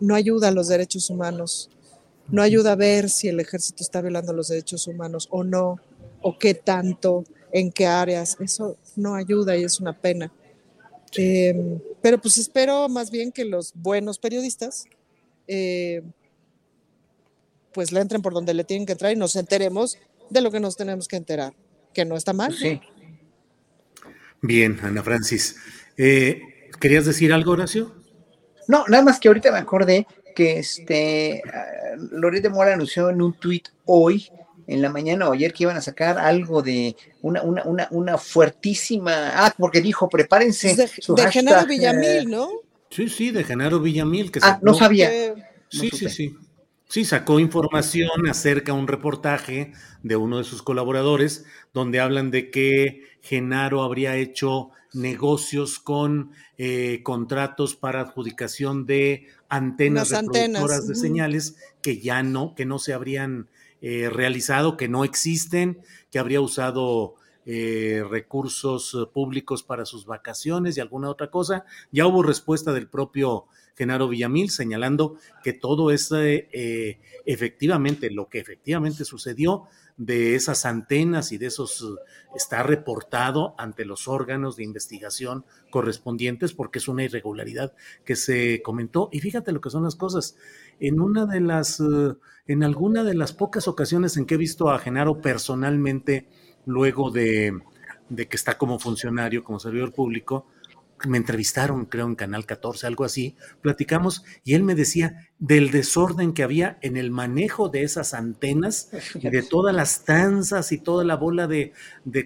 no ayuda a los derechos humanos, no ayuda a ver si el ejército está violando los derechos humanos o no, o qué tanto, en qué áreas. Eso no ayuda y es una pena. Em, pero pues espero más bien que los buenos periodistas eh, pues le entren por donde le tienen que entrar y nos enteremos de lo que nos tenemos que enterar, que no está mal. Sí. Bien, Ana Francis. Eh, ¿Querías decir algo, Horacio? No, nada más que ahorita me acordé que este uh, de Mora anunció en un tuit hoy, en la mañana o ayer, que iban a sacar algo de una, una, una, una fuertísima. Ah, porque dijo, prepárense. De, de Genaro Villamil, ¿no? Sí, sí, de Genaro Villamil. Que ah, no sabía. Sí, sí, sí. Sí, sacó información acerca de un reportaje de uno de sus colaboradores donde hablan de que Genaro habría hecho negocios con eh, contratos para adjudicación de antenas reproductoras de señales que ya no, que no se habrían eh, realizado, que no existen, que habría usado eh, recursos públicos para sus vacaciones y alguna otra cosa. Ya hubo respuesta del propio Genaro Villamil señalando que todo es efectivamente lo que efectivamente sucedió de esas antenas y de esos eh, está reportado ante los órganos de investigación correspondientes porque es una irregularidad que se comentó. Y fíjate lo que son las cosas. En una de las, eh, en alguna de las pocas ocasiones en que he visto a Genaro personalmente, luego de, de que está como funcionario, como servidor público, me entrevistaron, creo, en Canal 14, algo así, platicamos y él me decía del desorden que había en el manejo de esas antenas y de todas las tanzas y toda la bola de,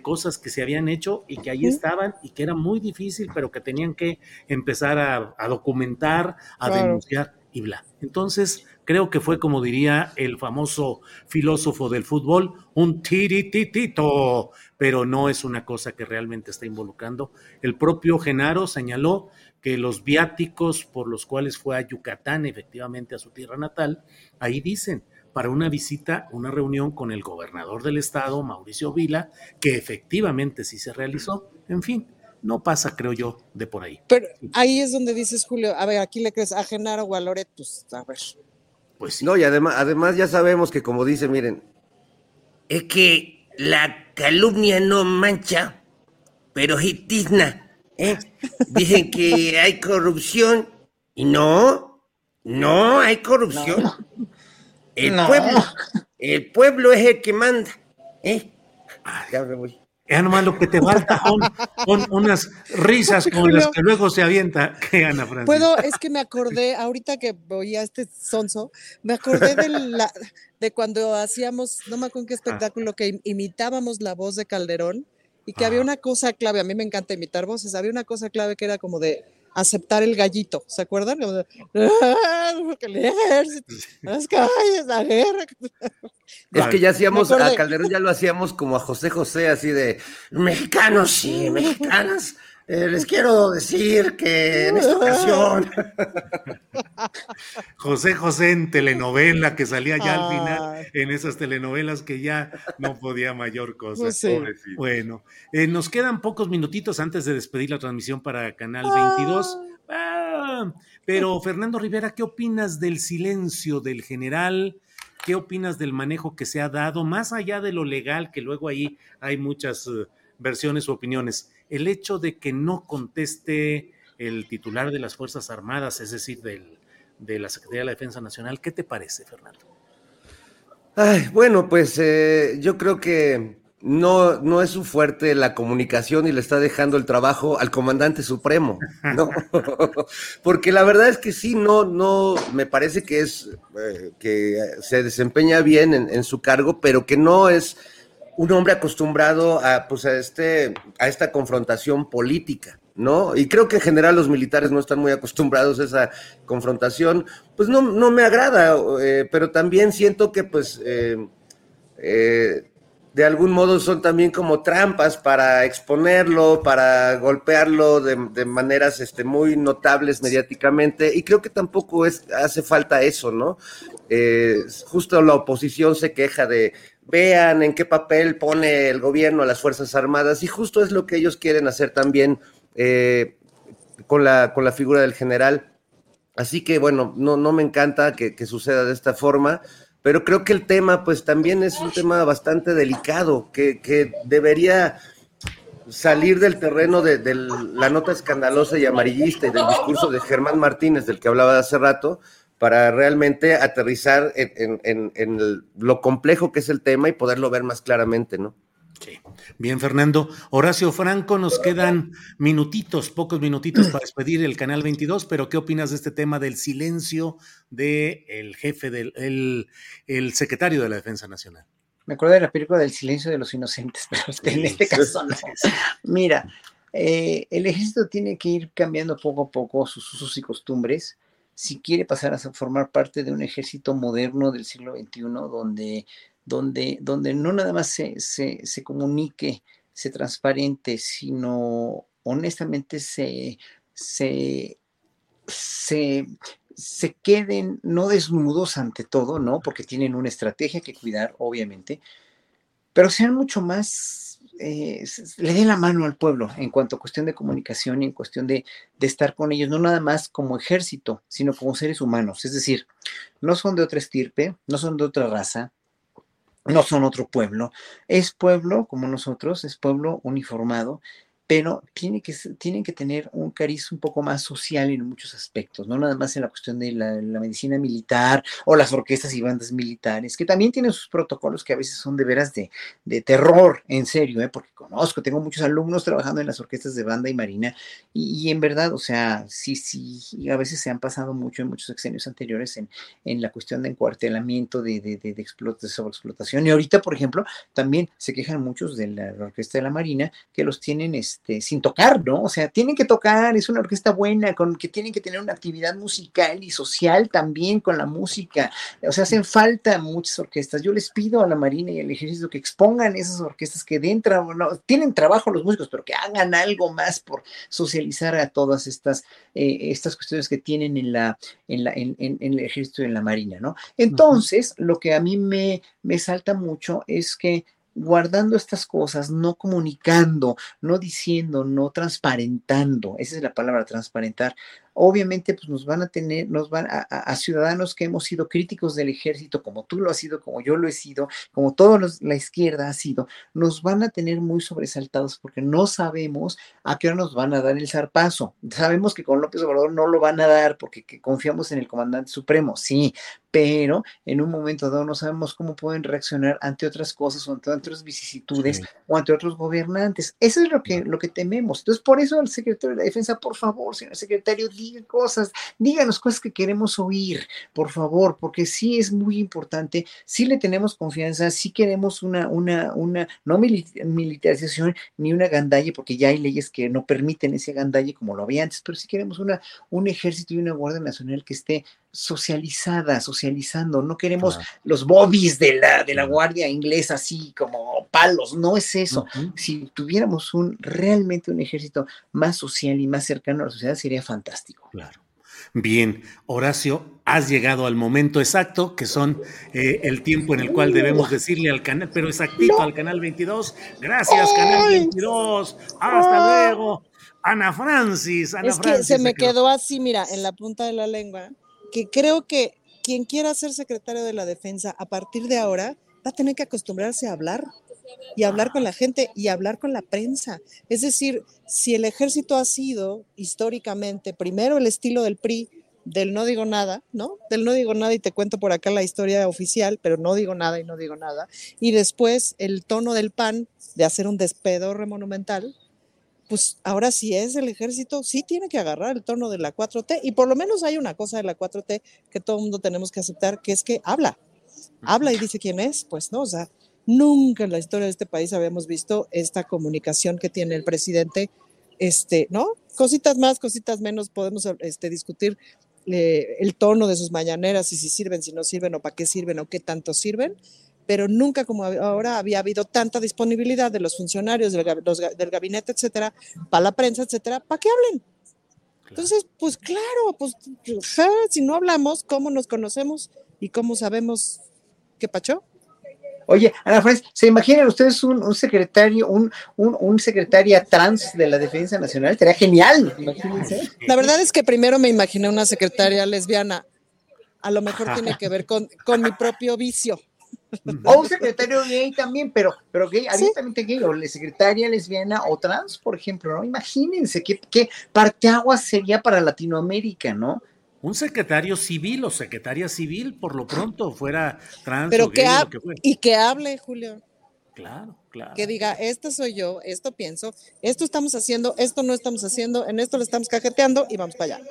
cosas que se habían hecho y que ahí estaban y que era muy difícil, pero que tenían que empezar a, documentar, a denunciar y bla. Entonces, creo que fue como diría el famoso filósofo del fútbol, un tirititito, pero no es una cosa que realmente está involucrando. El propio Genaro señaló que los viáticos por los cuales fue a Yucatán, efectivamente a su tierra natal, ahí dicen, para una visita, una reunión con el gobernador del estado, Mauricio Vila, que efectivamente sí se realizó. En fin, no pasa, creo yo, de por ahí. Pero ahí es donde dices, Julio, a ver, aquí le crees a Genaro o a Loret, pues a ver. Pues No, y además, además ya sabemos que como dice, miren, es que la calumnia no mancha, pero hitizna. ¿eh? Dicen que hay corrupción y no, no hay corrupción. El pueblo, el pueblo es el que manda. ¿eh? Ya me voy. Es nomás lo que te falta con, unas risas con las que luego se avienta. ¿Qué, Ana Francis? Puedo, es que me acordé, ahorita que oía este sonso, me acordé de, la, de cuando hacíamos, no me acuerdo qué espectáculo, que imitábamos la voz de Calderón y que había una cosa clave, a mí me encanta imitar voces, había una cosa clave que era como de aceptar el gallito, ¿se acuerdan? Las calles, la guerra. Es que ya hacíamos, a Calderón ya lo hacíamos como a José José, así de mexicanos y mexicanas. Eh, les quiero decir que en esta ocasión. José José en telenovela que salía ya al final, en esas telenovelas que ya no podía mayor cosa. Pues bueno, eh, nos quedan pocos minutitos antes de despedir la transmisión para Canal 22. Ah, pero Fernando Rivera, ¿qué opinas del silencio del general? ¿Qué opinas del manejo que se ha dado, más allá de lo legal, que luego ahí hay muchas eh, versiones o opiniones? El hecho de que no conteste el titular de las Fuerzas Armadas, es decir, de la Secretaría de la Defensa Nacional, ¿qué te parece, Fernando? Ay, bueno, pues eh, yo creo que no, no es su fuerte la comunicación y le está dejando el trabajo al comandante supremo, ¿no? Porque la verdad es que sí, no, no, me parece que es, eh, que se desempeña bien en, en su cargo, pero que no es un hombre acostumbrado a, pues, a, este, a esta confrontación política, ¿no? Y creo que en general los militares no están muy acostumbrados a esa confrontación, pues no, no me agrada, eh, pero también siento que, pues, eh, eh, de algún modo son también como trampas para exponerlo, para golpearlo de, de maneras este, muy notables mediáticamente, y creo que tampoco es, hace falta eso, ¿no? Justo la oposición se queja de, vean en qué papel pone el gobierno a las Fuerzas Armadas, y justo es lo que ellos quieren hacer también eh, con, la, con la figura del general. Así que bueno, no, no me encanta que, que suceda de esta forma pero creo que el tema pues también es un tema bastante delicado, que, que debería salir del terreno de, de, la nota escandalosa y amarillista y del discurso de Germán Martínez, del que hablaba hace rato, para realmente aterrizar en, en, en, lo complejo que es el tema y poderlo ver más claramente, ¿no? Sí. Bien, Fernando. Horacio Franco, nos quedan minutitos, pocos minutitos para despedir el Canal 22, pero ¿qué opinas de este tema del silencio del el jefe del el, el secretario de la Defensa Nacional? Me acuerdo de la película del silencio de los inocentes, pero en este caso no. Mira, eh, el ejército tiene que ir cambiando poco a poco sus usos y costumbres si quiere pasar a formar parte de un ejército moderno del siglo XXI, donde donde, donde no nada más se, se, se comunique, se transparente, sino honestamente se, se, se, se queden no desnudos ante todo, ¿no? Porque tienen una estrategia que cuidar, obviamente, pero sean mucho más, eh, le den la mano al pueblo en cuanto a cuestión de comunicación y en cuestión de, estar con ellos, no nada más como ejército, sino como seres humanos. Es decir, no son de otra estirpe, no son de otra raza, no son otro pueblo, es pueblo como nosotros, es pueblo uniformado, pero tiene que, tienen que tener un cariz un poco más social en muchos aspectos, no nada más en la cuestión de la, medicina militar o las orquestas y bandas militares, que también tienen sus protocolos que a veces son de veras de, terror, en serio, ¿eh? porque conozco, tengo muchos alumnos trabajando en las orquestas de banda y marina, y, en verdad, o sea, sí, sí, a veces se han pasado mucho en muchos exenios anteriores en, en la cuestión de encuartelamiento, de, de, de, de, explot de sobreexplotación, y ahorita, por ejemplo, también se quejan muchos de la, la orquesta de la marina que los tienen... Este, este, sin tocar, ¿no? O sea, tienen que tocar, es una orquesta buena, con que tienen que tener una actividad musical y social también con la música. O sea, hacen falta muchas orquestas. Yo les pido a la Marina y al Ejército que expongan esas orquestas que dentro, no, tienen trabajo los músicos, pero que hagan algo más por socializar a todas estas, eh, estas cuestiones que tienen en, la, en, la, en, en, en el Ejército y en la Marina, ¿no? Entonces, uh -huh. lo que a mí me, me salta mucho es que guardando estas cosas, no comunicando, no diciendo, no transparentando, esa es la palabra, transparentar, obviamente pues nos van a tener, nos van a, a, a, ciudadanos que hemos sido críticos del ejército, como tú lo has sido, como yo lo he sido, como toda la izquierda ha sido, nos van a tener muy sobresaltados porque no sabemos a qué hora nos van a dar el zarpazo. Sabemos que con López Obrador no lo van a dar porque confiamos en el comandante supremo, sí, pero en un momento dado no sabemos cómo pueden reaccionar ante otras cosas o ante otras vicisitudes sí. o ante otros gobernantes. Eso es lo que, lo que tememos. Entonces, por eso el secretario de la Defensa, por favor, señor secretario, diga cosas, díganos cosas que queremos oír, por favor, porque sí es muy importante, sí le tenemos confianza, sí queremos una, una, una, no militarización ni una gandalle, porque ya hay leyes que no permiten ese gandalle como lo había antes, pero sí queremos una, un ejército y una Guardia Nacional que esté socializada, socializando. No queremos claro. los bobbies de la, de la guardia inglesa así como palos, no es eso. Uh -huh. Si tuviéramos un realmente un ejército más social y más cercano a la sociedad, sería fantástico. Claro. Bien, Horacio, has llegado al momento exacto, que son eh, el tiempo en el cual debemos decirle al canal, pero exactito no. al canal 22. Gracias, canal 22. Hasta luego. Ana Francis. Ana es que Francis, se me quedó así, mira, en la punta de la lengua que creo que quien quiera ser secretario de la defensa a partir de ahora va a tener que acostumbrarse a hablar y hablar con la gente y hablar con la prensa. Es decir, si el ejército ha sido históricamente primero el estilo del PRI, del no digo nada, ¿no? Del no digo nada y te cuento por acá la historia oficial, pero no digo nada y no digo nada. Y después el tono del PAN de hacer un despedorre monumental, pues ahora sí es el ejército, sí tiene que agarrar el tono de la 4T y por lo menos hay una cosa de la 4T que todo el mundo tenemos que aceptar, que es que habla, habla y dice quién es, pues no, o sea, nunca en la historia de este país habíamos visto esta comunicación que tiene el presidente, este, ¿no? Cositas más, cositas menos, podemos este, discutir eh, el tono de sus mañaneras y si sirven, si no sirven o para qué sirven o qué tanto sirven, pero nunca como ahora había habido tanta disponibilidad de los funcionarios del, del gabinete, etcétera, para la prensa, etcétera, para que hablen. Entonces, pues claro, pues si no hablamos, ¿cómo nos conocemos y cómo sabemos qué pachó? Oye, Ana Francis, ¿se imaginan ustedes un, secretario, un, un, secretaria trans de la Defensa Nacional? Sería genial, imagínense. La verdad es que primero me imaginé una secretaria lesbiana. A lo mejor tiene que ver con, con mi propio vicio. O un secretario gay también, pero, pero gay, abiertamente gay, o secretaria lesbiana o trans, por ejemplo, ¿no? Imagínense qué, qué parteaguas sería para Latinoamérica, ¿no? un secretario civil o secretaria civil, por lo pronto, fuera trans Pero que, Y que hable, Julio. Claro, claro. Que diga, esto soy yo, esto pienso, esto estamos haciendo, esto no estamos haciendo, en esto le estamos cajeteando y vamos para allá.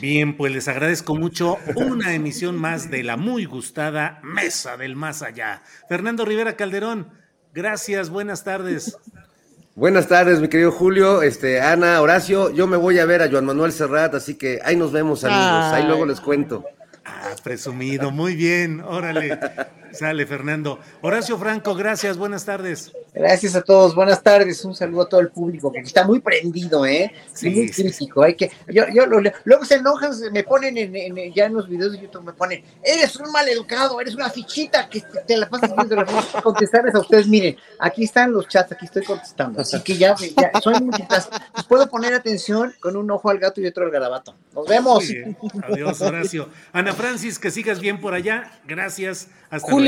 Bien, pues les agradezco mucho una emisión más de la muy gustada Mesa del Más Allá. Fernando Rivera Calderón, gracias, buenas tardes. Buenas tardes, mi querido Julio, este, Ana, Horacio. Yo me voy a ver a Joan Manuel Serrat, así que ahí nos vemos, amigos. Ahí luego les cuento. Ah, presumido, muy bien, órale. Sale, Fernando. Horacio Franco, gracias, buenas tardes. Gracias a todos, buenas tardes. Un saludo a todo el público que está muy prendido, ¿eh? muy crítico. Hay que, yo, yo, luego se enojan, me ponen en, ya en los videos de YouTube, me ponen, eres un mal educado, eres una fichita que te, la pasas viendo la contestarles a ustedes. Miren, aquí están los chats, aquí estoy contestando. Así que ya, ya soy multitask. Pues puedo poner atención con un ojo al gato y otro al garabato. Nos vemos. Adiós, Horacio. Ana Francis, que sigas bien por allá. Gracias. Julio,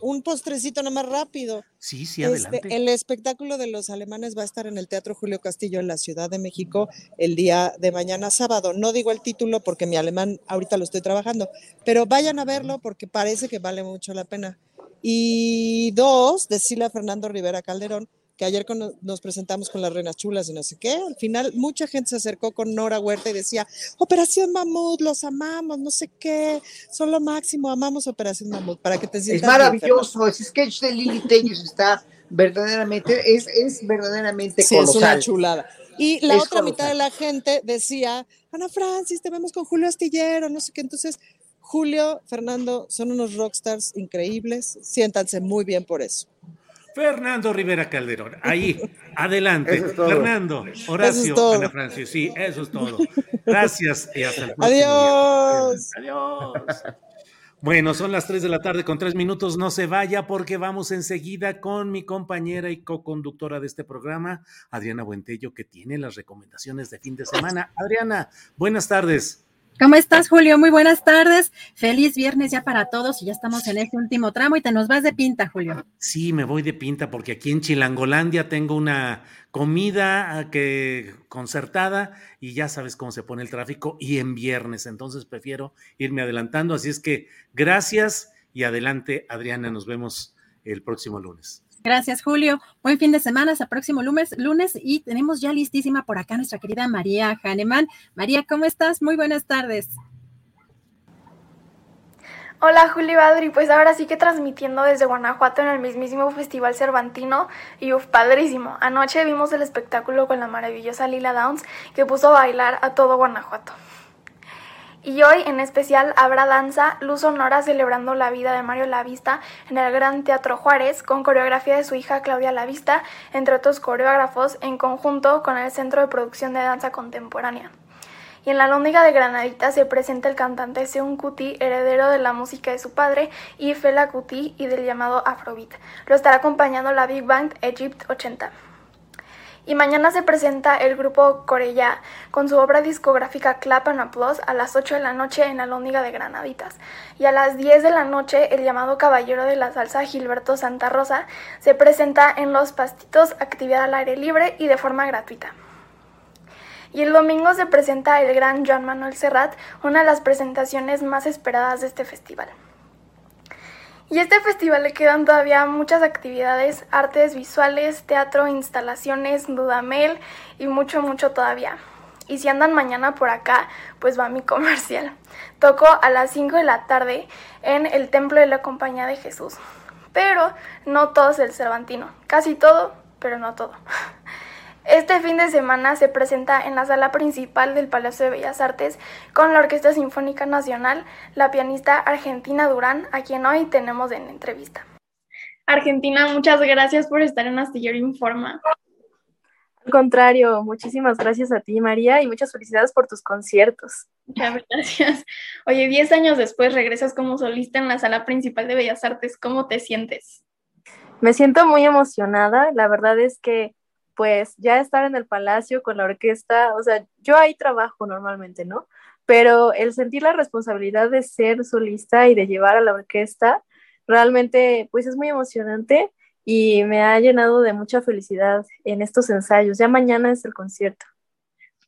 un postrecito nomás rápido. Sí, sí, este, adelante. el espectáculo de los alemanes va a estar en el Teatro Julio Castillo en la Ciudad de México el día de mañana sábado. No digo el título porque mi alemán ahorita lo estoy trabajando, pero vayan a verlo porque parece que vale mucho la pena. Y dos, decirle a Fernando Rivera Calderón que ayer nos presentamos con las Reinas Chulas y no sé qué, al final mucha gente se acercó con Nora Huerta y decía, Operación Mamut, los amamos, no sé qué, son lo máximo, amamos Operación Mamut, para que te sientas Es maravilloso, ese sketch de Lili Tellez está verdaderamente, es, es verdaderamente sí, es una chulada. Y la otra mitad de la gente decía, Ana Francis, te vemos con Julio Astillero, no sé qué, entonces... Julio, Fernando, son unos rockstars increíbles, siéntanse muy bien por eso. Fernando Rivera Calderón, ahí, adelante. Fernando, Horacio, Ana Francis, sí, eso es todo. Gracias y hasta el próximo Adiós. Adiós. Bueno, son las 3 de la tarde con 3 minutos. No se vaya porque vamos enseguida con mi compañera y co-conductora de este programa, Adriana Buentello, que tiene las recomendaciones de fin de semana. Adriana, buenas tardes. ¿Cómo estás, Julio? Muy buenas tardes. Feliz viernes ya para todos y ya estamos en este último tramo y te nos vas de pinta, Julio. Sí, me voy de pinta porque aquí en Chilangolandia tengo una comida ah, que concertada y ya sabes cómo se pone el tráfico y en viernes, entonces prefiero irme adelantando. Así es que gracias y adelante, Adriana, nos vemos el próximo lunes. Gracias, Julio. Buen fin de semana, hasta próximo lunes, lunes y tenemos ya listísima por acá nuestra querida María Hahnemann. María, ¿cómo estás? Muy buenas tardes. Hola Julio Adri, pues ahora sí que transmitiendo desde Guanajuato en el mismísimo Festival Cervantino y uf, padrísimo. Anoche vimos el espectáculo con la maravillosa Lila Downs que puso a bailar a todo Guanajuato. Y hoy en especial habrá danza Luz Sonora celebrando la vida de Mario Lavista en el Gran Teatro Juárez con coreografía de su hija Claudia Lavista, entre otros coreógrafos, en conjunto con el Centro de Producción de Danza Contemporánea. Y en la Lóndiga de Granadita se presenta el cantante Seun Kuti, heredero de la música de su padre, y Fela Kuti y del llamado Afrobeat. Lo estará acompañando la Big Band Egypt 80. Y mañana se presenta el grupo Corella con su obra discográfica Clap and Applause a las 8 de la noche en la Lóndiga de Granaditas. Y a las 10 de la noche el llamado Caballero de la Salsa Gilberto Santa Rosa se presenta en Los Pastitos, actividad al aire libre y de forma gratuita. Y el domingo se presenta el gran Joan Manuel Serrat, una de las presentaciones más esperadas de este festival. Y este festival le quedan todavía muchas actividades, artes visuales, teatro, instalaciones, dudamel y mucho, mucho todavía. Y si andan mañana por acá, pues va mi comercial. Toco a las 5 de la tarde en el Templo de la Compañía de Jesús. Pero no todo es el Cervantino. Casi todo, pero no todo. Este fin de semana se presenta en la sala principal del Palacio de Bellas Artes con la Orquesta Sinfónica Nacional, la pianista Argentina Durán, a quien hoy tenemos en entrevista. Argentina, muchas gracias por estar en Astillero Informa. Al contrario, muchísimas gracias a ti, María, y muchas felicidades por tus conciertos. Muchas gracias. Oye, 10 años después regresas como solista en la sala principal de Bellas Artes. ¿Cómo te sientes? Me siento muy emocionada. La verdad es que pues ya estar en el palacio con la orquesta, o sea, yo ahí trabajo normalmente, ¿no? Pero el sentir la responsabilidad de ser solista y de llevar a la orquesta, realmente pues es muy emocionante y me ha llenado de mucha felicidad en estos ensayos. Ya mañana es el concierto.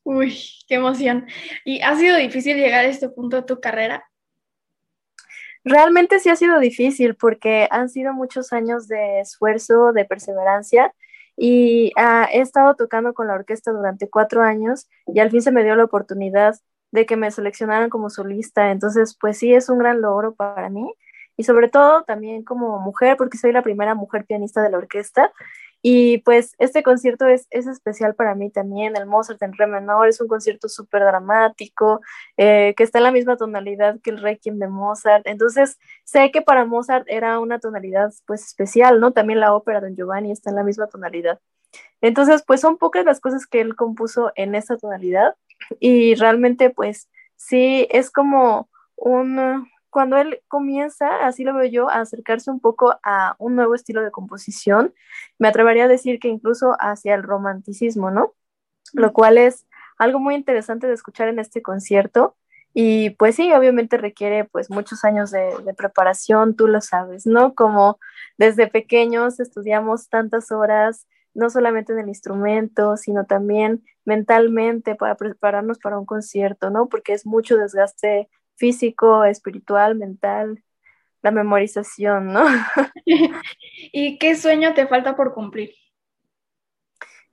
Uy, qué emoción. ¿Y ha sido difícil llegar a este punto de tu carrera? Realmente sí ha sido difícil porque han sido muchos años de esfuerzo, de perseverancia y ah, he estado tocando con la orquesta durante cuatro años y al fin se me dio la oportunidad de que me seleccionaran como solista. Entonces, pues sí, es un gran logro para mí y sobre todo también como mujer, porque soy la primera mujer pianista de la orquesta. Y pues este concierto es, es especial para mí también, el Mozart en re menor, es un concierto súper dramático, eh, que está en la misma tonalidad que el Requiem de Mozart. Entonces, sé que para Mozart era una tonalidad pues especial, ¿no? También la ópera de Giovanni está en la misma tonalidad. Entonces, pues son pocas las cosas que él compuso en esa tonalidad y realmente pues sí, es como un, cuando él comienza, así lo veo yo, a acercarse un poco a un nuevo estilo de composición, me atrevería a decir que incluso hacia el romanticismo, ¿no? Lo cual es algo muy interesante de escuchar en este concierto. Y pues sí, obviamente requiere pues muchos años de, de, preparación, tú lo sabes, ¿no? Como desde pequeños estudiamos tantas horas, no solamente en el instrumento, sino también mentalmente para prepararnos para un concierto, ¿no? Porque es mucho desgaste físico, espiritual, mental, la memorización, ¿no? ¿Y qué sueño te falta por cumplir?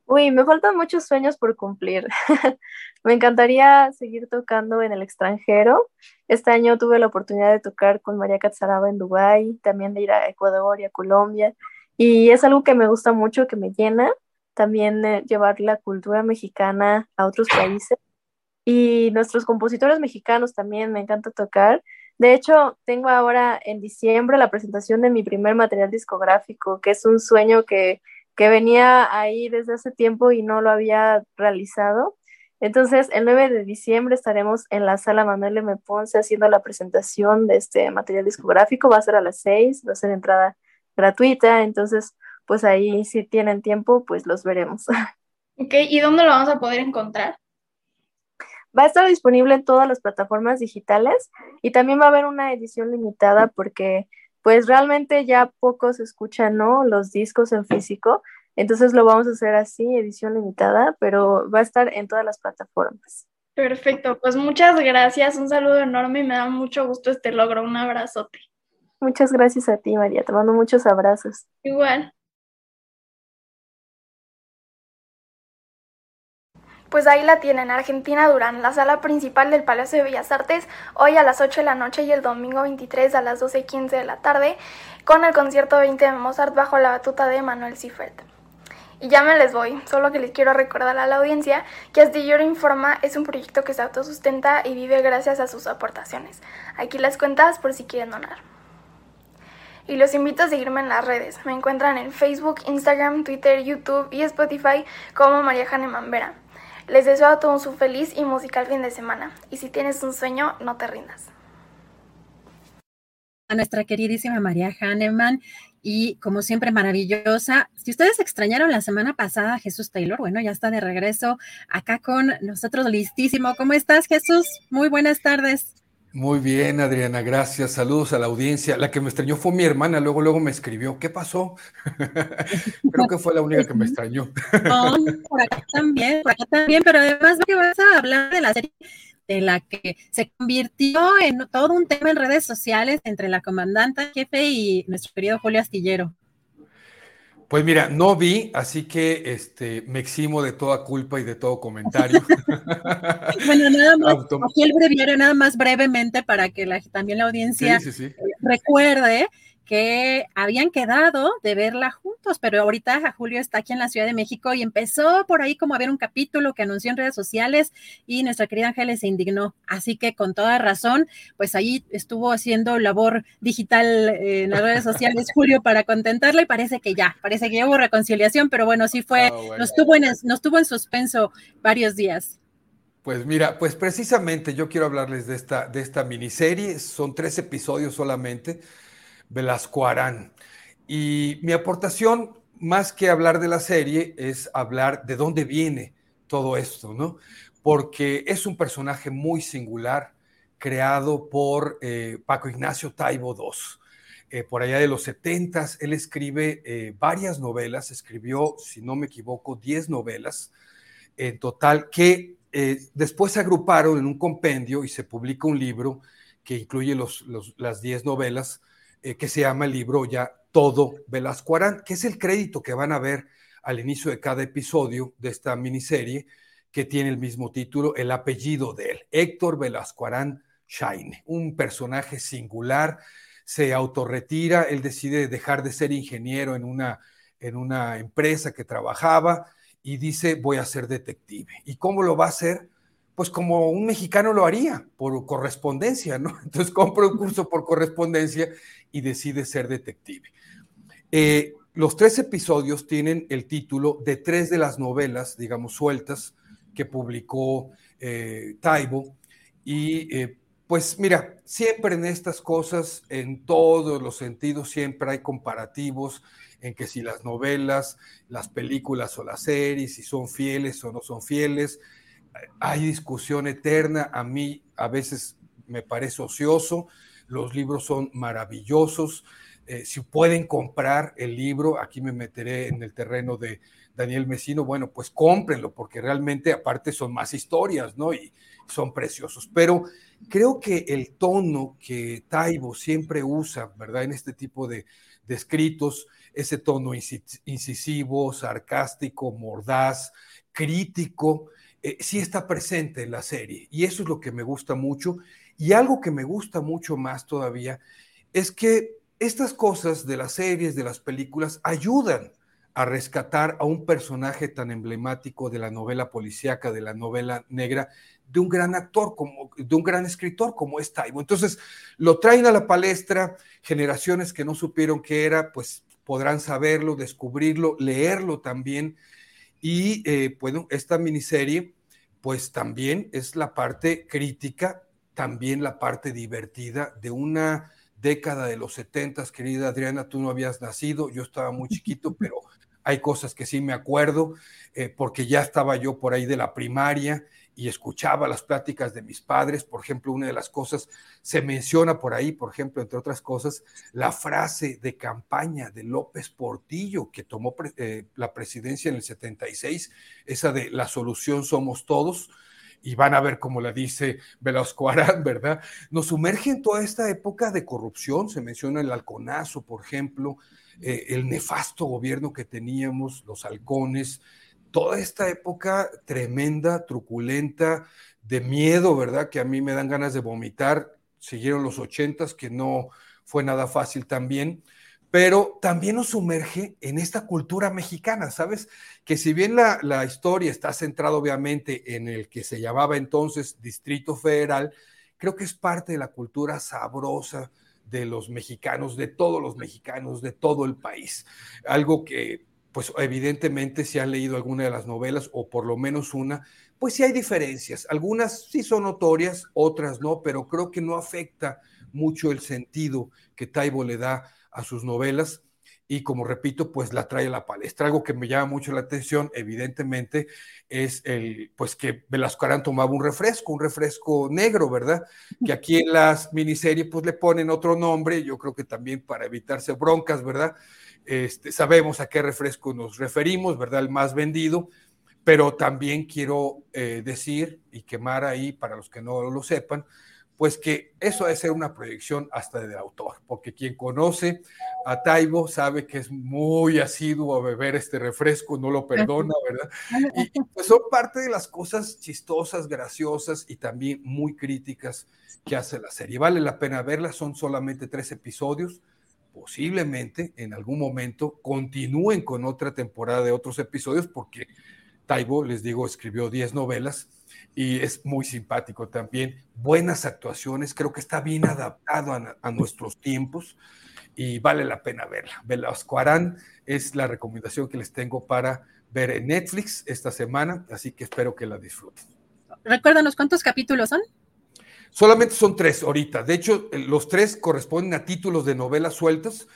Uy, me faltan muchos sueños por cumplir. me encantaría seguir tocando en el extranjero. Este año tuve la oportunidad de tocar con María Catzaraba en Dubái, también de ir a Ecuador y a Colombia. Y es algo que me gusta mucho, que me llena. También eh, llevar la cultura mexicana a otros países y nuestros compositores mexicanos también me encanta tocar. De hecho, tengo ahora en diciembre la presentación de mi primer material discográfico, que es un sueño que, que venía ahí desde hace tiempo y no lo había realizado. Entonces, el 9 de diciembre estaremos en la sala Manuel M. Ponce haciendo la presentación de este material discográfico. Va a ser a las 6, va a ser entrada gratuita. Entonces, pues ahí si tienen tiempo, pues los veremos. Ok, ¿y dónde lo vamos a poder encontrar? Va a estar disponible en todas las plataformas digitales y también va a haber una edición limitada porque pues realmente ya pocos escuchan, ¿no? Los discos en físico. Entonces lo vamos a hacer así, edición limitada, pero va a estar en todas las plataformas. Perfecto, pues muchas gracias, un saludo enorme y me da mucho gusto este logro, un abrazote. Muchas gracias a ti, María, te mando muchos abrazos. Igual. Pues ahí la tienen, Argentina Durán, la sala principal del Palacio de Bellas Artes, hoy a las 8 de la noche y el domingo 23 a las 12.15 de la tarde, con el concierto 20 de Mozart bajo la batuta de Manuel Sifert. Y ya me les voy, solo que les quiero recordar a la audiencia que Astillero Informa es un proyecto que se autosustenta y vive gracias a sus aportaciones. Aquí las cuentas por si quieren donar. Y los invito a seguirme en las redes. Me encuentran en Facebook, Instagram, Twitter, YouTube y Spotify como María Janeman Vera. Les deseo a todos un feliz y musical fin de semana. Y si tienes un sueño, no te rindas. A nuestra queridísima María Hahnemann y como siempre maravillosa. Si ustedes extrañaron la semana pasada Jesús Taylor, bueno, ya está de regreso acá con nosotros listísimo. ¿Cómo estás Jesús? Muy buenas tardes. Muy bien, Adriana, gracias. Saludos a la audiencia. La que me extrañó fue mi hermana, luego, luego me escribió. ¿Qué pasó? Creo que fue la única que me extrañó. No, por acá también, por acá también, pero además que vas a hablar de la serie de la que se convirtió en todo un tema en redes sociales entre la comandante jefe y nuestro querido Julio Astillero. Pues mira, no vi, así que este, me eximo de toda culpa y de todo comentario. bueno, nada más, aquí el breviario, nada más brevemente para que la, también la audiencia sí, sí, sí. recuerde que habían quedado de verla juntos, pero ahorita Julio está aquí en la Ciudad de México y empezó por ahí como a ver un capítulo que anunció en redes sociales y nuestra querida Ángeles se indignó. Así que con toda razón, pues ahí estuvo haciendo labor digital eh, en las redes sociales Julio para contentarla y parece que ya, parece que ya hubo reconciliación, pero bueno, sí fue, Ah, bueno. nos, tuvo en, nos tuvo en suspenso varios días. Pues mira, pues precisamente yo quiero hablarles de esta, de esta miniserie. Son tres episodios solamente, Velasco Arán. Y mi aportación, más que hablar de la serie, es hablar de dónde viene todo esto, ¿no? Porque es un personaje muy singular, creado por eh, Paco Ignacio Taibo II. Eh, por allá de los 70 él escribe eh, varias novelas, escribió, si no me equivoco, 10 novelas en total que después se agruparon en un compendio y se publica un libro que incluye las 10 novelas, eh, que se llama el libro ya Todo Velasco Arán, que es el crédito que van a ver al inicio de cada episodio de esta miniserie, que tiene el mismo título, el apellido de él, Héctor Velasco Arán Shaine, un personaje singular, se autorretira, él decide dejar de ser ingeniero en una, en una empresa que trabajaba y dice voy a ser detective. ¿Y cómo lo va a hacer? Pues como un mexicano lo haría, por correspondencia, ¿no? Entonces compra un curso por correspondencia y decide ser detective. Eh, los tres episodios tienen el título de tres de las novelas, digamos, sueltas que publicó eh, Taibo. Y eh, pues mira, siempre en estas cosas, en todos los sentidos, siempre hay comparativos en que si las novelas, las películas o las series, si son fieles o no son fieles, hay discusión eterna. A mí a veces me parece ocioso. Los libros son maravillosos. Eh, si pueden comprar el libro, aquí me meteré en el terreno de Daniel Mesino, bueno, pues cómprenlo, porque realmente aparte son más historias, ¿no? Y son preciosos. Pero creo que el tono que Taibo siempre usa, ¿verdad? En este tipo de, escritos, ese tono inci- incisivo, sarcástico, mordaz, crítico, eh, sí está presente en la serie. Y eso es lo que me gusta mucho. Y algo que me gusta mucho más todavía es que estas cosas de las series, de las películas, ayudan a rescatar a un personaje tan emblemático de la novela policíaca, de la novela negra, de un gran actor, como, de un gran escritor como es Taibo. Entonces, lo traen a la palestra, generaciones que no supieron qué era, pues podrán saberlo, descubrirlo, leerlo también. Y eh, bueno, esta miniserie, pues también es la parte crítica, también la parte divertida de una década de los setentas, querida Adriana, tú no habías nacido, yo estaba muy chiquito, pero hay cosas que sí me acuerdo, eh, porque ya estaba yo por ahí de la primaria y escuchaba las pláticas de mis padres. Por ejemplo, una de las cosas, se menciona por ahí, por ejemplo, entre otras cosas, la frase de campaña de López Portillo, que tomó pre- eh, la presidencia en el 76, esa de la solución somos todos. Y van a ver cómo la dice Velasco Arán, ¿verdad? Nos sumerge en toda esta época de corrupción. Se menciona el halconazo, por ejemplo, eh, el nefasto gobierno que teníamos, los halcones, toda esta época tremenda, truculenta, de miedo, ¿verdad? Que a mí me dan ganas de vomitar. Siguieron los ochentas, que no fue nada fácil también, pero también nos sumerge en esta cultura mexicana, ¿sabes? Que si bien la, la historia está centrada obviamente en el que se llamaba entonces Distrito Federal, creo que es parte de la cultura sabrosa de los mexicanos, de todos los mexicanos, de todo el país. Algo que pues evidentemente si han leído alguna de las novelas o por lo menos una, pues sí hay diferencias. Algunas sí son notorias, otras no, pero creo que no afecta mucho el sentido que Taibo le da a sus novelas y como repito, pues la trae a la palestra. Algo que me llama mucho la atención, evidentemente, es el, pues que Velasco Arán tomaba un refresco, un refresco negro, ¿verdad? Que aquí en las miniseries pues le ponen otro nombre, yo creo que también para evitarse broncas, ¿verdad? Este, sabemos a qué refresco nos referimos, ¿verdad? El más vendido, pero también quiero eh, decir y quemar ahí, para los que no lo sepan, pues que eso debe ser una proyección hasta del autor, porque quien conoce a Taibo sabe que es muy asiduo a beber este refresco, no lo perdona, ¿verdad? Y, y, pues son parte de las cosas chistosas, graciosas y también muy críticas que hace la serie. Vale la pena verla, son solamente tres episodios posiblemente en algún momento continúen con otra temporada de otros episodios porque Taibo, les digo, escribió 10 novelas y es muy simpático también. Buenas actuaciones, creo que está bien adaptado a, nuestros tiempos y vale la pena verla. Velasco Arán es la recomendación que les tengo para ver en Netflix esta semana, así que espero que la disfruten. Recuérdanos cuántos capítulos son. Solamente son tres ahorita. De hecho, eh, los tres corresponden a títulos de novelas sueltas.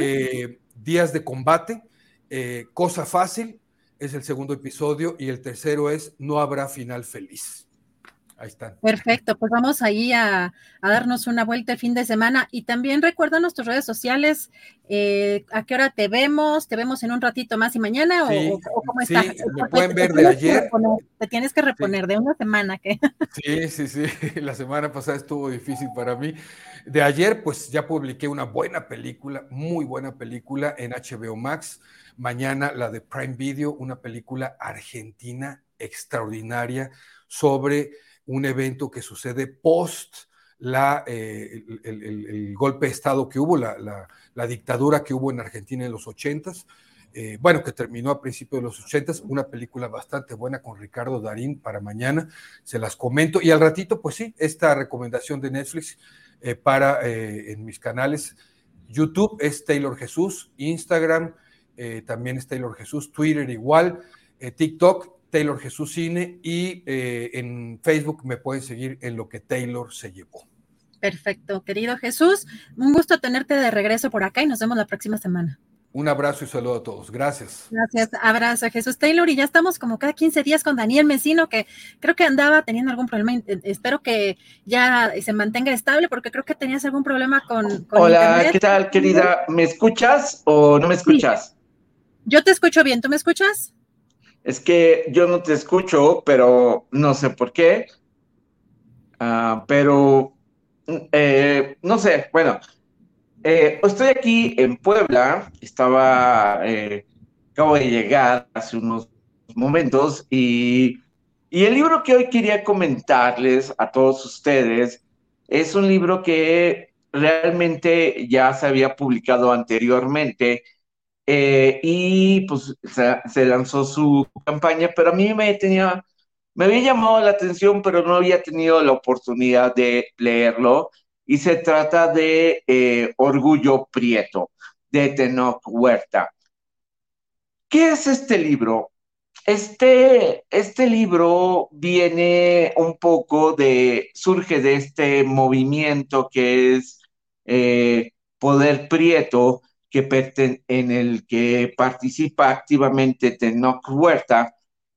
Eh, Días de combate, eh, Cosa fácil es el segundo episodio y el tercero es No habrá final feliz. Ahí están. Perfecto, pues vamos ahí a, darnos una vuelta el fin de semana y también recuerda nuestras redes sociales, eh, a qué hora te vemos, te vemos en un ratito más y mañana o, cómo está. Sí, me pueden ver de ayer. te tienes que reponer de una semana que. Sí, sí, sí, la semana pasada estuvo difícil para mí. De ayer, pues ya publiqué una buena película, muy buena película en HBO Max. Mañana la de Prime Video, una película argentina extraordinaria sobre un evento que sucede post la, eh, el, golpe de Estado que hubo, la, la, dictadura que hubo en Argentina en los ochentas, eh, bueno, que terminó a principios de los ochentas, una película bastante buena con Ricardo Darín para mañana, se las comento, y al ratito, pues sí, esta recomendación de Netflix eh, para en mis canales, YouTube es Taylor Jesús, Instagram también es Taylor Jesús, Twitter igual, TikTok Taylor Jesús Cine y eh, en Facebook me pueden seguir en lo que Taylor se llevó. Perfecto, querido Jesús, un gusto tenerte de regreso por acá y nos vemos la próxima semana. Un abrazo y saludo a todos. Gracias. Gracias. Abrazo a Jesús Taylor. Y ya estamos como cada 15 días con Daniel Mesino, que creo que andaba teniendo algún problema. Eh, espero que ya se mantenga estable, porque creo que tenías algún problema con. Hola, ¿qué tal, querida? ¿Me escuchas o no me escuchas? Yo te escucho bien. ¿Tú me escuchas? Es que yo no te escucho, pero no sé por qué. Ah, pero, eh, no sé, bueno, eh, estoy aquí en Puebla, estaba, eh, acabo de llegar hace unos momentos y, y el libro que hoy quería comentarles a todos ustedes es un libro que realmente ya se había publicado anteriormente eh, y pues se, lanzó su campaña, pero a mí me tenía, me había llamado la atención, pero no había tenido la oportunidad de leerlo. Y se trata de eh, Orgullo Prieto, de Tenoch Huerta. ¿Qué es este libro? Este, este libro viene un poco de, surge de este movimiento que es eh, Poder Prieto, que en el que participa activamente Tenoch Huerta.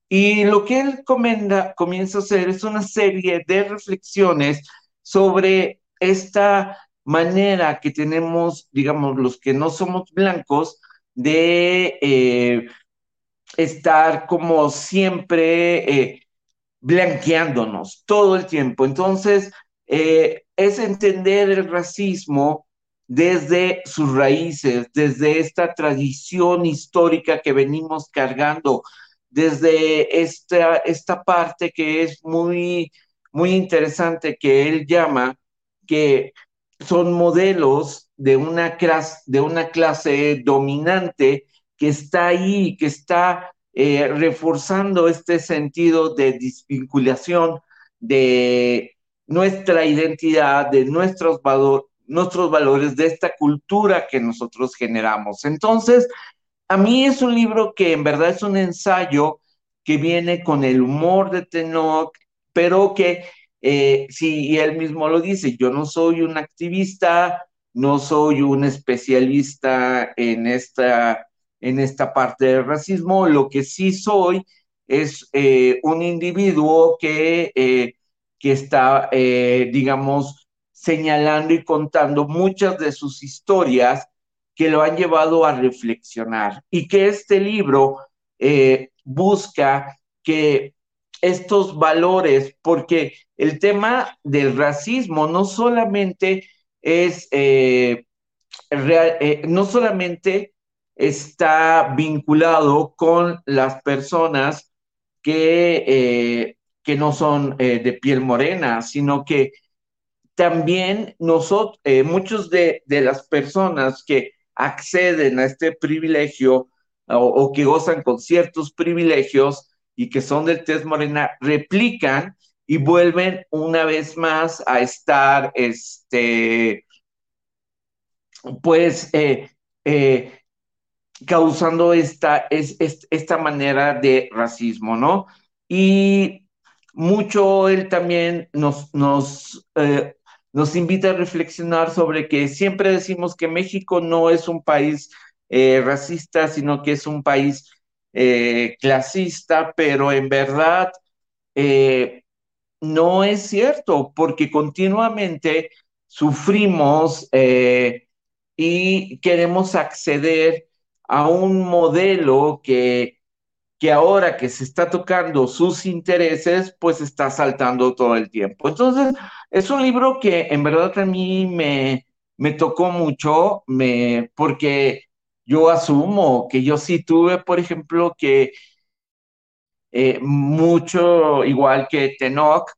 Y lo que él comienza a hacer es una serie de reflexiones sobre esta manera que tenemos, digamos, los que no somos blancos, de eh, estar como siempre eh, blanqueándonos todo el tiempo. Entonces, eh, es entender el racismo desde sus raíces, desde esta tradición histórica que venimos cargando, desde esta, esta parte que es muy, muy interesante que él llama, que son modelos de una clase, de una clase dominante que está ahí, que está eh, reforzando este sentido de desvinculación de nuestra identidad, de nuestros valores nuestros valores, de esta cultura que nosotros generamos. Entonces, a mí es un libro que en verdad es un ensayo que viene con el humor de Tenoch, pero que, eh, si él mismo lo dice, yo no soy un activista, no soy un especialista en esta, en esta parte del racismo, lo que sí soy es eh, un individuo que, eh, que está, digamos, señalando y contando muchas de sus historias que lo han llevado a reflexionar. Y que este libro eh, busca que estos valores, porque el tema del racismo no solamente es, eh, eh, no solamente está vinculado con las personas que, que no son de piel morena, sino que también nosotros, eh, muchos de, las personas que acceden a este privilegio o, que gozan con ciertos privilegios y que son del test morena, replican y vuelven una vez más a estar, este, pues, eh, eh, causando esta, es, esta manera de racismo, ¿no? Y mucho él también nos, nos, nos invita a reflexionar sobre que siempre decimos que México no es un país racista, sino que es un país clasista, pero en verdad no es cierto, porque continuamente sufrimos eh, y queremos acceder a un modelo que, que ahora que se está tocando sus intereses, pues está saltando todo el tiempo. Entonces, es un libro que en verdad a mí me, me tocó mucho, me, porque yo asumo que yo sí tuve, por ejemplo, que eh, mucho, igual que Tenoch,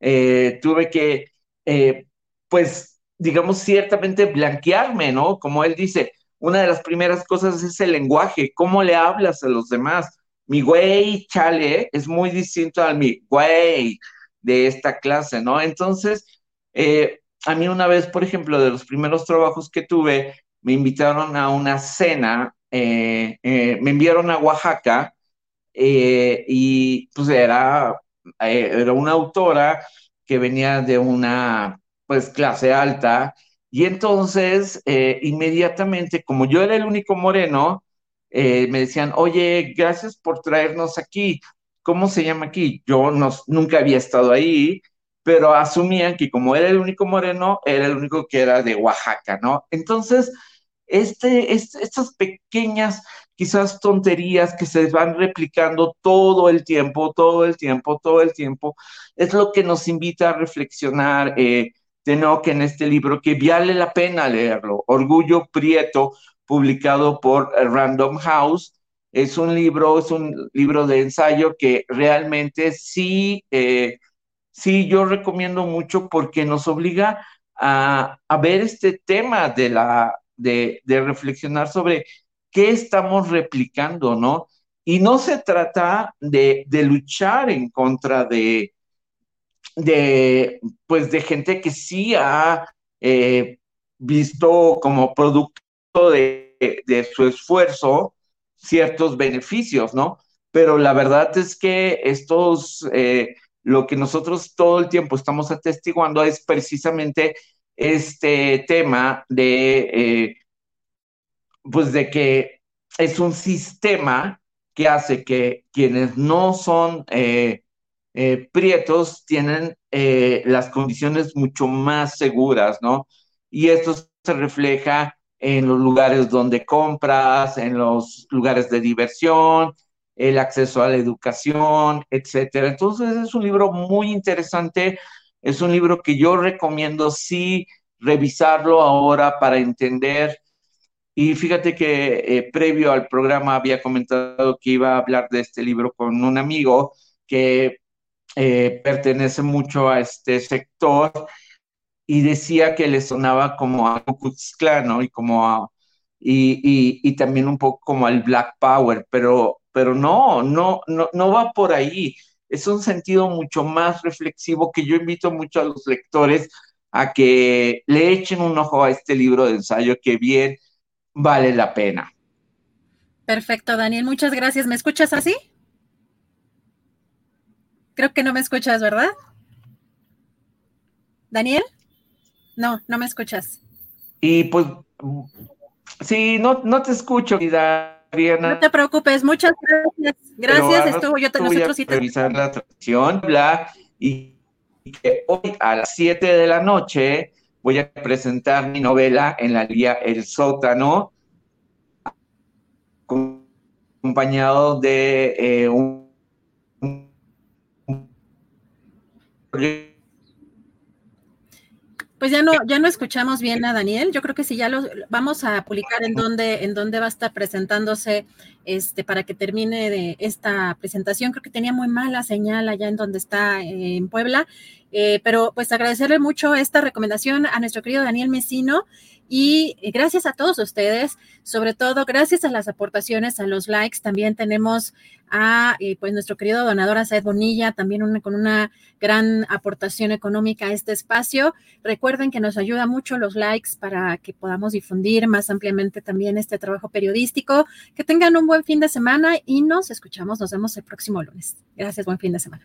eh, tuve que, eh, pues, digamos, ciertamente blanquearme, ¿no? Como él dice, una de las primeras cosas es el lenguaje, cómo le hablas a los demás. Mi güey, chale, es muy distinto al mi güey de esta clase, ¿no? Entonces, a mí una vez, por ejemplo, de los primeros trabajos que tuve, me invitaron a una cena, me enviaron a Oaxaca eh, y pues era, eh, era una autora que venía de una pues clase alta y entonces eh, inmediatamente como yo era el único moreno, me decían, oye, gracias por traernos aquí. ¿Cómo se llama aquí? Yo no, nunca había estado ahí, pero asumían que como era el único moreno, era el único que era de Oaxaca, ¿no? Entonces, este, estas pequeñas quizás tonterías que se van replicando todo el tiempo, todo el tiempo, todo el tiempo, es lo que nos invita a reflexionar. Eh, que en este libro, que vale la pena leerlo, Orgullo Prieto, publicado por Random House. Es un libro, es un libro de ensayo que realmente sí, eh, sí, yo recomiendo mucho porque nos obliga a, a ver este tema de la, de, reflexionar sobre qué estamos replicando, ¿no? Y no se trata de, luchar en contra de, de, pues, de gente que sí ha eh, visto como producto de, su esfuerzo ciertos beneficios, ¿no? Pero la verdad es que estos, eh, lo que nosotros todo el tiempo estamos atestiguando es precisamente este tema de eh, pues de que es un sistema que hace que quienes no son eh, prietos tienen las condiciones mucho más seguras, ¿no? Y esto se refleja en los lugares donde compras, en los lugares de diversión, el acceso a la educación, etcétera. Entonces es un libro muy interesante, es un libro que yo recomiendo sí revisarlo ahora para entender y fíjate que eh, previo al programa había comentado que iba a hablar de este libro con un amigo que eh, pertenece mucho a este sector y decía que le sonaba como a Ku ¿no? Y como y, y, también un poco como al Black Power, pero, pero no, no, no, no va por ahí. Es un sentido mucho más reflexivo que yo invito mucho a los lectores a que le echen un ojo a este libro de ensayo que bien vale la pena. Perfecto, Daniel, muchas gracias. ¿Me escuchas así? Creo que no me escuchas, ¿verdad? Daniel? No, no me escuchas. Y pues, sí, no, no te escucho, Diana. No te preocupes, muchas gracias. Gracias, estuvo yo, nosotros sí te... revisar la transmisión, bla, y que hoy a las 7 de la noche voy a presentar mi novela en la guía El Sótano, acompañado de eh, un, Pues ya no, ya no escuchamos bien a Daniel. Yo creo que sí, ya lo vamos a publicar en dónde, en dónde va a estar presentándose, este, para que termine de esta presentación. Creo que tenía muy mala señal allá en donde está en Puebla. Eh, pero pues agradecerle mucho esta recomendación a nuestro querido Daniel Mesino y gracias a todos ustedes, sobre todo gracias a las aportaciones, a los likes, también tenemos a eh, pues nuestro querido donador Asaed Bonilla, también con una gran aportación económica a este espacio. Recuerden que nos ayuda mucho los likes para que podamos difundir más ampliamente también este trabajo periodístico. Que tengan un buen fin de semana y nos escuchamos, nos vemos el próximo lunes. Gracias, buen fin de semana.